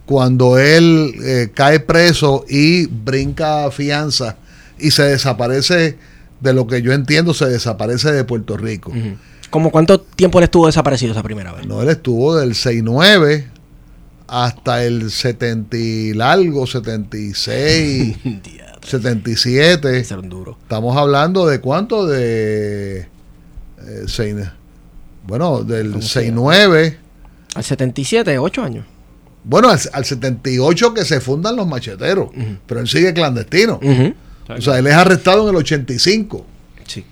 cuando él eh, cae preso y brinca fianza y se desaparece, de lo que yo entiendo, se desaparece de Puerto Rico. ¿Cómo cuánto tiempo le estuvo desaparecido esa primera vez? No, él estuvo del 69 hasta el 70 y largo, 76, 77. Ese era un duro. Estamos hablando de cuánto? De. eh, seis- bueno, del ¿Cómo se 69. Al 77, 8 años. Bueno, al, al 78 que se fundan los macheteros. Pero él sigue clandestino. Ujú. O sea, él es arrestado en el 85. Sí.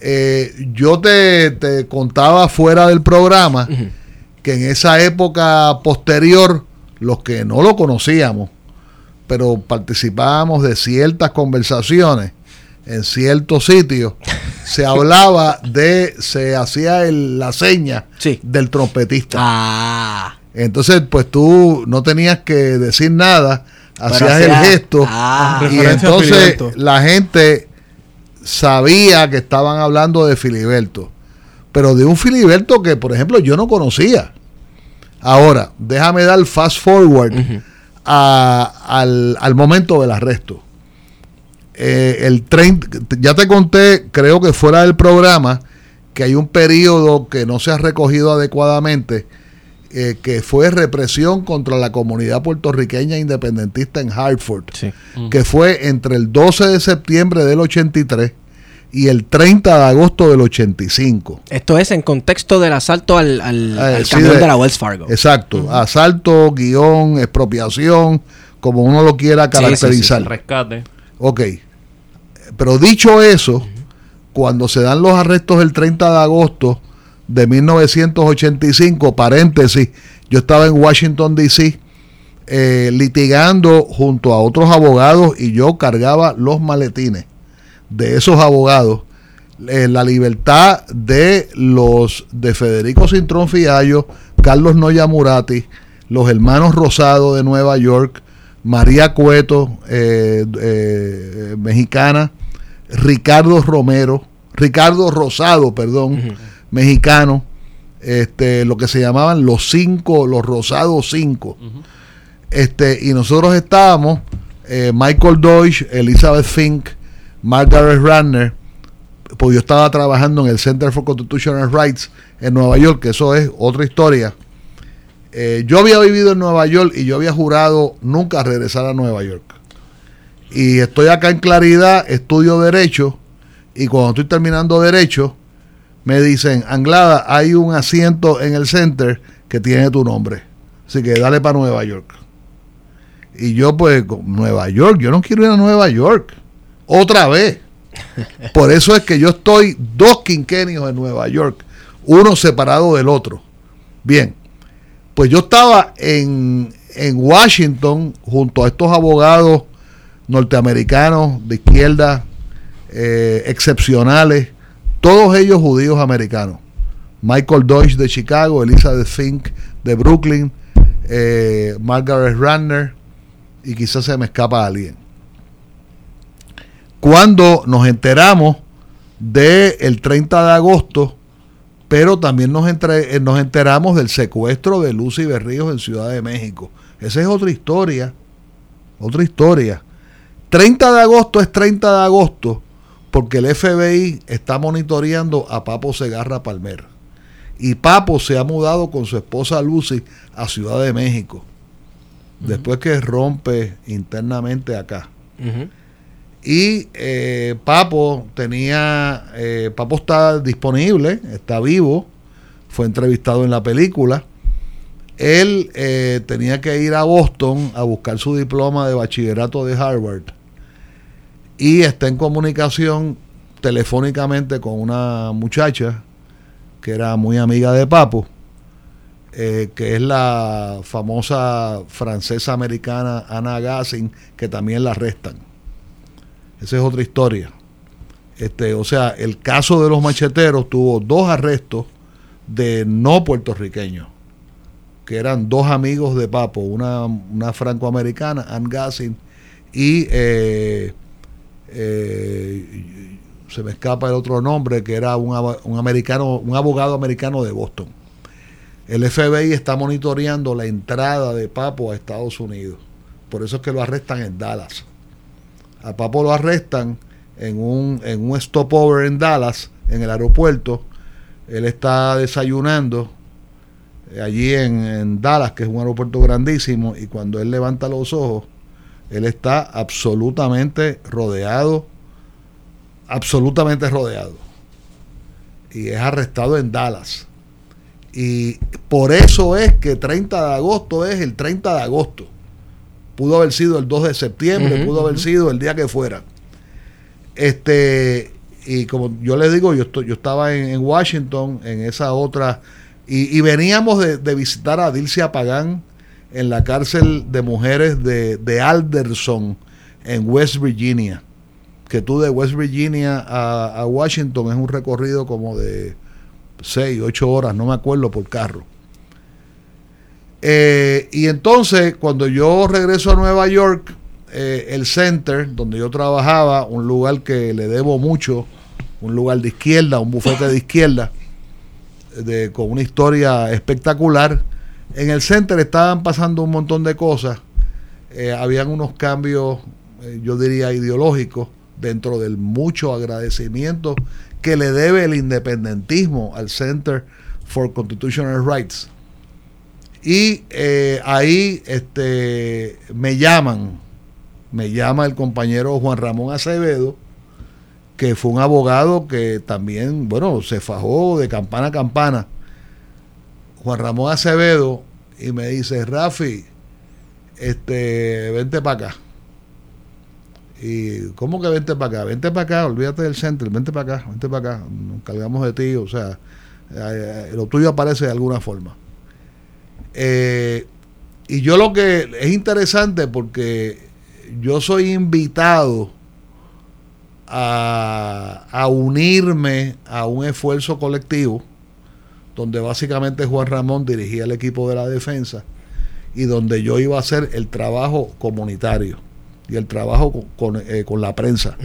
Eh, yo te, te contaba fuera del programa que en esa época posterior, los que no lo conocíamos, pero participábamos de ciertas conversaciones en ciertos sitios, se hablaba de, se hacía el- la seña Sí. del trompetista. Ah. Entonces, pues tú no tenías que decir nada, Hacías el gesto Ah. y Referencia a entonces la gente sabía que estaban hablando de Filiberto, pero de un Filiberto que, por ejemplo, yo no conocía. Ahora, déjame dar fast forward a- al, al momento del arresto. Eh, el tren, ya te conté, creo que fuera del programa, que hay un periodo que no se ha recogido adecuadamente, eh, que fue represión contra la comunidad puertorriqueña independentista en Hartford, Sí. que fue entre el 12 de septiembre del 83 y el 30 de agosto del 85. Esto es en contexto del asalto al, al, Eh, al sí, camión de- de la Wells Fargo. Exacto, asalto, guion, expropiación, como uno lo quiera Sí, sí, sí, caracterizar. El rescate. Ok. pero dicho eso, cuando se dan los arrestos el 30 de agosto de 1985, paréntesis, yo estaba en Washington, D.C., eh, litigando junto a otros abogados y yo cargaba los maletines de esos abogados. eh, la libertad de los de Federico Cintrón Fiallo, Carlos Noya Murati, los hermanos Rosado de Nueva York, María Cueto, eh, mexicana, Ricardo Romero, Ricardo Rosado, perdón, mexicano, este, lo que se llamaban los cinco, los Rosados cinco. Este, y nosotros estábamos, eh, Michael Deutsch, Elizabeth Fink, Margaret Ranner, pues yo estaba trabajando en el Center for Constitutional Rights en Nueva York, que eso es otra historia. Eh, yo había vivido en Nueva York y yo había jurado nunca regresar a Nueva York. Y estoy acá en Claridad, estudio Derecho, y cuando estoy terminando Derecho, me dicen, Anglada, hay un asiento en el center que tiene tu nombre. Así que dale para Nueva York. Y yo, pues, Nueva York, yo no quiero ir a Nueva York. Otra vez. Por eso es que yo estoy dos quinquenios en Nueva York, uno separado del otro. Bien, pues yo estaba en, en Washington junto a estos abogados norteamericanos de izquierda, eh, excepcionales, todos ellos judíos americanos. Michael Deutsch de Chicago, Elizabeth Fink de Brooklyn, eh, Margaret Ranner, y quizás se me escapa alguien. Cuando nos enteramos del el 30 de agosto, pero también nos, eh, nos enteramos del secuestro de Lucy Berríos en Ciudad de México. Esa es otra historia, otra historia. 30 de agosto es 30 de agosto porque el FBI está monitoreando a Papo Segarra Palmer. Y Papo se ha mudado con su esposa Lucy a Ciudad de México. Después que rompe internamente acá. Y eh, Papo tenía, eh, Papo está disponible, está vivo, fue entrevistado en la película. Él eh, tenía que ir a Boston a buscar su diploma de bachillerato de Harvard. Y está en comunicación telefónicamente con una muchacha que era muy amiga de Papo, eh, que es la famosa francesa americana Anna Gassin, que también la arrestan. Esa es otra historia. Este, o sea, el caso de los macheteros tuvo dos arrestos de no puertorriqueños, que eran dos amigos de Papo, una, una francoamericana, Ann Gassin, y eh, eh, se me escapa el otro nombre, que era un, un americano, un abogado americano de Boston. El FBI está monitoreando la entrada de Papo a Estados Unidos. Por eso es que lo arrestan en Dallas. A Papo lo arrestan en un, en un stopover en Dallas, en el aeropuerto. Él está desayunando eh, allí en, en Dallas, que es un aeropuerto grandísimo, y cuando él levanta los ojos, él está absolutamente rodeado, absolutamente rodeado. Y es arrestado en Dallas. Y por eso es que 30 de agosto es el 30 de agosto. Pudo haber sido el 2 de septiembre, pudo haber sido el día que fuera. Este, y como yo les digo, yo, estoy, yo estaba en, en Washington, en esa otra, y, y veníamos de, de visitar a Dilcia Pagán en la cárcel de mujeres de, de Alderson, en West Virginia. Que tú de West Virginia a, Washington es un recorrido como de 6, 8 horas, no me acuerdo, por carro. Eh, y entonces, cuando yo regreso a Nueva York, eh, el center donde yo trabajaba, un lugar que le debo mucho, un lugar de izquierda, un bufete de izquierda, de, con una historia espectacular. En el center estaban pasando un montón de cosas. Eh, habían unos cambios, eh, yo diría, ideológicos, dentro del mucho agradecimiento que le debe el independentismo al Center for Constitutional Rights. Y eh, ahí este, me llaman, me llama el compañero Juan Ramón Acevedo, que fue un abogado que también, bueno, se fajó de campana a campana. Juan Ramón Acevedo y me dice, Rafi, este, vente para acá. Y, ¿cómo que vente para acá? Vente para acá, olvídate del centro, vente para acá, vente para acá, nos cargamos de ti, o sea, eh, lo tuyo aparece de alguna forma. Eh, y yo lo que es interesante porque yo soy invitado a, a unirme a un esfuerzo colectivo donde básicamente Juan Ramón dirigía el equipo de la defensa y donde yo iba a hacer el trabajo comunitario y el trabajo con, con, eh, con la prensa.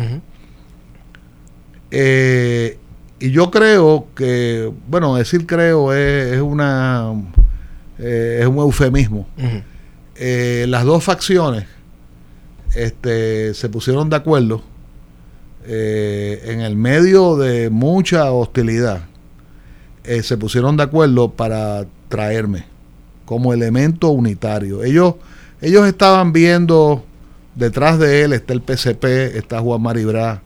Eh, y yo creo que, bueno, decir creo es, es una eh, es un eufemismo. Las dos facciones este, se pusieron de acuerdo en el medio de mucha hostilidad. Eh, se pusieron de acuerdo para traerme como elemento unitario. Ellos, ellos estaban viendo detrás de él está el PCP, está Juan Maribra,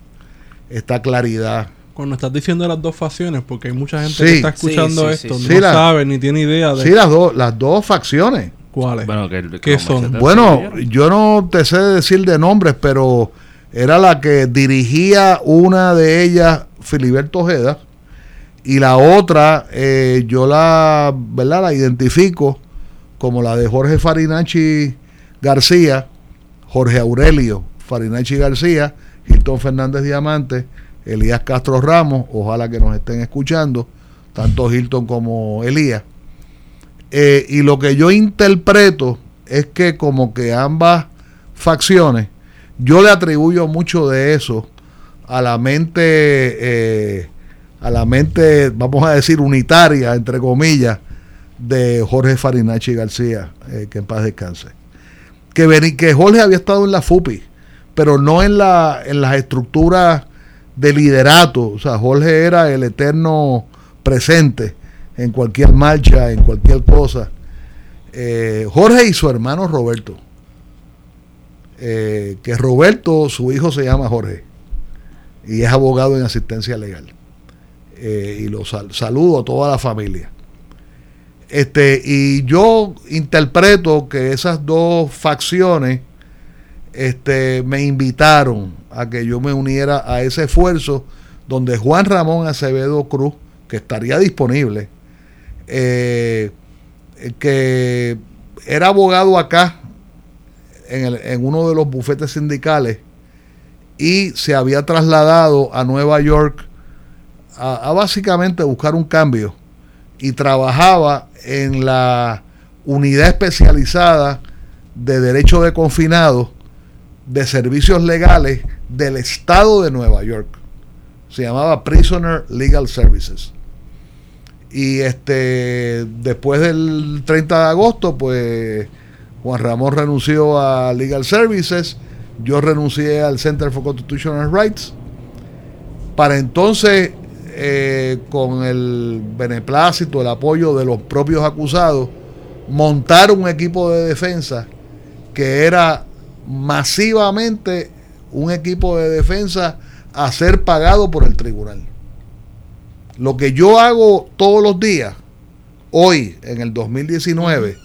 está Claridad. Cuando estás diciendo las dos facciones, porque hay mucha gente Sí. que está escuchando Sí, sí, esto, sí, sí. no Sí, la- sabe ni tiene idea de Sí, las, dos las dos facciones. cuáles. Bueno, que ¿Qué son? Bueno, yo no te sé decir de nombres, pero era la que dirigía una de ellas, Filiberto Ojeda, y la otra, eh, yo la, ¿verdad? La identifico como la de Jorge Farinacci García, Jorge Aurelio Farinacci García, Hilton Fernández Diamante, Elías Castro Ramos, ojalá que nos estén escuchando, tanto Hilton como Elías. Eh, y lo que yo interpreto es que como que ambas facciones, yo le atribuyo mucho de eso a la mente, eh, a la mente, vamos a decir, unitaria, entre comillas, de Jorge Farinacci García, eh, que en paz descanse. Que, veni- que Jorge había estado en la FUPI, pero no en, la, en las estructuras de liderato. O sea, Jorge era el eterno presente en cualquier marcha, en cualquier cosa. Eh, Jorge y su hermano Roberto. Eh, que Roberto, su hijo se llama Jorge y es abogado en asistencia legal. Eh, y lo sal- saludo a toda la familia. Este, y yo interpreto que esas dos facciones este, me invitaron a que yo me uniera a ese esfuerzo donde Juan Ramón Acevedo Cruz, que estaría disponible, eh, que era abogado acá en, el- en uno de los bufetes sindicales y se había trasladado a Nueva York a, básicamente buscar un cambio y trabajaba en la unidad especializada de derecho de confinados de servicios legales del estado de Nueva York. Se llamaba Prisoner Legal Services. Y este después del 30 de agosto, pues Juan Ramón renunció a Legal Services, yo renuncié al Center for Constitutional Rights. Para entonces, eh, con el beneplácito, el apoyo de los propios acusados, montar un equipo de defensa que era masivamente un equipo de defensa a ser pagado por el tribunal. Lo que yo hago todos los días, hoy, en el 2019,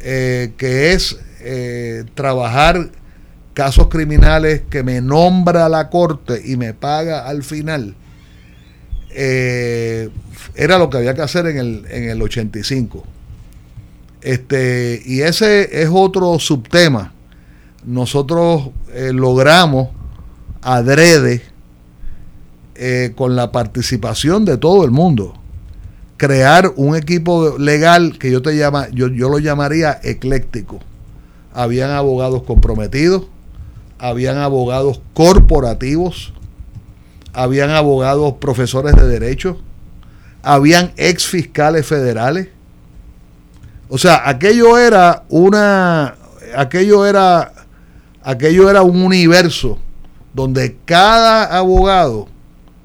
eh, que es eh, trabajar casos criminales que me nombra la corte y me paga al final, eh, era lo que había que hacer en el, en el 85. Este, y ese es otro subtema. Nosotros eh, logramos adrede eh, con la participación de todo el mundo crear un equipo legal que yo te llama yo, yo lo llamaría ecléctico habían abogados comprometidos habían abogados corporativos habían abogados profesores de derecho habían ex fiscales federales o sea aquello era una aquello era aquello era un universo donde cada abogado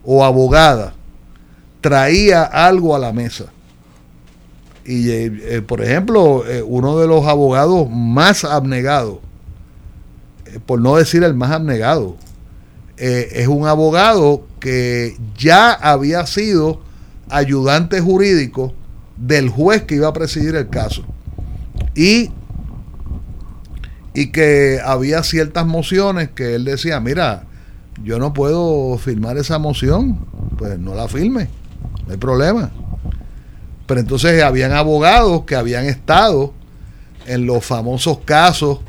o abogada traía algo a la mesa. Y, eh, eh, por ejemplo, eh, uno de los abogados más abnegados, por no decir el más abnegado, eh, es un abogado que ya había sido ayudante jurídico del juez que iba a presidir el caso. Y, y que había ciertas mociones que él decía, mira, yo no puedo firmar esa moción, pues no la firme, no hay problema. Pero entonces habían abogados que habían estado en los famosos casos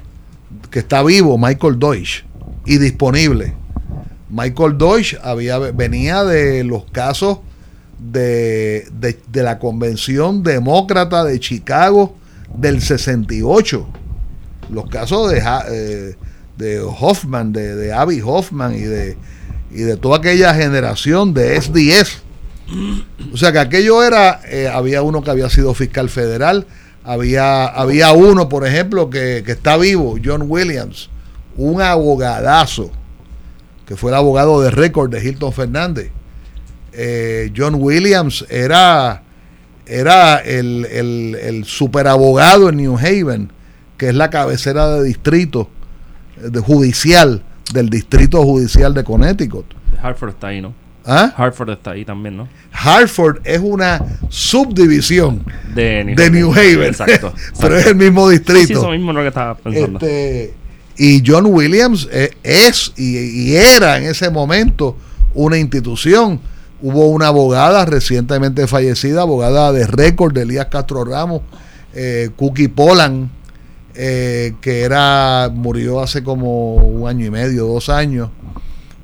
que está vivo Michael Deutsch y disponible. Michael Deutsch había, venía de los casos de, de, la Convención Demócrata de Chicago del 68. Los casos de, eh, de Hoffman, de, de Abby Hoffman y de, y de toda aquella generación de SDS. O sea que aquello era, eh, había uno que había sido fiscal federal, había, había uno, por ejemplo, que, que está vivo, John Williams, un abogadazo, que fue el abogado de récord de Hilton Fernández. Eh, John Williams era, era el, el, el superabogado en New Haven, que es la cabecera de distrito de judicial del distrito judicial de Connecticut. Hartford está ahí, ¿no? ¿Ah? Hartford está ahí también, ¿no? Hartford es una subdivisión De New, de New Haven, Exacto. pero es el mismo Sí, sí, distrito. eso mismo es lo que estaba pensando. Este, y John Williams eh, es y, era en ese momento una institución. Hubo una abogada recientemente fallecida, abogada de récord de Elías Castro Ramos, eh, Cookie Polan, eh, que era murió hace como un año y medio, dos años.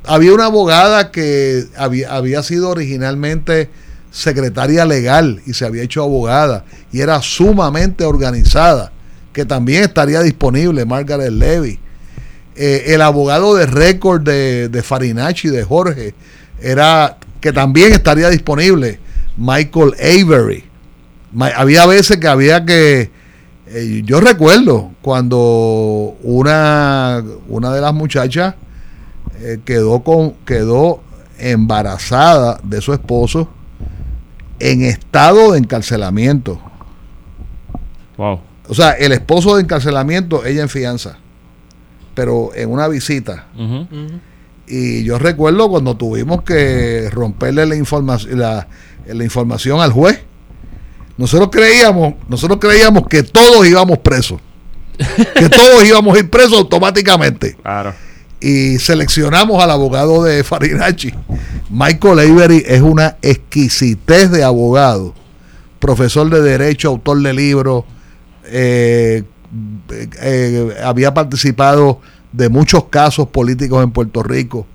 Había una abogada que había sido originalmente secretaria legal y se había hecho abogada y era sumamente organizada, que también estaría disponible, Margaret Levy. Eh, el abogado de récord de, de Farinacci, de Jorge, era que también estaría disponible, Michael Avery. Había veces que había que, eh, yo recuerdo cuando una, una de las muchachas eh, quedó, con, quedó embarazada de su esposo en estado de encarcelamiento. Wow. O sea, el esposo de encarcelamiento, ella en fianza, pero en una visita. Y yo recuerdo cuando tuvimos que romperle la, informa- la, la información al juez. Nosotros creíamos, nosotros creíamos que todos íbamos presos. que todos íbamos a ir presos automáticamente. Claro. Y seleccionamos al abogado de Farinacci. Michael Avery es una exquisitez de abogado. Profesor de Derecho, autor de libros. Eh, eh, había participado de muchos casos políticos en Puerto Rico.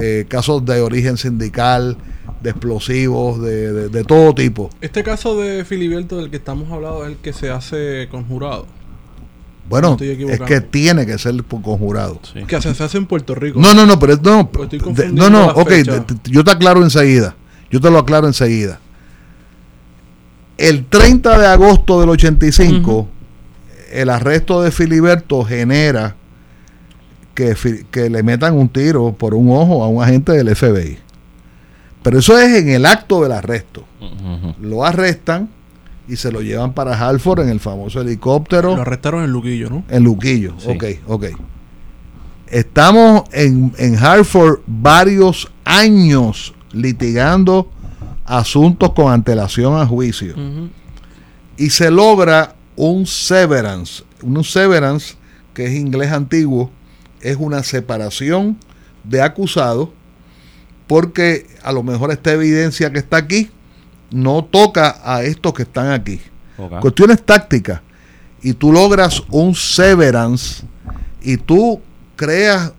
eh, casos de origen sindical, de explosivos, de, de- de todo tipo. Este caso de Filiberto del que estamos hablando es el que se hace con jurado. Bueno, es que tiene que ser conjurado. Sí. Que se, hace en Puerto Rico. No, no, no, pero es- no, Pues estoy de- no, no, ok, yo te aclaro enseguida. Yo te lo aclaro enseguida. El 30 de agosto del 85, el arresto de Filiberto genera que, que le metan un tiro por un ojo a un agente del FBI. Pero eso es en el acto del arresto. Lo arrestan y se lo llevan para Halford en el famoso helicóptero. Lo arrestaron en Luquillo, ¿no? En Luquillo, Sí. ok, ok. Estamos en, en Hartford varios años litigando asuntos con antelación a juicio. Y se logra un severance. Un severance, que es inglés antiguo, es una separación de acusados porque a lo mejor esta evidencia que está aquí no toca a estos que están aquí. Cuestiones tácticas. Y tú logras un severance y tú creas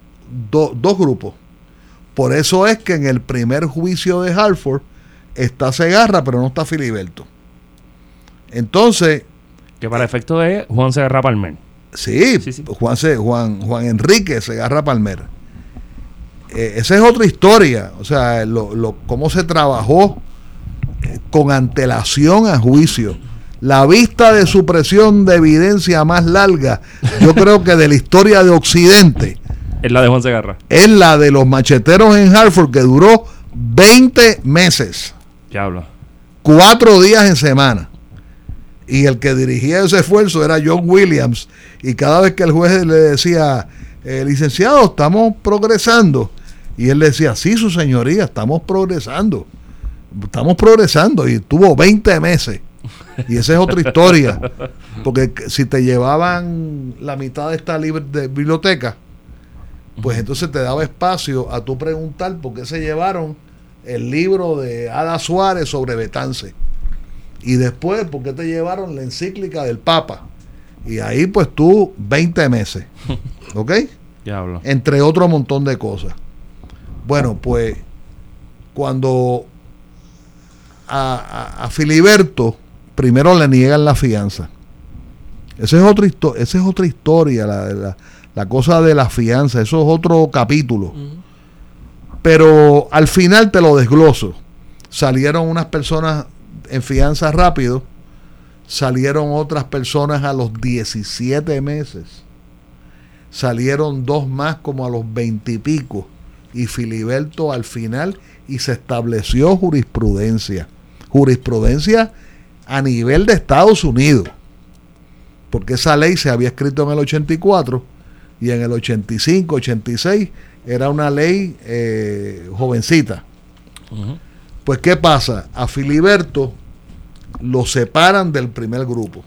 do- dos grupos. Por eso es que en el primer juicio de Hartford está Segarra, pero no está Filiberto. Entonces, Que para efecto de Juan Serra Palmer. sí, Sí, sí. Juan, Se- Juan, Juan Enrique Segarra Palmer. Eh, esa es otra historia. O sea, lo, lo- cómo se trabajó eh, con antelación a juicio. La vista de supresión de evidencia más larga, yo creo que de la historia de Occidente, Es la de Juan Segarra. es la de los macheteros en Hartford, que duró 20 meses, Cuatro días en semana. Y el que dirigía ese esfuerzo era John Williams. Y cada vez que el juez le decía, eh, licenciado, estamos progresando. Y él le decía, sí, su señoría, estamos progresando. Estamos progresando. Y tuvo 20 meses Y esa es otra historia. Porque si te llevaban la mitad de esta libr- de biblioteca, pues entonces te daba espacio a tú preguntar por qué se llevaron el libro de Ada Suárez sobre Betance. Y después, ¿por qué te llevaron la encíclica del Papa? Y ahí pues tú 20 meses. ¿Ok? Diablo. entre otro montón de cosas. Bueno, pues cuando a, a- a Filiberto primero le niegan la fianza. Esa es otra, esa es otra historia, la, la- la cosa de la fianza, eso es otro capítulo. Pero al final te lo desgloso. Salieron unas personas en fianza rápido, salieron otras personas a los 17 meses salieron dos más como a los veintipico y, Filiberto al final y se estableció jurisprudencia. Jurisprudencia a nivel de Estados Unidos. Porque esa ley se había escrito en el 84 y en el 85, 86 era una ley eh, jovencita. Pues ¿qué pasa? A Filiberto lo separan del primer grupo.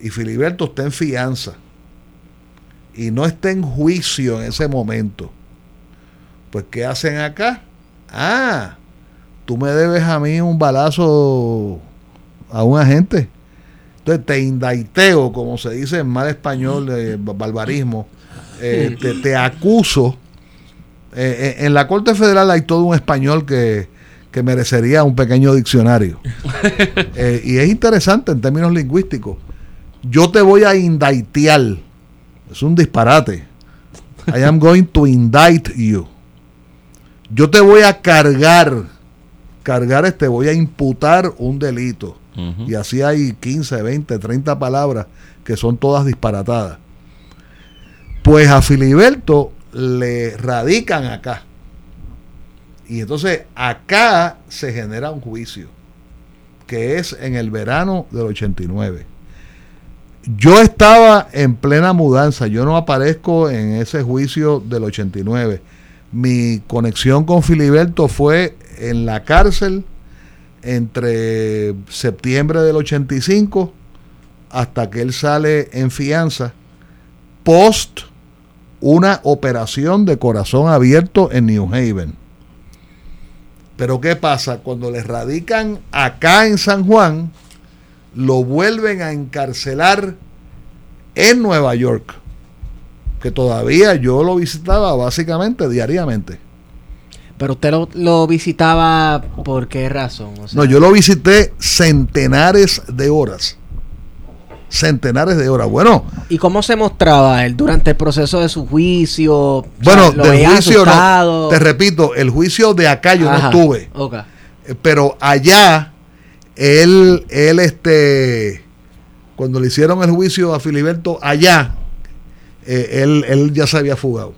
Y Filiberto está en fianza. Y no está en juicio en ese momento. Pues ¿qué hacen acá? Ah, tú me debes a mí un balazo a un agente. Entonces te indaiteo, como se dice en mal español, de barbarismo. Eh, te, te acuso. Eh, eh, en la Corte Federal hay todo un español que, que merecería un pequeño diccionario. Eh, y es interesante en términos lingüísticos. Yo te voy a indaitear. Es un disparate. I am going to indict you. Yo te voy a cargar. Cargar es te voy a imputar un delito. Y así hay 15, 20, 30 palabras que son todas disparatadas. Pues a Filiberto le radican acá. Y entonces acá se genera un juicio, que es en el verano del 89. Yo estaba en plena mudanza, yo no aparezco en ese juicio del 89. Mi conexión con Filiberto fue en la cárcel entre septiembre del 85 hasta que él sale en fianza, post una operación de corazón abierto en New Haven. Pero ¿qué pasa? Cuando le radican acá en San Juan, lo vuelven a encarcelar en Nueva York, que todavía yo lo visitaba básicamente diariamente. Pero usted lo, lo visitaba por qué razón? O sea, No, yo lo visité centenares de horas. Centenares de horas. Bueno, ¿Y cómo se mostraba él durante el proceso de su juicio? O sea, bueno, ¿lo del juicio asustado? no. Te repito, el juicio de acá yo Ajá, no estuve. Eh, Pero allá, él, él, este, cuando le hicieron el juicio a Filiberto allá, eh, él, él ya se había fugado.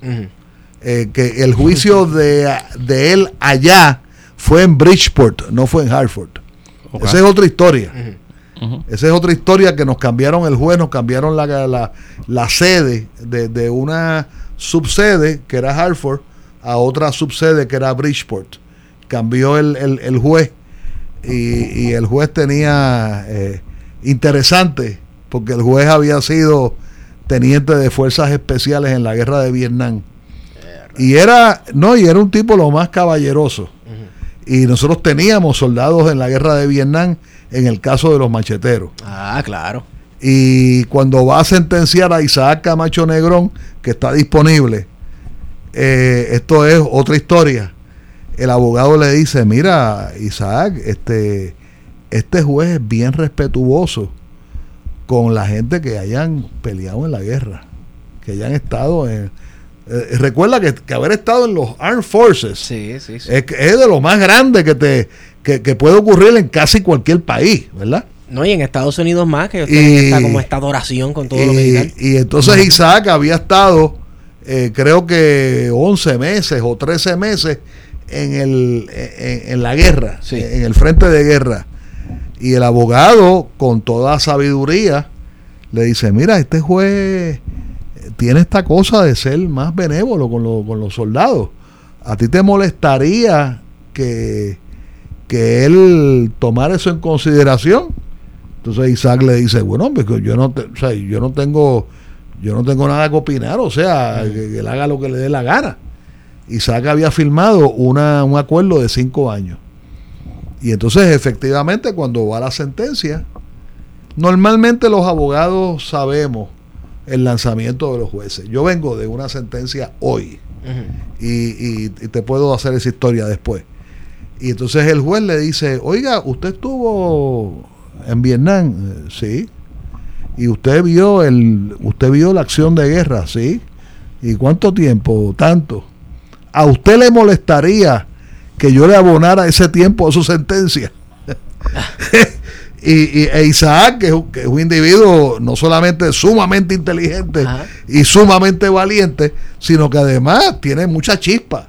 Eh, que el juicio de, de él allá fue en Bridgeport, no fue en Hartford. Esa es otra historia. Esa es otra historia que nos cambiaron el juez, nos cambiaron la, la, la sede de, de una subsede que era Hartford a otra subsede que era Bridgeport. Cambió el, el- el juez y, y el juez tenía eh, interesante porque el juez había sido teniente de fuerzas especiales en la guerra de Vietnam. Y era, no, y era un tipo lo más caballeroso. Y nosotros teníamos soldados en la guerra de Vietnam en el caso de los macheteros. Ah, claro. Y cuando va a sentenciar a Isaac Camacho Negrón, que está disponible, eh, esto es otra historia. El abogado le dice, mira, Isaac, este, este juez es bien respetuoso con la gente que hayan peleado en la guerra, que hayan estado en... eh, recuerda que, que haber estado en los Armed Forces Sí, sí, sí. es, de lo más grande que, te, que, que puede ocurrir en casi cualquier país, ¿verdad? No, y en Estados Unidos más, que Y- esta, como esta adoración con todo lo militar. Y, y entonces Isaac había estado, eh, creo que 11 meses o 13 meses en, el, en, en la guerra, en el frente de guerra. Y el abogado, con toda sabiduría, le dice, mira, este juez tiene esta cosa de ser más benévolo con, lo- con los soldados. ¿A ti te molestaría que, que él tomara eso en consideración? Entonces Isaac le dice, bueno, pues yo no, te- o sea, yo no tengo, yo no tengo nada que opinar, o sea, que, que él haga lo que le dé la gana. Isaac había firmado una, un acuerdo de cinco años. Y entonces, efectivamente, cuando va la sentencia, normalmente los abogados sabemos el lanzamiento de los jueces. Yo vengo de una sentencia hoy y, y- y te puedo hacer esa historia después. Y entonces el juez le dice, oiga, ¿usted estuvo en Vietnam? "Eh, Sí. ¿Y usted vio el, usted vio la acción de guerra? Sí. ¿Y cuánto tiempo? Tanto. ¿A usted le molestaría que yo le abonara ese tiempo a su sentencia? y, y- e Isaac, que es, un, que es un individuo no solamente sumamente inteligente Ajá. y sumamente valiente, sino que además tiene mucha chispa.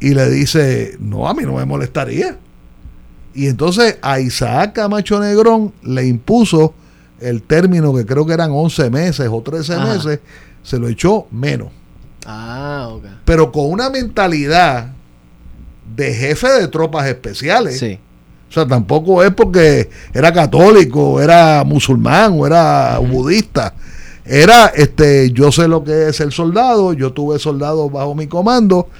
Y le dice, no, a mí no me molestaría. Y entonces a Isaac Camacho Negrón le impuso el término que creo que eran 11 meses o 13 Ajá. meses, se lo echó menos. Ah, ok. Pero con una mentalidad de jefe de tropas especiales. Sí. O sea, tampoco es porque era católico, era musulmán o era budista. Era, este, yo sé lo que es el soldado, yo tuve soldados bajo mi comando,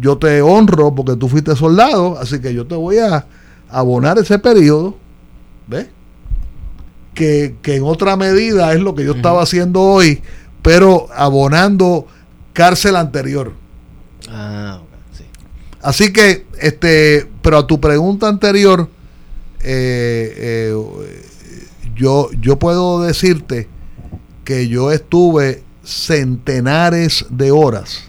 yo te honro porque tú fuiste soldado, así que yo te voy a abonar ese periodo, ¿ves? Que, que en otra medida es lo que yo estaba haciendo hoy, pero abonando cárcel anterior. Ah, ok. Sí. Así que, este, pero a tu pregunta anterior, eh, eh, yo, yo puedo decirte que yo estuve centenares de horas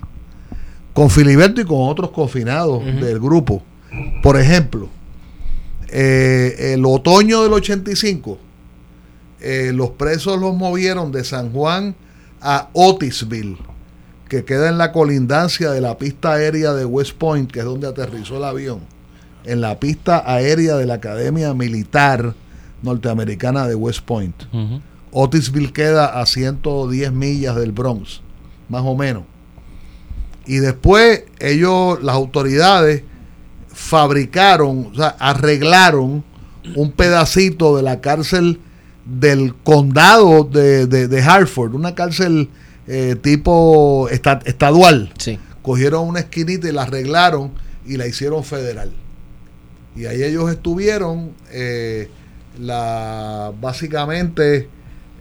con Filiberto y con otros confinados del grupo. Por ejemplo, eh, el otoño del 85, eh, los presos los movieron de San Juan a Otisville, que queda en la colindancia de la pista aérea de West Point, que es donde aterrizó el avión, en la pista aérea de la Academia Militar Norteamericana de West Point. Otisville queda a 110 millas del Bronx, más o menos. Y después ellos, las autoridades, fabricaron, o sea, arreglaron un pedacito de la cárcel del condado de, de- de Hartford, una cárcel eh, tipo esta- estadual. Sí. Cogieron una esquinita y la arreglaron y la hicieron federal. Y ahí ellos estuvieron, eh, la, básicamente,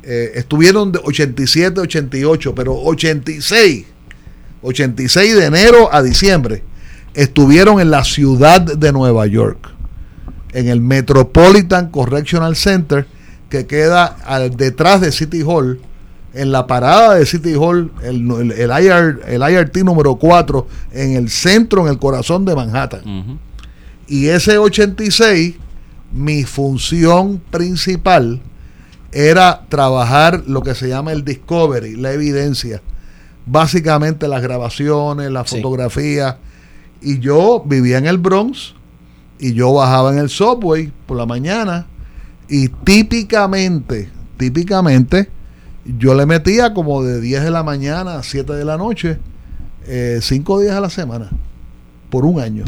eh, estuvieron de 87, 88, pero 86, 86 de enero a diciembre, estuvieron en la ciudad de Nueva York, en el Metropolitan Correctional Center, que queda al- detrás de City Hall, en la parada de City Hall, el, el, el IR el IRT número 4, en el centro, en el corazón de Manhattan. Y ese 86, mi función principal era trabajar lo que se llama el discovery, la evidencia. Básicamente las grabaciones, las Sí. fotografías. Y yo vivía en el Bronx y yo bajaba en el subway por la mañana y típicamente, típicamente, yo le metía como de 10 de la mañana a 7 de la noche, 5 días a la semana, por un año.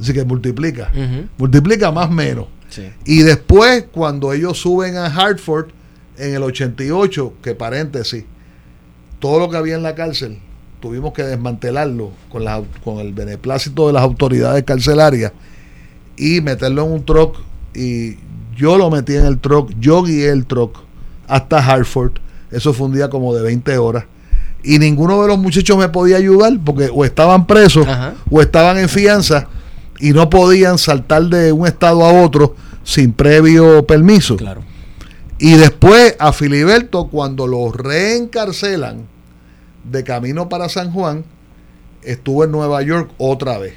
Así que multiplica. Multiplica más o menos. Sí. Y después, cuando ellos suben a Hartford en el 88, que paréntesis, todo lo que había en la cárcel, tuvimos que desmantelarlo con, la- con el beneplácito de las autoridades carcelarias y meterlo en un truck. Y yo lo metí en el truck, yo guié el truck hasta Hartford. Eso fue un día como de 20 horas. Y ninguno de los muchachos me podía ayudar porque o estaban presos Ajá. o estaban en fianza y no podían saltar de un estado a otro sin previo permiso. Claro. Y después a Filiberto, cuando lo reencarcelan de camino para San Juan, estuvo en Nueva York otra vez.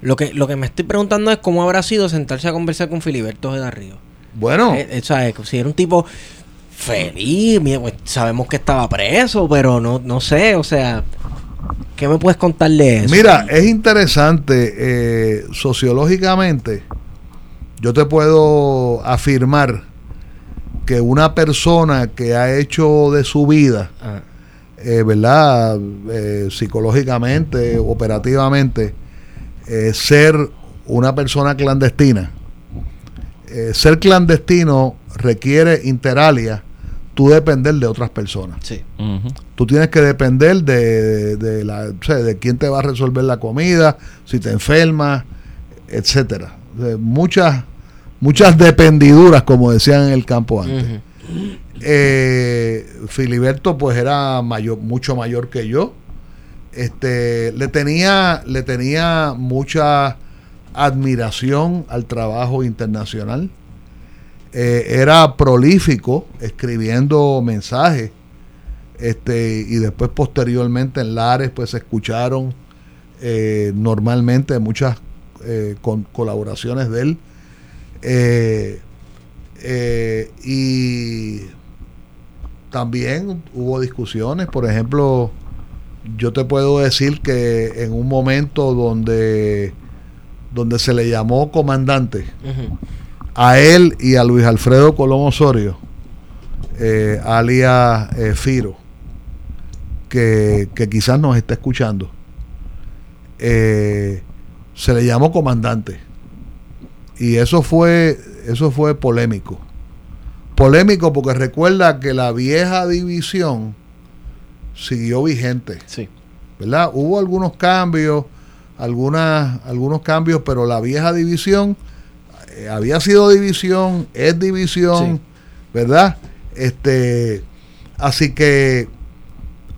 Lo que, lo que me estoy preguntando es cómo habrá sido sentarse a conversar con Filiberto Ojeda Río. Bueno, Eh, eh, ¿sabes? Si era un tipo feliz, pues, sabemos que estaba preso, pero no, no sé, o sea, ¿qué me puedes contar de eso? mira, es interesante eh, sociológicamente. Yo te puedo afirmar que una persona que ha hecho de su vida Ah, eh, ¿verdad? Eh, psicológicamente, operativamente, ser una persona clandestina ser clandestino requiere interalia, tú depender de otras personas. Sí. Tú tienes que depender de, de, la, o sea, de quién te va a resolver la comida, si te enfermas, etcétera. O sea, muchas, muchas dependiduras, como decían en el campo antes. Eh, Filiberto pues era mayor, mucho mayor que yo. Este, le tenía, le tenía mucha admiración al trabajo internacional. Eh, era prolífico escribiendo mensajes. Este, y después posteriormente en Lares pues se escucharon eh, normalmente muchas eh, colaboraciones de él. Y también hubo discusiones, por ejemplo, yo te puedo decir que en un momento donde, donde se le llamó comandante. A él y a Luis Alfredo Colón Osorio, eh, alias eh, Firo, que, que quizás nos está escuchando, eh, se le llamó comandante. Y eso fue, eso fue polémico. Polémico porque recuerda que la vieja división siguió vigente. Sí. ¿verdad? Hubo algunos cambios, algunas, algunos cambios, pero la vieja división eh, había sido división, es división, Sí. ¿verdad? Este, así que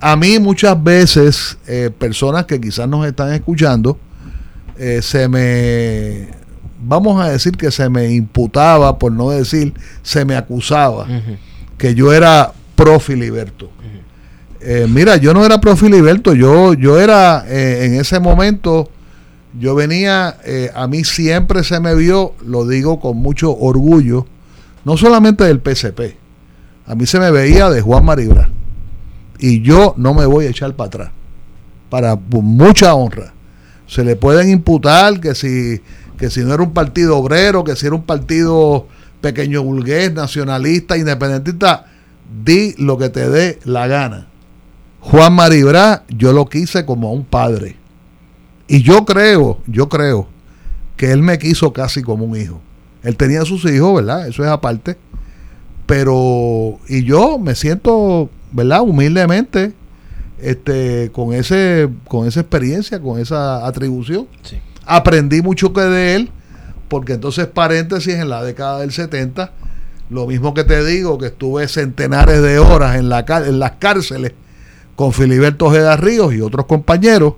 a mí muchas veces eh, personas que quizás nos están escuchando, eh, se me, vamos a decir que se me imputaba, por no decir, se me acusaba que yo era pro Filiberto. Mira, yo no era pro Filiberto, yo, yo era en ese momento, yo venía, eh, a mí siempre se me vio, lo digo con mucho orgullo, no solamente del PCP, a mí se me veía de Juan Maribra. Y yo no me voy a echar para atrás, para mucha honra. Se le pueden imputar que si, que si no era un partido obrero, que si era un partido pequeño burgués, nacionalista, independentista, di lo que te dé la gana. Juan Maribra, yo lo quise como a un padre. Y yo creo, yo creo que él me quiso casi como un hijo. Él tenía sus hijos, ¿verdad? Eso es aparte. Pero, y yo me siento, ¿verdad? Humildemente, este, con ese, con esa experiencia, con esa atribución. Sí. Aprendí mucho que de él, porque entonces paréntesis en la década del 70, lo mismo que te digo, que estuve centenares de horas en, la, en las cárceles con Filiberto Ojeda Ríos y otros compañeros,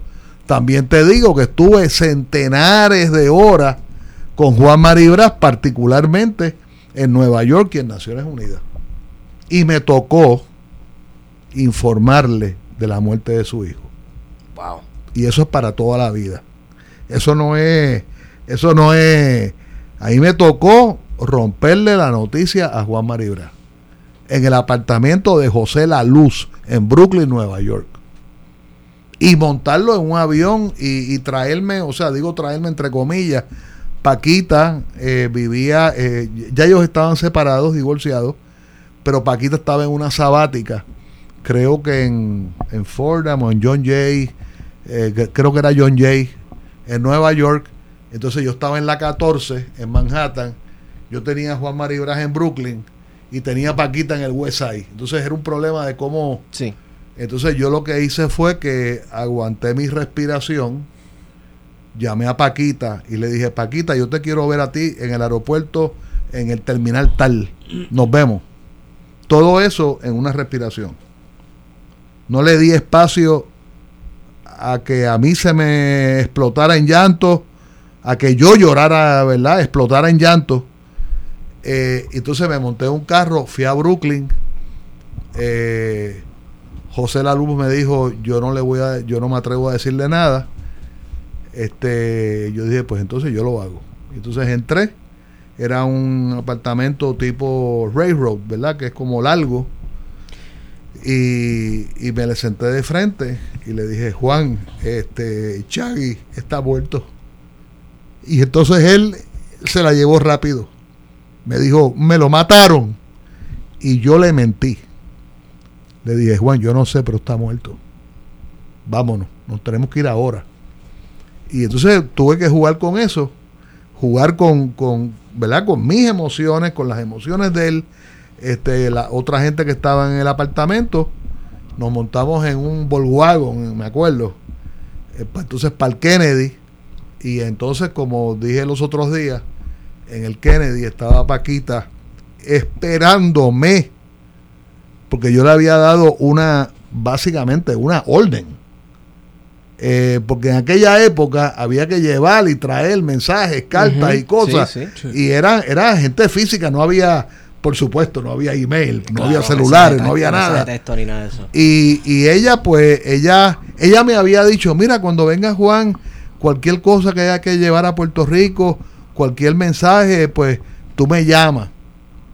también te digo que estuve centenares de horas con Juan Maribras, particularmente en Nueva York y en Naciones Unidas. Y me tocó informarle de la muerte de su hijo. Wow. Y eso es para toda la vida. Eso no es, eso no es. Ahí me tocó romperle la noticia a Juan Maribra. En el apartamento de José La Luz, en Brooklyn, Nueva York. Y montarlo en un avión y, traerme, o sea, digo traerme entre comillas. Paquita eh, vivía, eh, ya ellos estaban separados, divorciados, pero Paquita estaba en una sabática creo que en, en Fordham o en John Jay, eh, creo que era John Jay, en Nueva York. Entonces yo estaba en la 14, en Manhattan. Yo tenía a Juan Maribras en Brooklyn y tenía a Paquita en el West Side. Entonces era un problema de cómo... Sí. Entonces yo lo que hice fue que aguanté mi respiración, llamé a Paquita y le dije, Paquita, yo te quiero ver a ti en el aeropuerto, en el terminal tal. Nos vemos. Todo eso en una respiración. No le di espacio a que a mí se me explotara en llanto, a que yo llorara, ¿verdad? Explotara en llanto. Eh, entonces me monté en un carro, fui a Brooklyn. Eh, José Laluz me dijo, yo no le voy a, yo no me atrevo a decirle nada. Este, yo dije, pues entonces yo lo hago. Entonces entré, era un apartamento tipo railroad, ¿verdad? Que es como largo. Y, y me le senté de frente y le dije, Juan, este, Chagui está muerto. Y entonces él se la llevó rápido. Me dijo, me lo mataron. Y yo le mentí. Le dije, Juan, yo no sé, pero está muerto. Vámonos, nos tenemos que ir ahora. Y entonces tuve que jugar con eso, jugar con, con, ¿verdad? Con mis emociones, con las emociones de él, este, la otra gente que estaba en el apartamento, nos montamos en un Volkswagen, me acuerdo, eh, entonces para el Kennedy, y entonces como dije los otros días, en el Kennedy estaba Paquita esperándome, porque yo le había dado una, básicamente una orden. Eh, porque en aquella época había que llevar y traer mensajes, cartas y cosas. Sí, sí. Y era, era gente física, no había, por supuesto, no había email, no había celulares, no había nada. ni nada de eso. Y, y ella, pues, ella, ella me había dicho, mira, cuando venga Juan, cualquier cosa que haya que llevar a Puerto Rico, cualquier mensaje, pues, tú me llamas.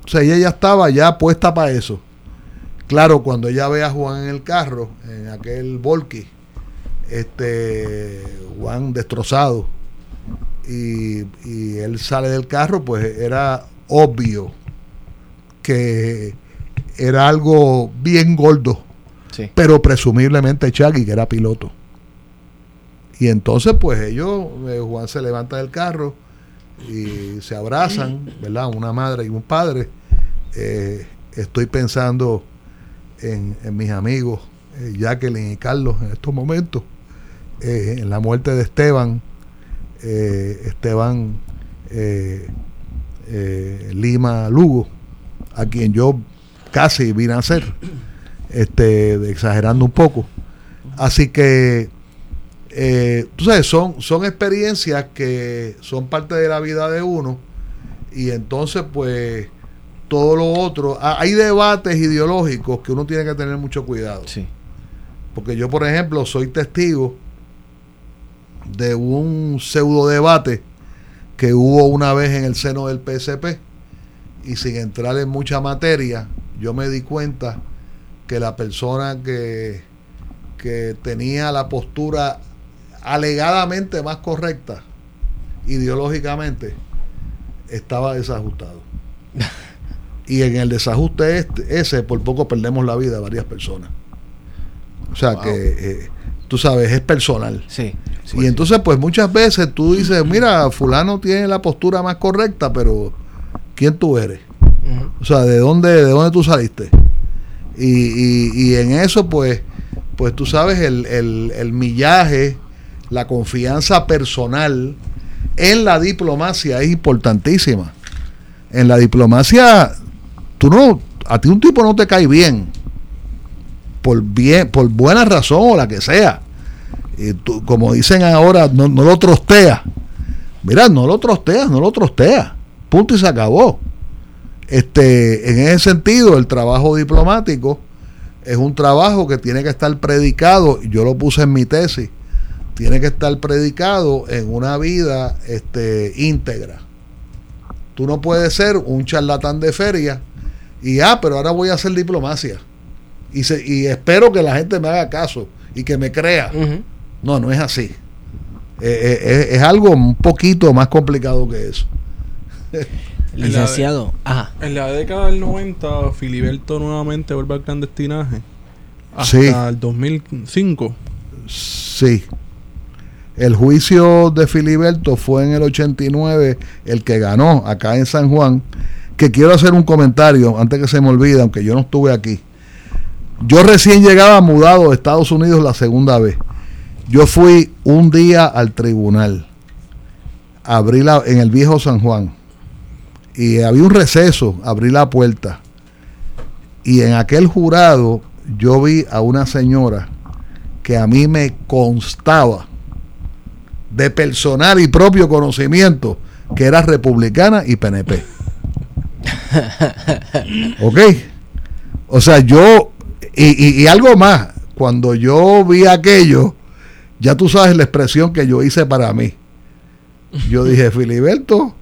O sea, ella ya estaba ya puesta para eso. Claro, cuando ella ve a Juan en el carro, en aquel Volky, este, Juan destrozado, y, y él sale del carro, pues era obvio que era algo bien gordo Sí. pero presumiblemente Chucky, que era piloto. Y entonces, pues ellos, eh, Juan se levanta del carro y se abrazan, ¿verdad? Una madre y un padre. Eh, estoy pensando en, en mis amigos, eh, Jacqueline y Carlos, en estos momentos, eh, en la muerte de Esteban, eh, Esteban Lima Lugo, a quien yo casi vi nacer este, exagerando un poco. Así que, eh, tú sabes, son, son experiencias que son parte de la vida de uno y entonces, pues, todo lo otro, ha- hay debates ideológicos que uno tiene que tener mucho cuidado. Sí. Porque yo, por ejemplo, soy testigo de un pseudo debate que hubo una vez en el seno del PSP y sin entrar en mucha materia, yo me di cuenta que la persona que, que tenía la postura alegadamente más correcta ideológicamente estaba desajustado. y en el desajuste este- ese por poco perdemos la vida varias personas. O sea Wow. que, eh, tú sabes, es personal. Sí. sí, y sí. entonces, pues muchas veces tú dices, mira, fulano tiene la postura más correcta, pero ¿quién tú eres? O sea, ¿de dónde, de dónde tú saliste? Y, y- y en eso, pues, pues tú sabes, el, el- el millaje, la confianza personal en la diplomacia es importantísima. En la diplomacia, tú no, a ti un tipo no te cae bien, por bien, por buena razón o la que sea. Y tú, como dicen ahora, no, no lo trosteas. Mira, no lo trosteas, no lo trosteas. Punto y se acabó. Este, en ese sentido, el trabajo diplomático es un trabajo que tiene que estar predicado, yo lo puse en mi tesis, tiene que estar predicado en una vida este, íntegra. Tú no puedes ser un charlatán de feria y, ah, pero ahora voy a hacer diplomacia. Y, se- y espero que la gente me haga caso y que me crea. No, no es así. Eh, eh, es, es algo un poquito más complicado que eso. Licenciado. Ajá. En la década del 90, Filiberto nuevamente vuelve al clandestinaje. Hasta Sí. el 2005. Sí. El juicio de Filiberto fue en el 89 el que ganó acá en San Juan. Que quiero hacer un comentario antes que se me olvide, aunque yo no estuve aquí. Yo recién llegaba mudado de Estados Unidos la segunda vez. Yo fui un día al tribunal. Abrí la, en el viejo San Juan. Y había un receso. Abrí la puerta. Y en aquel jurado yo vi a una señora que a mí me constaba de personal y propio conocimiento que era republicana y PNP. ¿Ok? O sea, yo, y, y- y algo más, cuando yo vi aquello, ya tú sabes la expresión que yo hice para mí. Yo dije, Filiberto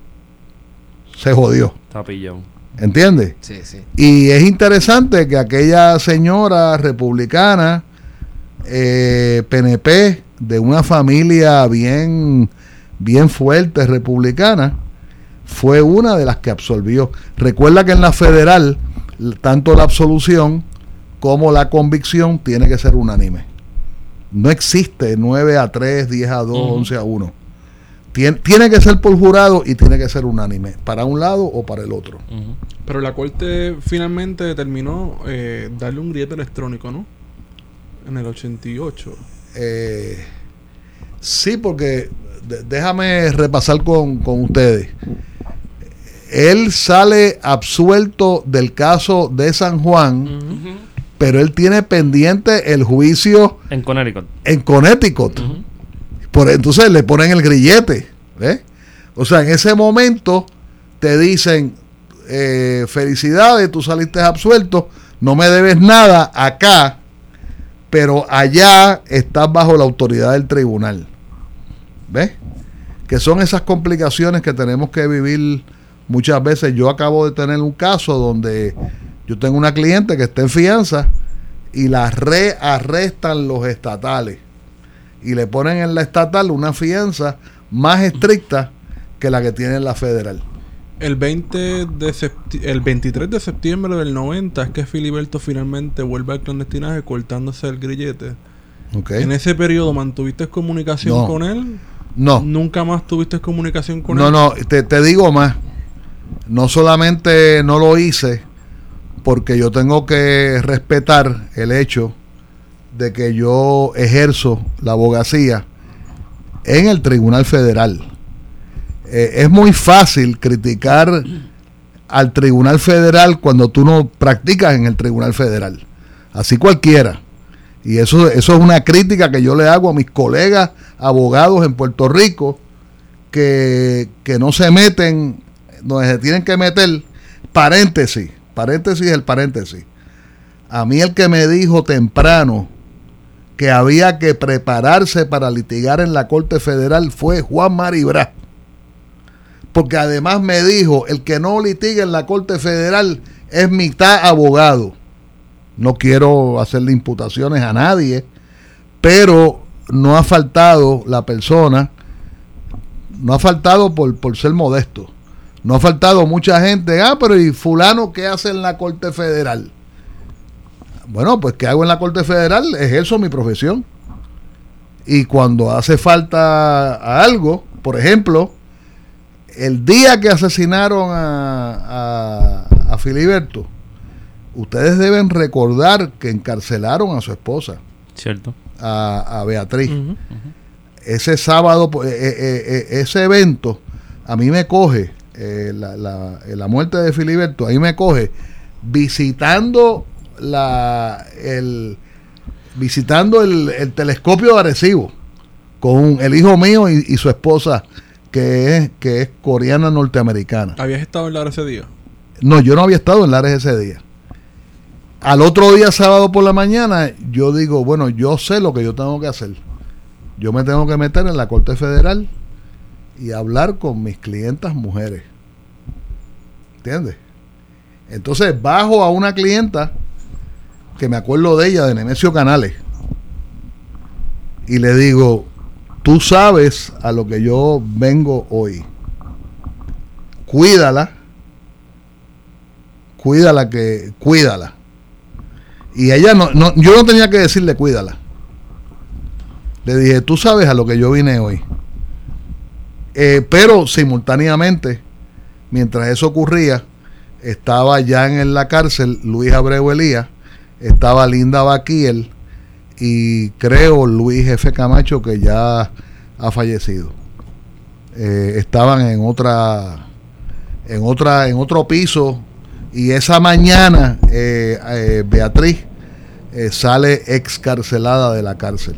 se jodió, pillado. ¿entiendes? Sí, sí. Y es interesante que aquella señora republicana, eh, PNP, de una familia bien, bien fuerte republicana, fue una de las que absolvió. Recuerda que en la federal, tanto la absolución como la convicción tiene que ser unánime. No existe 9 a 3, 10 a 2, 11 a 1. Tiene, tiene que ser por jurado y tiene que ser unánime, para un lado o para el otro. Pero la corte finalmente determinó eh, darle un grillete electrónico, ¿no? En el 88. Eh, sí, porque déjame repasar con, con ustedes. Él sale absuelto del caso de San Juan, pero él tiene pendiente el juicio En Connecticut. en Connecticut. Por, entonces le ponen el grillete. ¿ves? O sea, en ese momento te dicen, eh, felicidades, tú saliste absuelto, no me debes nada acá, pero allá estás bajo la autoridad del tribunal. ¿Ves? Que son esas complicaciones que tenemos que vivir muchas veces. Yo acabo de tener un caso donde yo tengo una cliente que está en fianza y la rearrestan los estatales y le ponen en la estatal una fianza más estricta que la que tiene la federal. El 20 de el 23 de septiembre del 90 es que Filiberto finalmente vuelve al clandestinaje cortándose el grillete. En ese periodo mantuviste comunicación No. con él. No, Nunca más tuviste comunicación con no, él. no, te, te digo más. No solamente no lo hice porque yo tengo que respetar el hecho de que yo ejerzo la abogacía en el Tribunal Federal. Eh, es muy fácil criticar al Tribunal Federal cuando tú no practicas en el Tribunal Federal. Así cualquiera. Y eso, eso es una crítica que yo le hago a mis colegas abogados en Puerto Rico que, que no se meten donde se tienen que meter. Paréntesis, paréntesis el paréntesis. A mí el que me dijo temprano que había que prepararse para litigar en la Corte Federal fue Juan Maribra. Porque además me dijo, el que no litiga en la Corte Federal es mitad abogado. No quiero hacerle imputaciones a nadie, pero no ha faltado la persona, no ha faltado por, por ser modesto, no ha faltado mucha gente, ah, pero ¿y fulano qué hace en la Corte Federal? Bueno, pues ¿qué hago en la Corte Federal? Ejerzo mi profesión. Y cuando hace falta algo, por ejemplo, el día que asesinaron a, a, a Filiberto, ustedes deben recordar que encarcelaron a su esposa, ¿Cierto? a, a Beatriz. Ese sábado, pues, eh, eh, eh, ese evento, a mí me coge, eh, la, la- la muerte de Filiberto, ahí me coge visitando la, el, visitando el, el telescopio de Arecibo con el hijo mío y, y su esposa, que es, que es coreana norteamericana. ¿Habías estado en la ese día? No, yo no había estado en Lares ese día. Al otro día, sábado por la mañana, yo digo, bueno, yo sé lo que yo tengo que hacer. Yo me tengo que meter en la Corte Federal y hablar con mis clientas mujeres. ¿Entiendes? Entonces bajo a una clienta que me acuerdo de ella, de Nemesio Canales, y le digo, tú sabes a lo que yo vengo hoy. Cuídala cuídala que cuídala y ella no, no yo no tenía que decirle cuídala le dije tú sabes a lo que yo vine hoy Eh, pero simultáneamente mientras eso ocurría estaba ya en la cárcel Luis Abreu Elías estaba Linda Baquiel y creo Luis F. Camacho que ya ha fallecido. Eh, estaban en otra en otra en otro piso y esa mañana eh, eh, Beatriz eh, sale excarcelada de la cárcel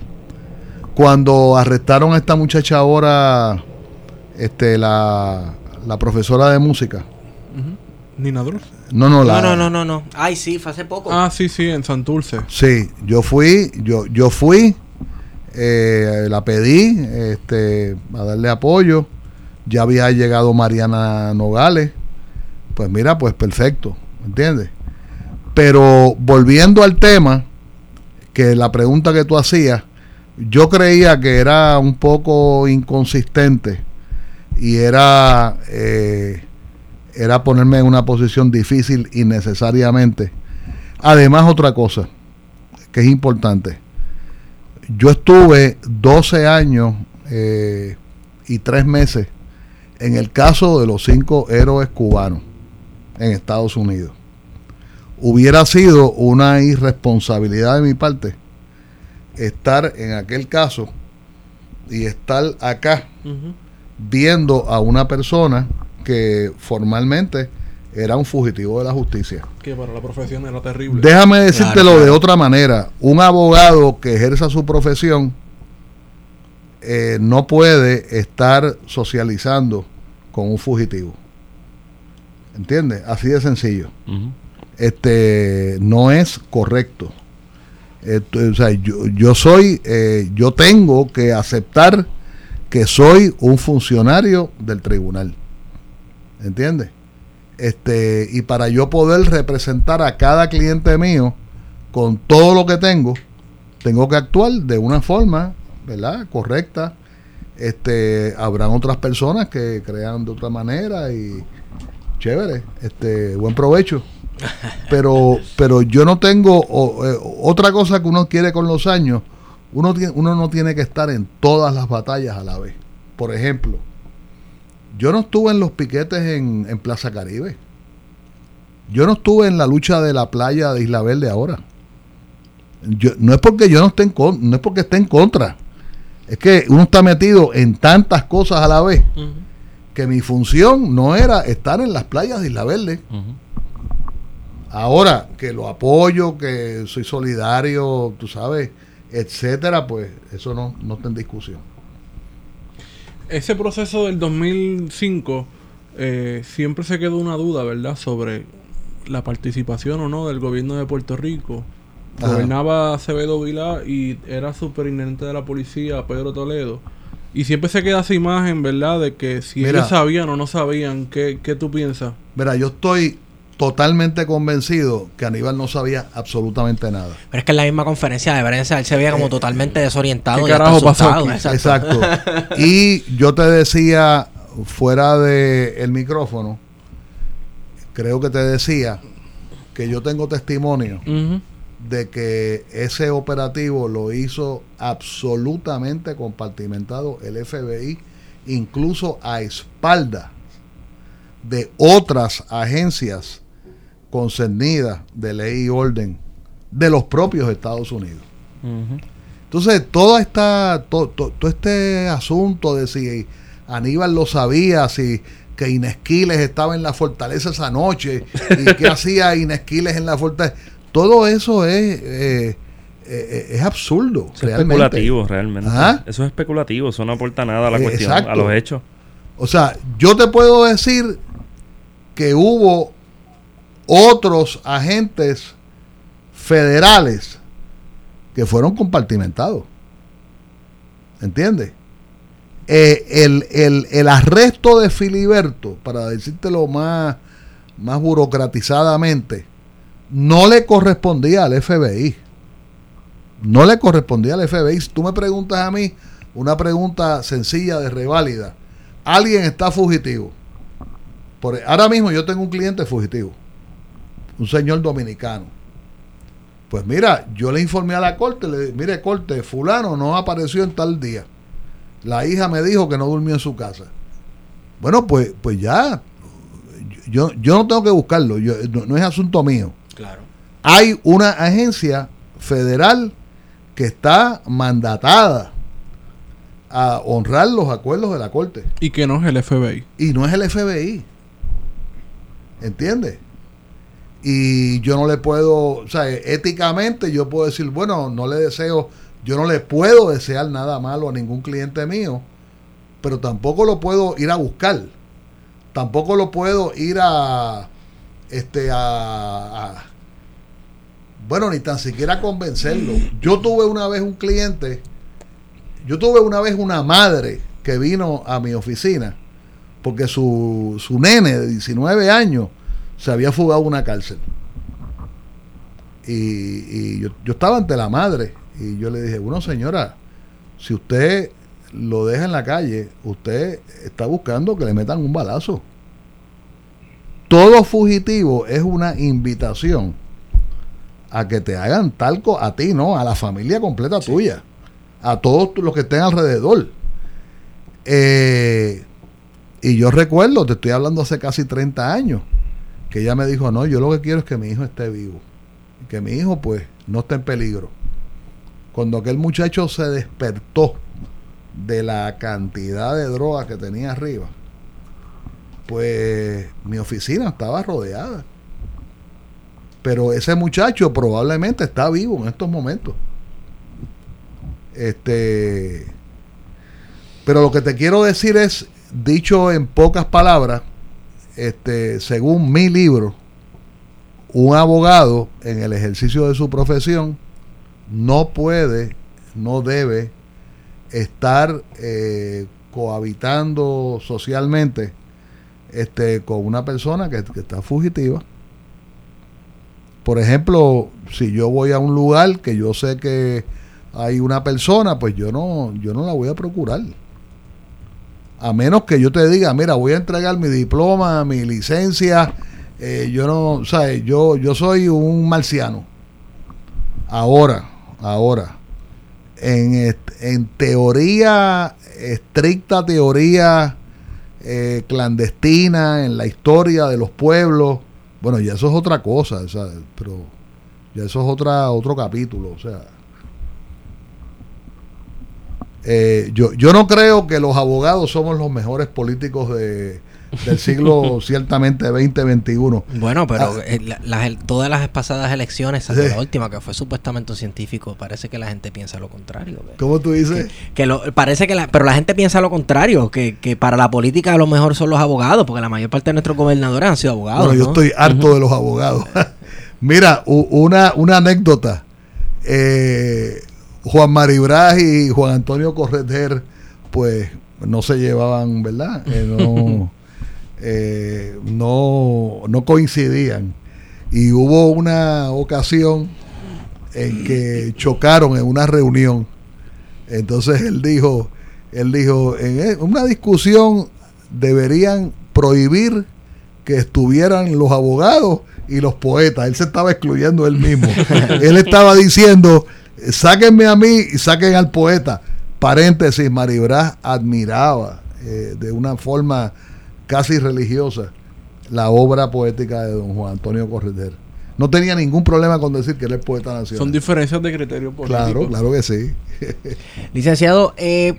cuando arrestaron a esta muchacha ahora este la, la profesora de música Nina Dross. no no la No, no, no, no, no. Ay, sí, fue hace poco. Ah, sí, sí, en Santurce. Sí, yo fui, yo, yo fui, eh, la pedí este, a darle apoyo. Ya había llegado Mariana Nogales. Pues mira, pues perfecto, ¿entiendes? Pero volviendo al tema, que la pregunta que tú hacías, yo creía que era un poco inconsistente y era, eh, era ponerme en una posición difícil innecesariamente. Además, otra cosa que es importante. Yo estuve 12 años eh, y tres meses en el caso de los cinco héroes cubanos en Estados Unidos. Hubiera sido una irresponsabilidad de mi parte estar en aquel caso y estar acá viendo a una persona que formalmente era un fugitivo de la justicia. Que para la profesión era terrible. Déjame decírtelo de otra manera. Un abogado que ejerza su profesión eh, no puede estar socializando con un fugitivo. ¿Entiendes? Así de sencillo. Este no es correcto. o sea, yo, yo soy, eh, yo tengo que aceptar que soy un funcionario del tribunal. ¿Entiendes? Este, y para yo poder representar a cada cliente mío con todo lo que tengo, tengo que actuar de una forma, ¿verdad? Correcta. Este, habrán otras personas que crean de otra manera y chévere, este, buen provecho. Pero, pero yo no tengo eh, otra cosa que uno quiere con los años. Uno, uno no tiene que estar en todas las batallas a la vez. Por ejemplo, yo no estuve en los piquetes en, Plaza Caribe. Yo no estuve en la lucha de la playa de Isla Verde ahora. Yo, no es porque yo no esté en no es porque esté en contra. Es que uno está metido en tantas cosas a la vez que mi función no era estar en las playas de Isla Verde. Ahora que lo apoyo, que soy solidario, tú sabes, etcétera, pues eso no, no está en discusión ese proceso del 2005 eh, siempre se quedó una duda, ¿verdad? Sobre la participación o no del gobierno de Puerto Rico. Gobernaba Acevedo Vilá y era superintendente de la policía Pedro Toledo. Y siempre se queda esa imagen, ¿verdad? De que si ellos sabían o no sabían, ¿qué, ¿qué tú piensas? Mira, yo estoy totalmente convencido que Aníbal no sabía absolutamente nada. Pero es que en la misma conferencia de prensa él se veía como eh, totalmente desorientado. ¿Qué carajo pasó Exacto. y yo te decía fuera del el micrófono, creo que te decía que yo tengo testimonio de que ese operativo lo hizo absolutamente compartimentado el FBI, incluso a espalda de otras agencias concernida de ley y orden de los propios Estados Unidos. Entonces, toda esta, todo este asunto de si Aníbal lo sabía, si que Inesquiles estaba en la fortaleza esa noche y qué hacía Inesquiles en la fortaleza, todo eso es, eh, eh, es absurdo. Es especulativo, realmente. Eso es especulativo, eso no aporta nada a la cuestión, a los hechos. O sea, yo te puedo decir que hubo otros agentes federales que fueron compartimentados. ¿Entiendes? Eh, el, arresto de Filiberto, para decírtelo más, más burocratizadamente, no le correspondía al FBI. No le correspondía al FBI. Si tú me preguntas a mí una pregunta sencilla de reválida, alguien está fugitivo. Por, ahora mismo yo tengo un cliente fugitivo un señor dominicano. Pues mira, yo le informé a la corte, le dije, mire corte, fulano no apareció en tal día. La hija me dijo que no durmió en su casa. Bueno, pues, pues ya, yo, yo no tengo que buscarlo, no, es asunto mío. Claro. Hay una agencia federal que está mandatada a honrar los acuerdos de la corte. Y que no es el FBI. Y no es el FBI. ¿Entiendes? y yo no le puedo, o sea, éticamente yo puedo decir, bueno, no le deseo, yo no le puedo desear nada malo a ningún cliente mío, pero tampoco lo puedo ir a buscar, tampoco lo puedo ir a, este, a, bueno, ni tan siquiera convencerlo. Yo tuve una vez un cliente, yo tuve una vez una madre que vino a mi oficina, porque su, su nene de 19 años, se había fugado una cárcel. Y, yo, estaba ante la madre y yo le dije, bueno señora, si usted lo deja en la calle, usted está buscando que le metan un balazo. Todo fugitivo es una invitación a que te hagan talco a ti, ¿no? A la familia completa tuya, a todos los que estén alrededor. Eh, y yo recuerdo, te estoy hablando hace casi 30 años, que ella me dijo, no, yo lo que quiero es que mi hijo esté vivo. Que mi hijo pues no esté en peligro. Cuando aquel muchacho se despertó de la cantidad de droga que tenía arriba, pues mi oficina estaba rodeada. Pero ese muchacho probablemente está vivo en estos momentos. Este, pero lo que te quiero decir es, dicho en pocas palabras, este, según mi libro, un abogado en el ejercicio de su profesión no puede, no debe estar eh, cohabitando socialmente este, con una persona que, que está fugitiva. Por ejemplo, si yo voy a un lugar que yo sé que hay una persona, pues yo no, yo no la voy a procurar. A menos que yo te diga, mira, voy a entregar mi diploma, mi licencia. eh, yo no, ¿sabes? Yo, yo soy un marciano. Ahora, ahora, en, en teoría, estricta teoría eh, clandestina, en la historia de los pueblos, bueno, ya eso es otra cosa, ¿sabes? Pero ya eso es otra, otro capítulo, o sea. Eh, yo, yo no creo que los abogados somos los mejores políticos de, del siglo ciertamente 2021. Bueno, pero Ah. eh, la- todas las pasadas elecciones, Sí. la última, que fue supuestamente un científico, parece que la gente piensa lo contrario. que- ¿Cómo tú dices? Que lo, parece que la, pero la gente piensa lo contrario, que, que para la política a lo mejor son los abogados, porque la mayor parte de nuestros gobernadores han sido abogados. Bueno, yo ¿no? estoy harto de los abogados. Mira, una, una anécdota. Eh, Juan Maribraz y Juan Antonio Correter, pues no se llevaban, ¿verdad? Eh, no, eh, no, no coincidían. Y hubo una ocasión en que chocaron en una reunión. Entonces él dijo, él dijo, en e- una discusión deberían prohibir que estuvieran los abogados y los poetas. Él se estaba excluyendo él mismo. él estaba diciendo, sáquenme a mí y saquen al poeta. Paréntesis, Maribraz admiraba eh, de una forma casi religiosa la obra poética de don Juan Antonio Correter. No tenía ningún problema con decir que él es poeta Son nacional. diferencias de criterio político. Claro, claro que sí. Licenciado, eh,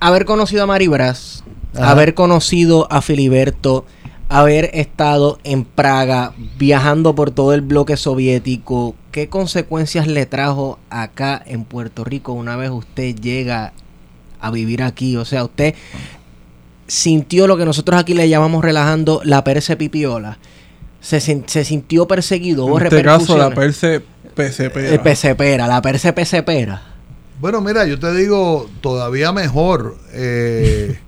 haber conocido a Maribras, Ajá. haber conocido a Filiberto, haber estado en Praga, viajando por todo el bloque soviético, ¿qué consecuencias le trajo acá en Puerto Rico una vez usted llega a vivir aquí? O sea, usted sintió lo que nosotros aquí le llamamos relajando la perse pipiola. Se, se sintió perseguido, En este caso, la perse PCP. El pesepera, la perse pesepera. Bueno, mira, yo te digo todavía mejor. Eh,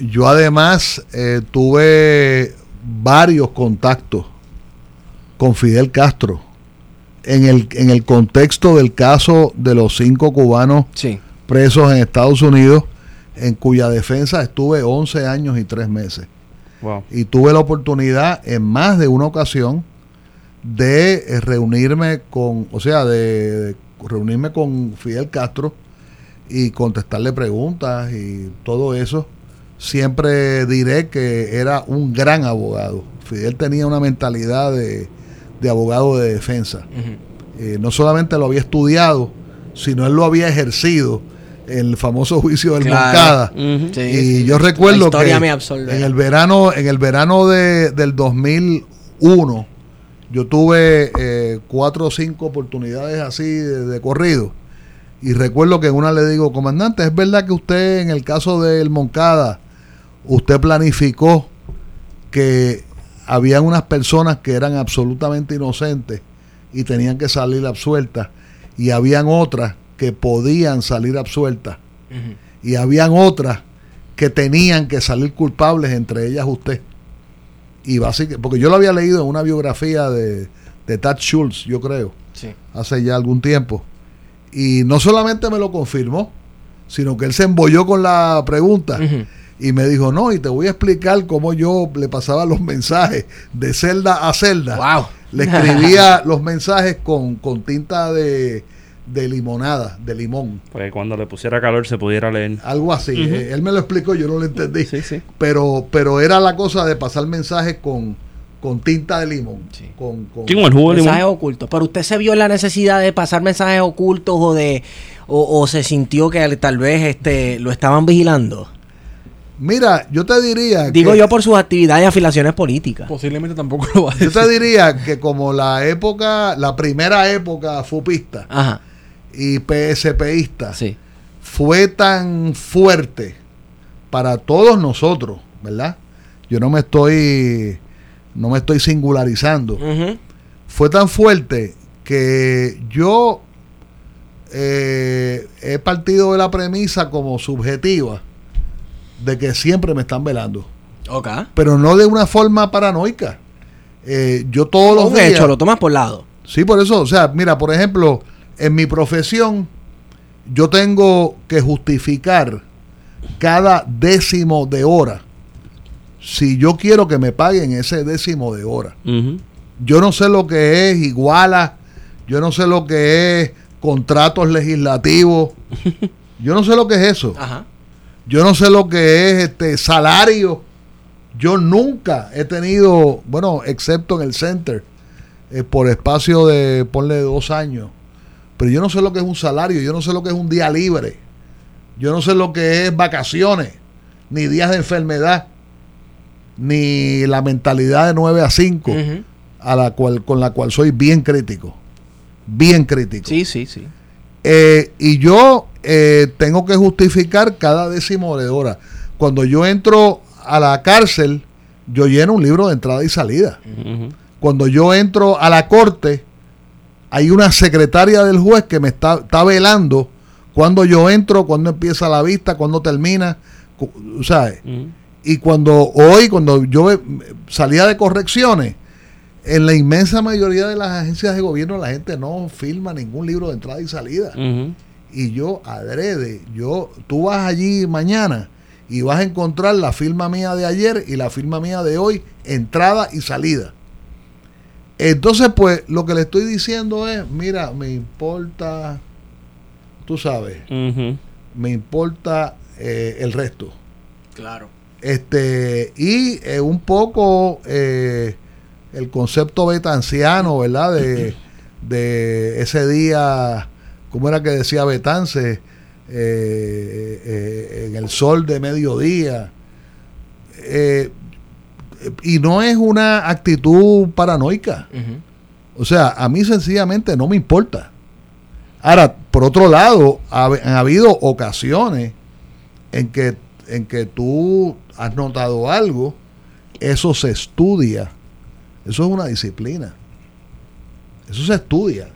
yo además eh, tuve varios contactos con Fidel Castro en el, en el contexto del caso de los cinco cubanos Sí. presos en Estados Unidos, en cuya defensa estuve 11 años y 3 meses. Wow. Y tuve la oportunidad en más de una ocasión de eh, reunirme con, o sea, de, de reunirme con Fidel Castro y contestarle preguntas y todo eso. Siempre diré que era un gran abogado. Fidel tenía una mentalidad de, de abogado de defensa. Eh, no solamente lo había estudiado, sino él lo había ejercido el famoso juicio del Claro. Moncada. Sí, y sí. yo recuerdo que en el verano, en el verano de, del 2001, yo tuve eh, cuatro o cinco oportunidades así de, de corrido. Y recuerdo que en una le digo, comandante, ¿es verdad que usted en el caso del Moncada, usted planificó que habían unas personas que eran absolutamente inocentes y tenían que salir absueltas y habían otras que podían salir absueltas y habían otras que tenían que salir culpables, entre ellas usted. Y básicamente, porque yo lo había leído en una biografía de, de Tad Schultz, yo creo, Sí. hace ya algún tiempo. Y no solamente me lo confirmó, sino que él se embolló con la pregunta y me dijo, no, y te voy a explicar cómo yo le pasaba los mensajes de celda a celda Wow. le escribía los mensajes con, con tinta de, de limonada, de limón. Porque cuando le pusiera calor se pudiera leer. Algo así. Eh, él me lo explicó, yo no lo entendí. Sí, sí. Pero, pero era la cosa de pasar mensajes con, con tinta de limón. Con, con- Sí, con el jugo de mensajes limón. ocultos. Pero usted se vio en la necesidad de pasar mensajes ocultos o de o, o se sintió que tal vez este lo estaban vigilando. Mira, yo te diría. Digo que- yo por sus actividades y afiliaciones políticas. Posiblemente tampoco lo va a Yo decir. te diría que como la época, la primera época fupista Ajá. Y PSPista Sí. fue tan fuerte para todos nosotros, ¿verdad? Yo no me estoy, no me estoy singularizando. Fue tan fuerte que yo eh, he partido de la premisa como subjetiva de que siempre me están velando, Ok. pero no de una forma paranoica. Eh, yo todos los Un días, hecho, lo tomas por lado. Sí, por eso, o sea, mira, por ejemplo, en mi profesión, yo tengo que justificar cada décimo de hora. Si yo quiero que me paguen ese décimo de hora. Yo no sé lo que es iguala, yo no sé lo que es contratos legislativos, yo no sé lo que es eso. Ajá. Yo no sé lo que es este salario. Yo nunca he tenido, bueno, excepto en el center, eh, por espacio de, ponle dos años. Pero yo no sé lo que es un salario, yo no sé lo que es un día libre. Yo no sé lo que es vacaciones, ni días de enfermedad, ni la mentalidad de 9 a 5, Ujú. a la cual, con la cual soy bien crítico. Bien crítico. Sí, sí, sí. Eh, y yo eh, tengo que justificar cada décimo de hora. Cuando yo entro a la cárcel, yo lleno un libro de entrada y salida. Cuando yo entro a la corte, hay una secretaria del juez que me está, está velando cuando yo entro, cuando empieza la vista, cuando termina. ¿sabes? Y cuando hoy, cuando yo salía de correcciones, en la inmensa mayoría de las agencias de gobierno la gente no firma ningún libro de entrada y salida. Y yo adrede, yo, tú vas allí mañana y vas a encontrar la firma mía de ayer y la firma mía de hoy, entrada y salida. Entonces, pues, lo que le estoy diciendo es, mira, me importa, tú sabes, me importa eh, el resto. Claro. Este, y eh, un poco eh, el concepto betanciano, ¿verdad? De, de ese día, ¿cómo era que decía Betance? Eh, eh, en el sol de mediodía. Eh, y no es una actitud paranoica. O sea, a mí sencillamente no me importa. Ahora, por otro lado, ha, han habido ocasiones en que, en que tú has notado algo, eso se estudia. Eso es una disciplina. Eso se estudia.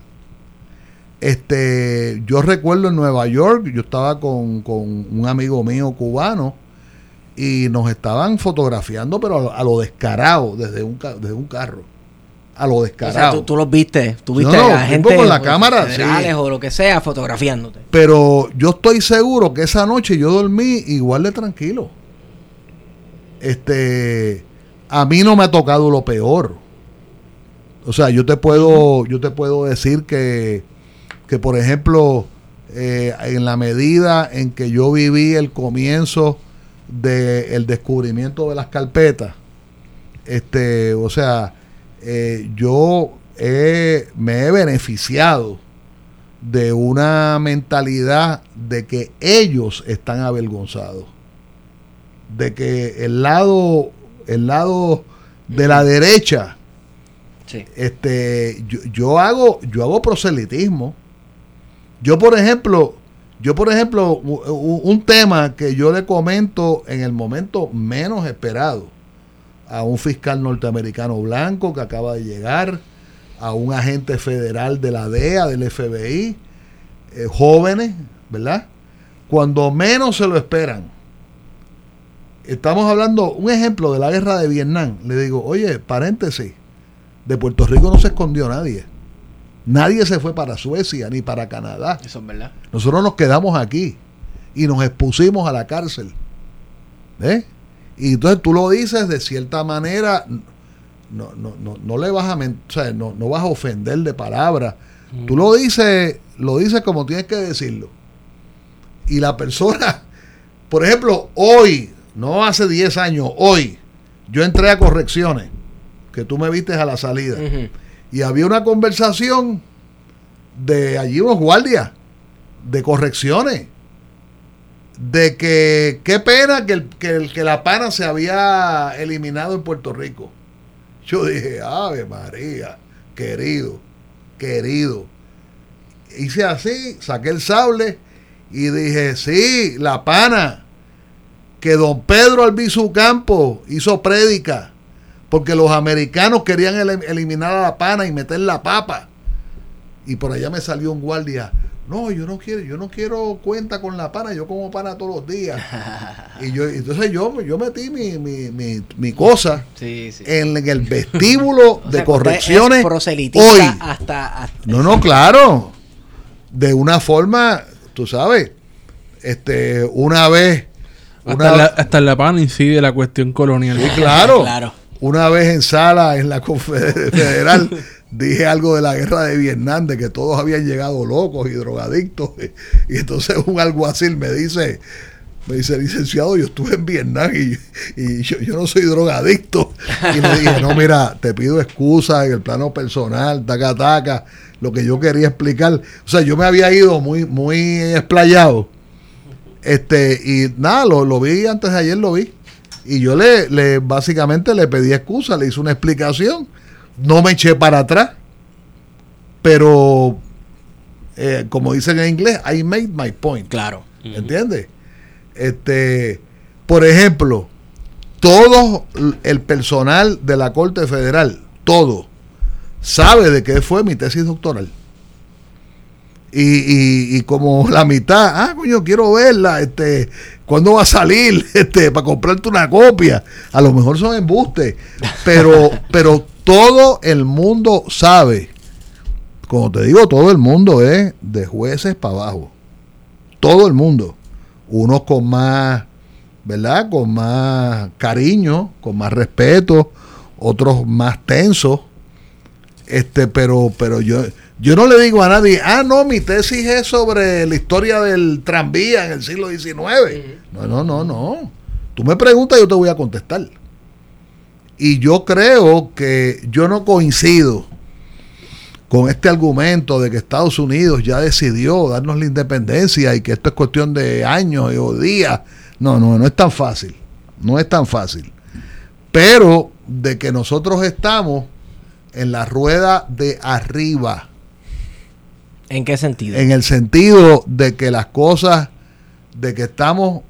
Este, yo recuerdo en Nueva York, yo estaba con, con un amigo mío cubano y nos estaban fotografiando, pero a, lo- a lo descarado, desde un, desde un carro. A lo O sea, descarado. tú, tú los viste, tú viste No, no, a tipo gente con la o cámara, sí. o lo que sea fotografiándote. Pero yo estoy seguro que esa noche yo dormí igual de tranquilo. Este, a mí no me ha tocado lo peor. O sea, yo te puedo, yo te puedo decir que, que por ejemplo, eh, en la medida en que yo viví el comienzo del descubrimiento de las carpetas, este, o sea, eh, yo he- me he beneficiado de una mentalidad de que ellos están avergonzados. De que el lado, el lado de la derecha, Sí. este, yo, yo hago, yo hago proselitismo. Yo, por ejemplo, yo, por ejemplo, un tema que yo le comento en el momento menos esperado a un fiscal norteamericano blanco que acaba de llegar, a un agente federal de la DEA, del FBI, eh, jóvenes, ¿verdad? Cuando menos se lo esperan. Estamos hablando, un ejemplo de la guerra de Vietnam. Le digo, oye, paréntesis, de Puerto Rico no se escondió nadie. Nadie se fue para Suecia ni para Canadá. Eso es verdad. Nosotros nos quedamos aquí y nos expusimos a la cárcel. ¿Ves? Y entonces tú lo dices de cierta manera, no, no, no, no le vas a o sea, no, no vas a ofender de palabra Tú lo dices, lo dices como tienes que decirlo. Y la persona, por ejemplo, hoy, no hace 10 años, hoy, yo entré a correcciones, que tú me viste a la salida. Y había una conversación de allí unos guardias, de correcciones, de que qué pena que, el- que, el- que la pana se había eliminado en Puerto Rico. Yo dije, Ave María, querido, querido. Hice así, saqué el sable y dije, sí, la pana, que don Pedro Albizu Campo hizo prédica, porque los americanos querían eliminar a la pana y meter la papa. Y por allá me salió un guardia. No, yo no quiero, yo no quiero cuenta con la pana, yo como pana todos los días. y yo, entonces yo, yo metí mi, mi, mi, mi cosa Sí, sí. en, el vestíbulo sea, de correcciones hoy. hasta, hasta- No, no, claro. De una forma, tú sabes, este, una vez, Hasta, la, hasta en la PAN incide la cuestión colonial. Sí, claro. Claro. Una vez en sala en la Confeder- Federal dije algo de la guerra de Vietnam, de que todos habían llegado locos y drogadictos. Y entonces un alguacil me dice, me dice, licenciado, yo estuve en Vietnam y, y yo, yo no soy drogadicto. Y le dije, no, mira, te pido excusa en el plano personal, taca, taca, lo que yo quería explicar. O sea, yo me había ido muy, muy explayado. Este, y nada, lo, lo vi antes de ayer, lo vi. Y yo le, le básicamente le pedí excusa, le hice una explicación. No me eché para atrás. Pero, eh, como dicen en inglés, I made my point. Claro. ¿Entiendes? Este, por ejemplo, todo el personal de la Corte Federal, todo, sabe de qué fue mi tesis doctoral. Y, y, y como la mitad, ah, coño, quiero verla, este, ¿cuándo va a salir? Este, para comprarte una copia. A lo mejor son embustes, pero, pero todo el mundo sabe. Como te digo, todo el mundo es de jueces para abajo. Todo el mundo. Unos con más, ¿verdad? Con más cariño, con más respeto, otros más tensos. Este, pero, pero yo, yo no le digo a nadie, ah, no, mi tesis es sobre la historia del tranvía en el siglo XIX. No, no, no, no. Tú me preguntas y yo te voy a contestar. Y yo creo que yo no coincido con este argumento de que Estados Unidos ya decidió darnos la independencia y que esto es cuestión de años o días. No, no, no es tan fácil. No es tan fácil. Pero de que nosotros estamos en la rueda de arriba, ¿En qué sentido? en el sentido de que las cosas, de que estamos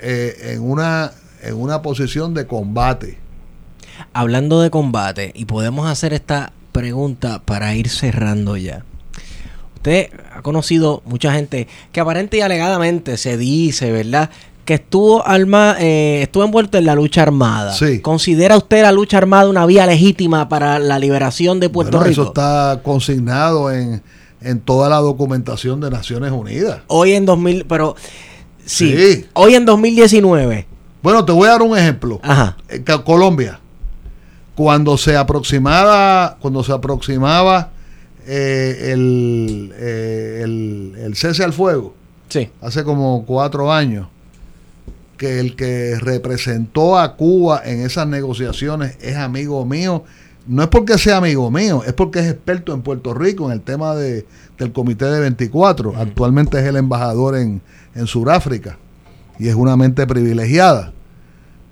eh, en, una, en una posición de combate. Hablando de combate, y podemos hacer esta pregunta para ir cerrando ya. Usted ha conocido mucha gente que aparente y alegadamente se dice, ¿verdad? Que estuvo arma, eh, estuvo envuelto en la lucha armada. Sí. ¿Considera usted la lucha armada una vía legítima para la liberación de Puerto Bueno, Rico? Eso está consignado en, en toda la documentación de Naciones Unidas. Hoy en 2000, pero sí, Sí. hoy en 2019. Bueno, te voy a dar un ejemplo. Ajá. En Ca- Colombia, cuando se aproximaba, cuando se aproximaba eh, el, eh, el, el cese al fuego, Sí. hace como cuatro años, que el que representó a Cuba en esas negociaciones es amigo mío. No es porque sea amigo mío, es porque es experto en Puerto Rico en el tema de, del Comité de 24. Actualmente es el embajador en, en Sudáfrica y es una mente privilegiada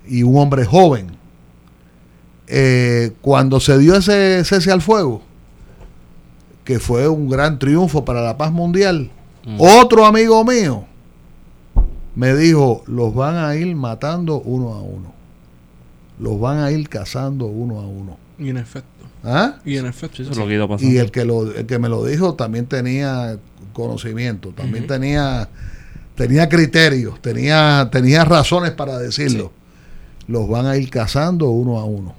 y un hombre joven. Eh, cuando se dio ese cese al fuego, que fue un gran triunfo para la paz mundial, otro amigo mío me dijo, los van a ir matando uno a uno. Los van a ir cazando uno a uno. Y en efecto. ¿Ah? Y en efecto. Sí, eso es lo que pasando. Y el que, lo, el que me lo dijo también tenía conocimiento, también tenía, tenía criterios, tenía, tenía razones para decirlo. Los van a ir cazando uno a uno.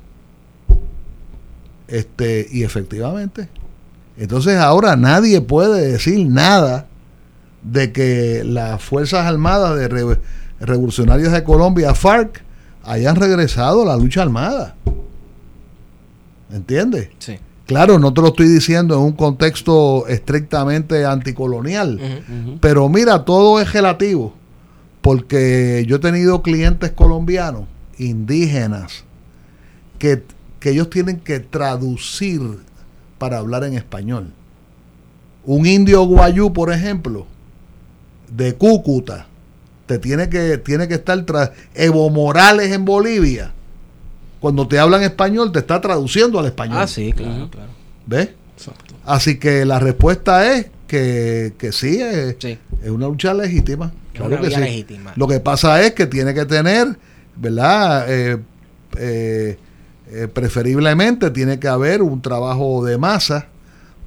Este, y efectivamente. Entonces ahora nadie puede decir nada de que las Fuerzas Armadas de Re- Revolucionarios de Colombia, FARC, hayan regresado a la lucha armada. ¿Entiendes? Sí. Claro, no te lo estoy diciendo en un contexto estrictamente anticolonial, pero mira, todo es relativo, porque yo he tenido clientes colombianos, indígenas, que, que ellos tienen que traducir para hablar en español. Un indio guayú, por ejemplo, de Cúcuta, te tiene que, tiene que estar tras Evo Morales en Bolivia. Cuando te hablan español, te está traduciendo al español. Ah, sí, claro, claro. ¿Ves? Exacto. Así que la respuesta es que, que sí, es, Sí. es una lucha legítima. Es Claro una que sí. legítima. Lo que pasa es que tiene que tener, ¿verdad? Eh, eh, eh, preferiblemente tiene que haber un trabajo de masa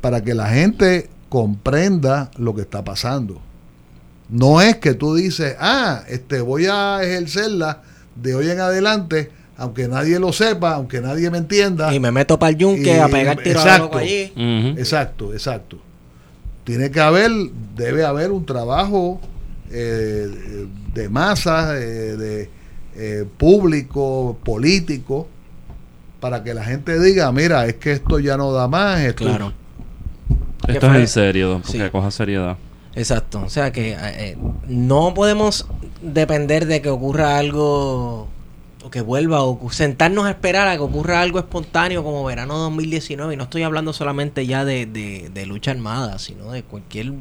para que la gente comprenda lo que está pasando. No es que tú dices, ah, este, voy a ejercerla de hoy en adelante, aunque nadie lo sepa, aunque nadie me entienda. Y me meto para el yunque Y- a pegar tiro a exacto. loco allí. Ujú. Exacto, exacto. Tiene que haber, debe haber un trabajo eh, de masa, eh, de eh, público, político, para que la gente diga, mira, es que esto ya no da más. Esto, Claro. Esto ¿Qué es en serio, porque Sí. coja seriedad. Exacto. O sea que eh, eh, no podemos depender de que ocurra algo o que vuelva o sentarnos a esperar a que ocurra algo espontáneo como verano 2019. Y no estoy hablando solamente ya de, de- de lucha armada, sino de cualquier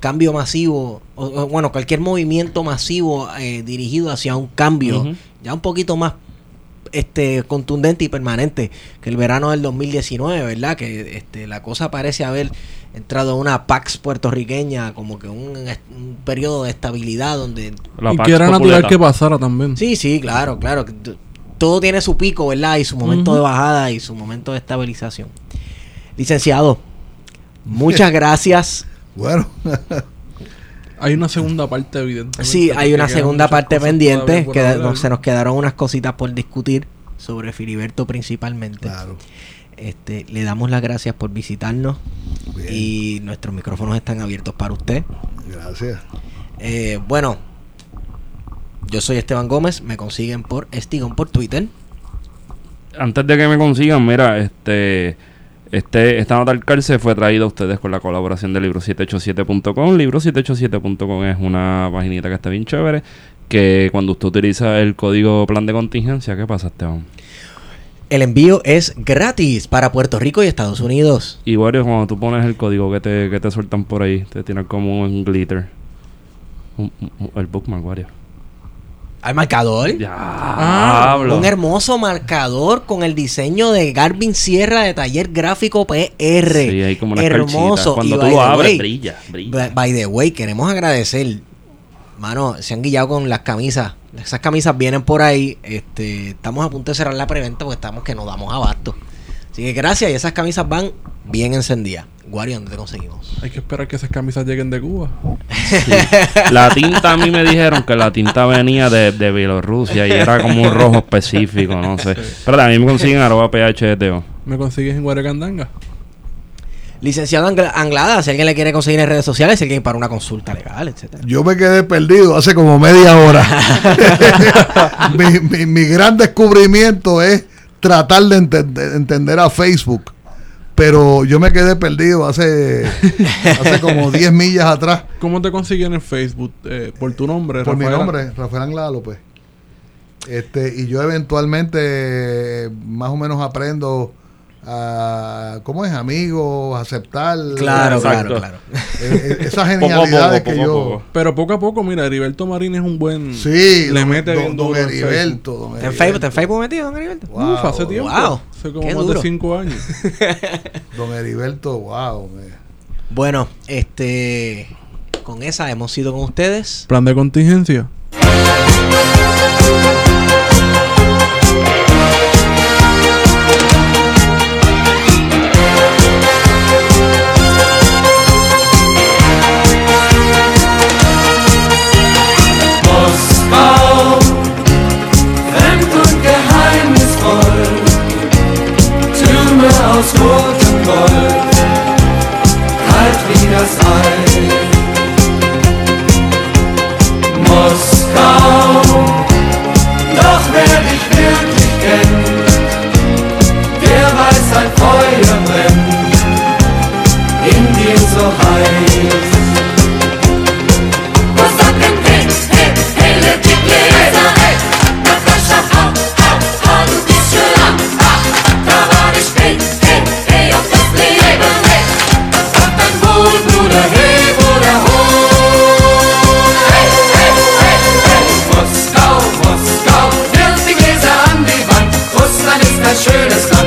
cambio masivo, o, o, bueno, cualquier movimiento masivo eh, dirigido hacia un cambio ya un poquito más este contundente y permanente que el verano del 2019, ¿verdad? Que este, la cosa parece haber entrado a una Pax puertorriqueña, como que un, un periodo de estabilidad donde... La y Pax que era natural que pasara también. Sí, sí, claro, claro. Todo tiene su pico, ¿verdad? Y su momento de bajada y su momento de estabilización. Licenciado, muchas gracias. Bueno, Hay una segunda parte, evidentemente. Sí, hay una segunda parte pendiente, que no- se nos quedaron unas cositas por discutir sobre Filiberto principalmente. claro. Este, le damos las gracias por visitarnos Bien. y nuestros micrófonos están abiertos para usted. Gracias. Eh, bueno, yo soy Esteban Gómez, me consiguen por Estigón por Twitter. Antes de que me consigan, mira, este, este, esta nota al cárcel fue traída a ustedes con la colaboración de libro787.com. Libro787.com es una paginita que está bien chévere. Que cuando usted utiliza el código plan de contingencia, ¿qué pasa, Esteban? El envío es gratis para Puerto Rico y Estados Unidos. Y Wario, cuando tú pones el código que te, que te sueltan por ahí, te tiran como un glitter. Un- un- el bookmark, Wario. ¿Hay marcador? Ya, Ah. Un hermoso marcador con el diseño de Garvin Sierra de Taller Gráfico PR. Sí, hay como una Hermoso. Cuando Y tú by lo the abres, way, brilla, brilla. By- the way, queremos agradecer. Mano, se han guillado con las camisas. Esas camisas vienen por ahí. Este, estamos a punto de cerrar la preventa porque estamos que no damos abasto. Así que gracias y esas camisas van bien encendidas. Guario, ¿dónde te conseguimos? Hay que esperar que esas camisas lleguen de Cuba. La tinta a mí me dijeron que la tinta venía de, de Bielorrusia y era como un rojo específico, no sé. Pero también me consiguen arroba phto. ¿Me consigues en Guarecandanga? Licenciado Angla- Anglada, si alguien le quiere conseguir en redes sociales, si alguien para una consulta legal, etcétera. Yo me quedé perdido hace como media hora. mi, mi- mi gran descubrimiento es tratar de entender, entender a Facebook. Pero yo me quedé perdido hace, hace como 10 millas atrás. ¿Cómo te consiguen en Facebook? Eh, por tu nombre, Por mi nombre, Rafael Anglada López. Este, y yo eventualmente eh, más o menos aprendo a, ¿cómo es? Amigos, aceptar. Claro, Exacto. claro, claro. eh, eh, esas genialidades poco, que poco yo... poco. Pero poco a poco, mira, Heriberto Marín es un buen... Sí, Le don- mete don, bien don Heriberto, don ¿En. Facebook, ¿está en Facebook metido, don Heriberto? Wow, Uf, hace tiempo. wow. Hace como Qué más duro. de cinco años. Don Heriberto, wow. Bueno, este. Con esa hemos ido con ustedes. Plan de contingencia. aus rotem Gold, kalt wie das Ei. Moskau, doch wer dich wirklich kennt, der weiß, ein Feuer brennt in dir so heiß. schönes Land.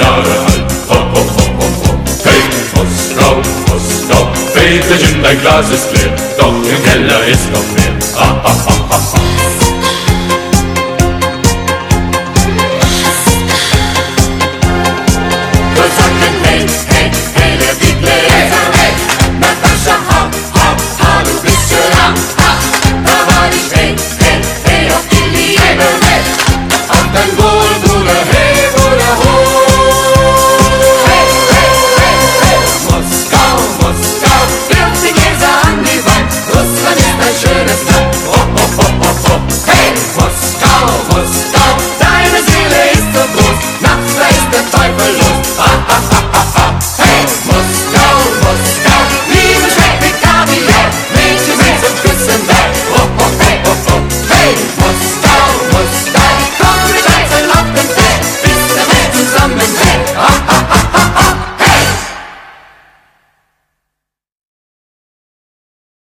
Jahre alt. Hopp, hopp, hopp, hopp, hopp. Hey, Post, Frau, Post, Frau. Dein Glas ist leer, doch im Keller ist noch mehr. Ah, ah, ah.